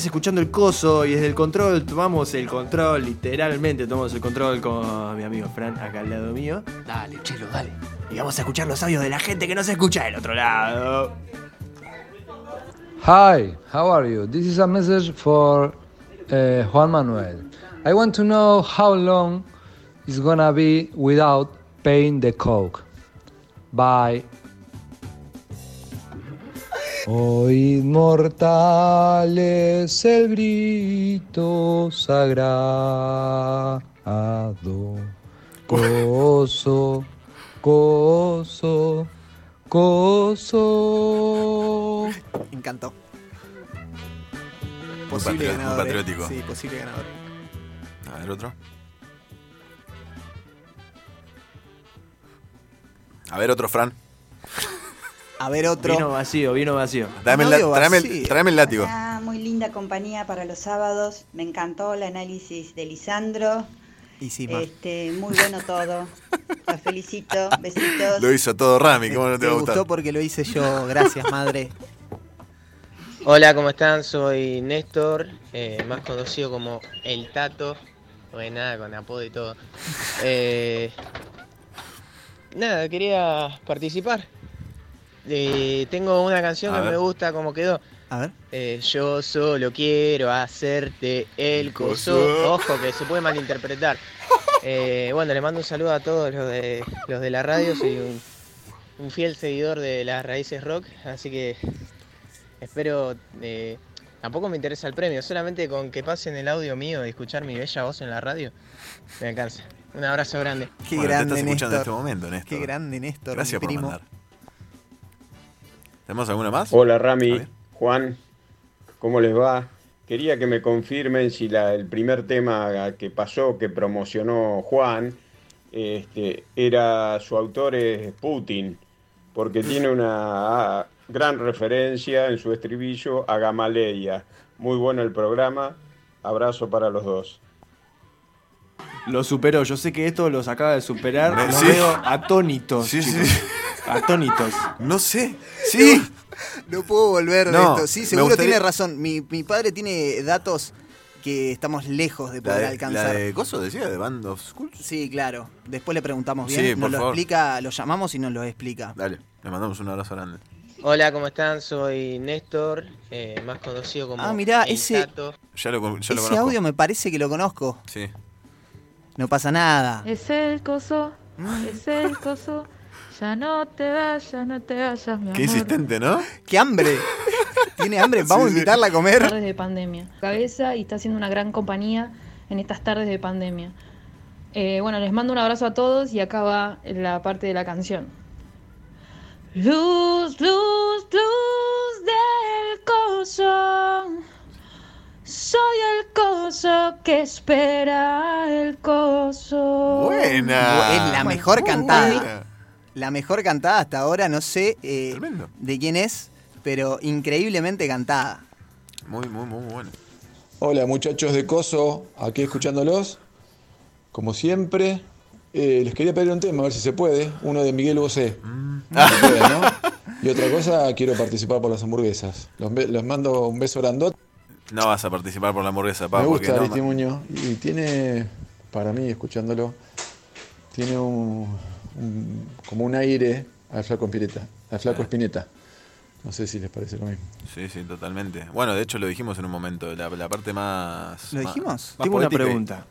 Estás escuchando el coso y desde el control tomamos el control, literalmente tomamos el control con mi amigo Fran acá al lado mío. Dale, chelo, dale. Y vamos a escuchar los audios de la gente que no se escucha del otro lado. Hi, how are you? This is a message for uh, Juan Manuel. I want to know how long it's gonna be without paying the coke. Bye. Hoy mortales el grito sagrado. Coso, coso, coso. Me encantó. Posible ganador. ¿eh? patriótico. Sí, posible ganador. A ver, otro. A ver, otro, Fran. A ver, otro. Vino vacío, vino vacío. Dame el, la- tráeme, el, tráeme el látigo. Ah, muy linda compañía para los sábados. Me encantó el análisis de Lisandro. Y sí. Este, muy bueno todo. Los felicito. Besitos. Lo hizo todo Rami, ¿cómo no te Te va a gustar? gustó porque lo hice yo. Gracias, madre. Hola, ¿cómo están? Soy Néstor, eh, más conocido como El Tato. Bueno, nada, con apodo y todo. Eh, nada, quería participar. Eh, tengo una canción A que ver. me gusta como quedó. A ver. Eh, yo solo quiero hacerte el coso. Ojo, que se puede malinterpretar. *laughs* Eh, bueno, le mando un saludo a todos los de, los de la radio. Soy un, un fiel seguidor de las raíces rock, así que espero. eh, tampoco me interesa el premio, solamente con que pasen el audio mío y escuchar mi bella voz en la radio, me alcanza. Un abrazo grande. Qué Bueno, te grande, estás escuchando en este momento, Néstor. Qué grande, Néstor. Gracias mi por primo. mandar. ¿Tenemos alguna más? Hola Rami, Juan, ¿cómo les va? Quería que me confirmen si la- el primer tema que pasó, que promocionó Juan, este, era su autor es Putin, porque tiene una ah, gran referencia en su estribillo a Gamaleya. Muy bueno el programa, abrazo para los dos. Lo superó. Yo sé que esto los acaba de superar. Los sí. veo atónitos. Sí, sí. Atónitos. No sé. Sí. No puedo volver de No, esto. Sí, seguro gustaría- tiene razón. Mi, mi padre tiene datos que estamos lejos de La poder de, alcanzar. la de Coso decía, de Band of Schools. Sí, claro. Después le preguntamos bien. Sí, nos lo favor. explica, lo llamamos y nos lo explica. Dale, le mandamos un abrazo grande. Hola, ¿cómo están? Soy Néstor, eh, más conocido como Ah, mirá, El ese- Tato. Ya lo, ya lo Ese conozco. audio me parece que lo conozco. Sí. No pasa nada. Es el coso, es el coso. Ya no te vayas, no te vayas, mi Qué amor. insistente, ¿no? ¡Qué hambre! *laughs* ¿Tiene hambre? Vamos a invitarla a comer. Tardes de pandemia. Cabeza y está haciendo una gran compañía en estas tardes de pandemia. Eh, bueno, les mando un abrazo a todos y acá va la parte de la canción. Luz, luz, luz del coso. Soy el coso que espera el coso. Buena. Es la mejor cantada. buena. La mejor cantada hasta ahora, no sé eh, de quién es, pero increíblemente cantada. Muy, muy, muy bueno. Hola muchachos de Coso, aquí escuchándolos. Como siempre, eh, les quería pedir un tema, a ver si se puede. Uno de Miguel Bosé. Se puede, ¿no? Y otra cosa, quiero participar por las hamburguesas. Los, mando un beso grandote. No vas a participar por la hamburguesa, pa, Me gusta no, Muñoz. Y tiene, para mí, escuchándolo, tiene un, un- como un aire al flaco Espineta. Al flaco Espineta. No sé si les parece lo mismo. Sí, sí, totalmente. Bueno, de hecho lo dijimos en un momento, la, la parte más... ¿Lo dijimos? más Tengo una y- pregunta.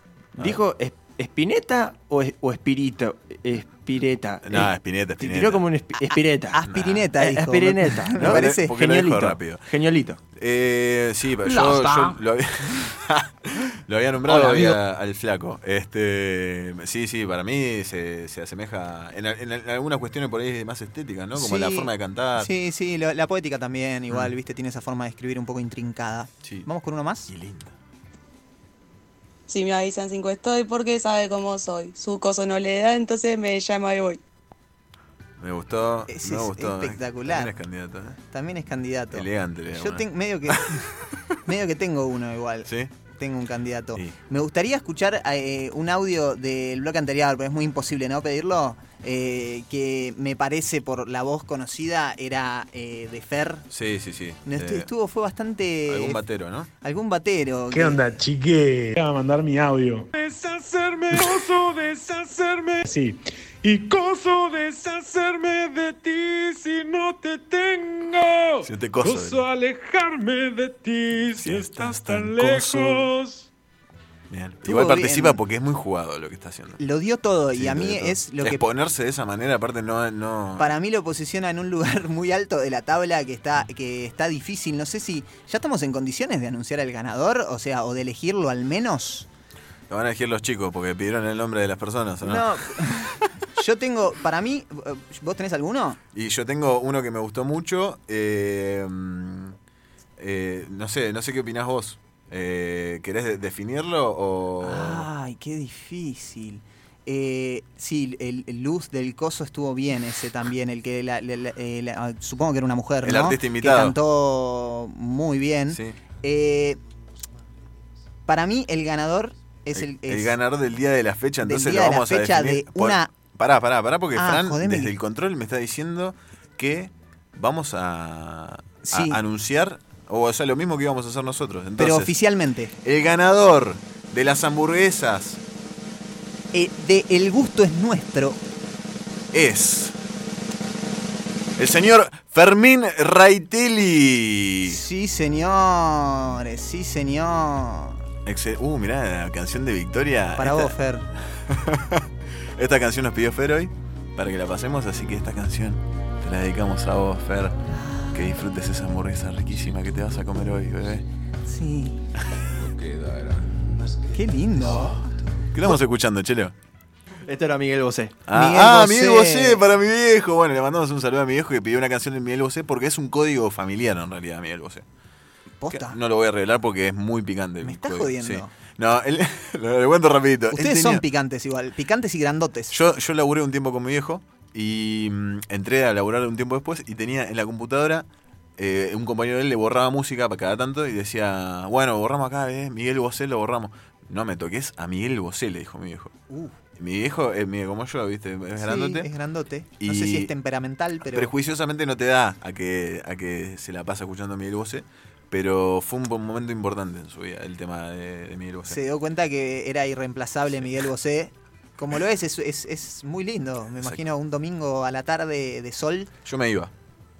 ¿Dijo Espineta o, es- o Espirito? Espireta. No, Eh, Espineta, te Espineta. Tiró como un espi- Espireta. Aspirineta, Eh, dijo. Aspirineta. Me ¿no? parece porque lo dijo geniolito. rápido. Geniolito. Eh, sí, pero yo, lo había, *laughs* lo había nombrado Hola, había- al flaco. Este, sí, sí, para mí se, se asemeja en, en- en algunas cuestiones por ahí más estéticas, ¿no? Como Sí, la forma de cantar. Sí, sí, lo- la poética también, igual, Mm. viste, tiene esa forma de escribir un poco intrincada. Sí. ¿Vamos con uno más? Y linda. Si me avisan cinco estoy porque sabe cómo soy. Su coso no le da, entonces me llama y voy. Me gustó, me es gustó. espectacular. También es candidato, ¿eh? También es candidato. Elegante, le Yo tengo medio que *laughs* medio que tengo uno igual. ¿Sí? Tengo un candidato. Me gustaría escuchar eh, un audio del bloque anterior, pero es muy imposible no pedirlo. eh, que me parece por la voz conocida era eh, de Fer. Sí, sí, sí. No, estu- Eh, estuvo, fue bastante. algún batero, ¿no? Algún batero. ¿Qué que- onda, chique? Voy a mandar mi audio. Deshacerme, coso, deshacerme. Sí. Y coso deshacerme de ti si no te tengo. Si te coso, Coso alejarme de ti si, estás tan lejos. Bien. Igual participa bien. porque es muy jugado lo que está haciendo. Lo dio todo Sí, y a mí es lo que Exponerse de esa manera, aparte, no. no... para mí lo posiciona en un lugar *laughs* muy alto de la tabla que está que está difícil. No sé si ya estamos en condiciones de anunciar al ganador, o sea, o de elegirlo al menos. Lo van a elegir los chicos porque pidieron el nombre de las personas, ¿o no? No. *laughs* Yo tengo, para mí, ¿vos tenés alguno? Y yo tengo uno que me gustó mucho. eh, eh, no sé, no sé qué opinás vos. Eh, ¿Querés de- definirlo o.? Ay, qué difícil. Eh, sí, el, el luz del coso estuvo bien ese también, el que la- la- la- eh, la- supongo que era una mujer, El ¿no? artista invitado. Que cantó muy bien. Sí. Eh, para mí el ganador es el, el es- ganador del día de la fecha, entonces lo de la vamos a fecha definir. de una- Pará, pará, pará, porque Ah, Fran, jodeme. desde el control, me está diciendo que vamos a, anunciar, o sea, lo mismo que íbamos a hacer nosotros. pero Entonces, oficialmente. el ganador de las hamburguesas Eh, de El gusto es nuestro. es. El señor Fermín Raitelli. Sí, señores, sí, señor. Excel- uh, mirá, la canción de Victoria. Para Esta- vos, Fer. *laughs* Esta canción nos pidió Fer hoy para que la pasemos, así que esta canción te la dedicamos a vos, Fer. Que disfrutes esa hamburguesa riquísima que te vas a comer hoy, bebé. Sí. Qué lindo. ¿Qué estamos escuchando, Chelo? Esto era Miguel Bosé. Ah, ah, Miguel Bosé para mi viejo. Bueno, le mandamos un saludo a mi viejo que pidió una canción de Miguel Bosé porque es un código familiar en realidad, Miguel Bosé. No lo voy a revelar porque es muy picante. Me estás jodiendo. Sí. No, él, *laughs* lo, lo cuento rapidito. Ustedes tenía- son picantes igual, picantes y grandotes. Yo, yo laburé un tiempo con mi viejo y mm, entré a laburar un tiempo después y tenía en la computadora eh, un compañero de él le borraba música para cada tanto y decía, bueno, borramos acá, eh, Miguel Bosé lo borramos. No me toques a Miguel Bosé, le dijo mi viejo. Uh. Mi viejo es medio como yo, ¿viste? Es Sí, grandote. es grandote. No sé si es temperamental, pero. Prejuiciosamente no te da a que, a que se la pasa escuchando a Miguel Bosé, pero fue un momento importante en su vida el tema de, de Miguel Bosé. Se dio cuenta que era irreemplazable Miguel Bosé. Como lo es, es, es, es muy lindo. Me imagino un domingo a la tarde de sol. Yo me iba.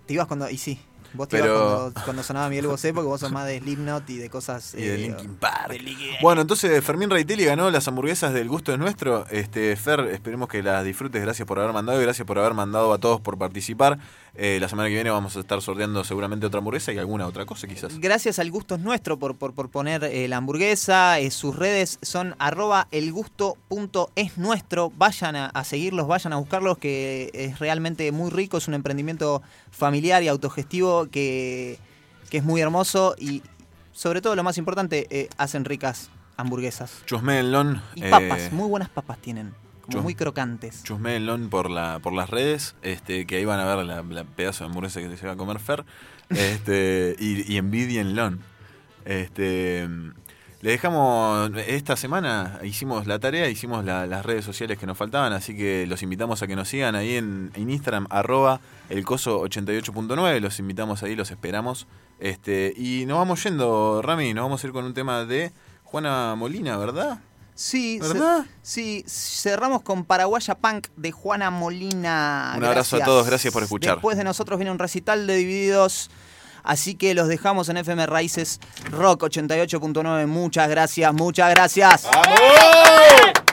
Te ibas cuando. Y sí. Vos te ibas cuando, cuando sonaba Miguel Bosé porque vos sos más de Slipknot y de cosas... *laughs* Y de eh, Linkin Park. de Linkin- Bueno, entonces Fermín Reitelli ganó las hamburguesas del gusto es nuestro. Este, Fer, esperemos que las disfrutes. Gracias por haber mandado y gracias por haber mandado a todos por participar. Eh, la semana que viene vamos a estar sorteando seguramente otra hamburguesa y alguna otra cosa quizás. Gracias al gusto es nuestro por, por, por poner eh, la hamburguesa. eh, sus redes son arroba elgusto.es nuestro. Vayan a, a seguirlos, vayan a buscarlos, que es realmente muy rico. Es un emprendimiento familiar y autogestivo que, que es muy hermoso y sobre todo lo más importante, hacen ricas hamburguesas. Chusmelon. Y papas, muy buenas papas tienen, como Chus- muy crocantes. Chusmelon por la por las redes, este, que ahí van a ver la, la pedazo de hamburguesa que se va a comer Fer. *laughs* Este, y, y envidienlon. Este, le dejamos esta semana, hicimos la tarea, hicimos la- las redes sociales que nos faltaban, así que los invitamos a que nos sigan ahí en, en Instagram, arroba elcoso88.9, los invitamos ahí, los esperamos. Este, y nos vamos yendo, Rami, nos vamos a ir con un tema de Juana Molina, ¿verdad? Sí, ¿Verdad? sí, cerramos con Paraguaya Punk de Juana Molina. Un abrazo a todos, gracias por escuchar. Después de nosotros viene un recital de Divididos. Así que los dejamos en FM Raíces Rock 88.9. Muchas gracias, muchas gracias. ¡Vamos!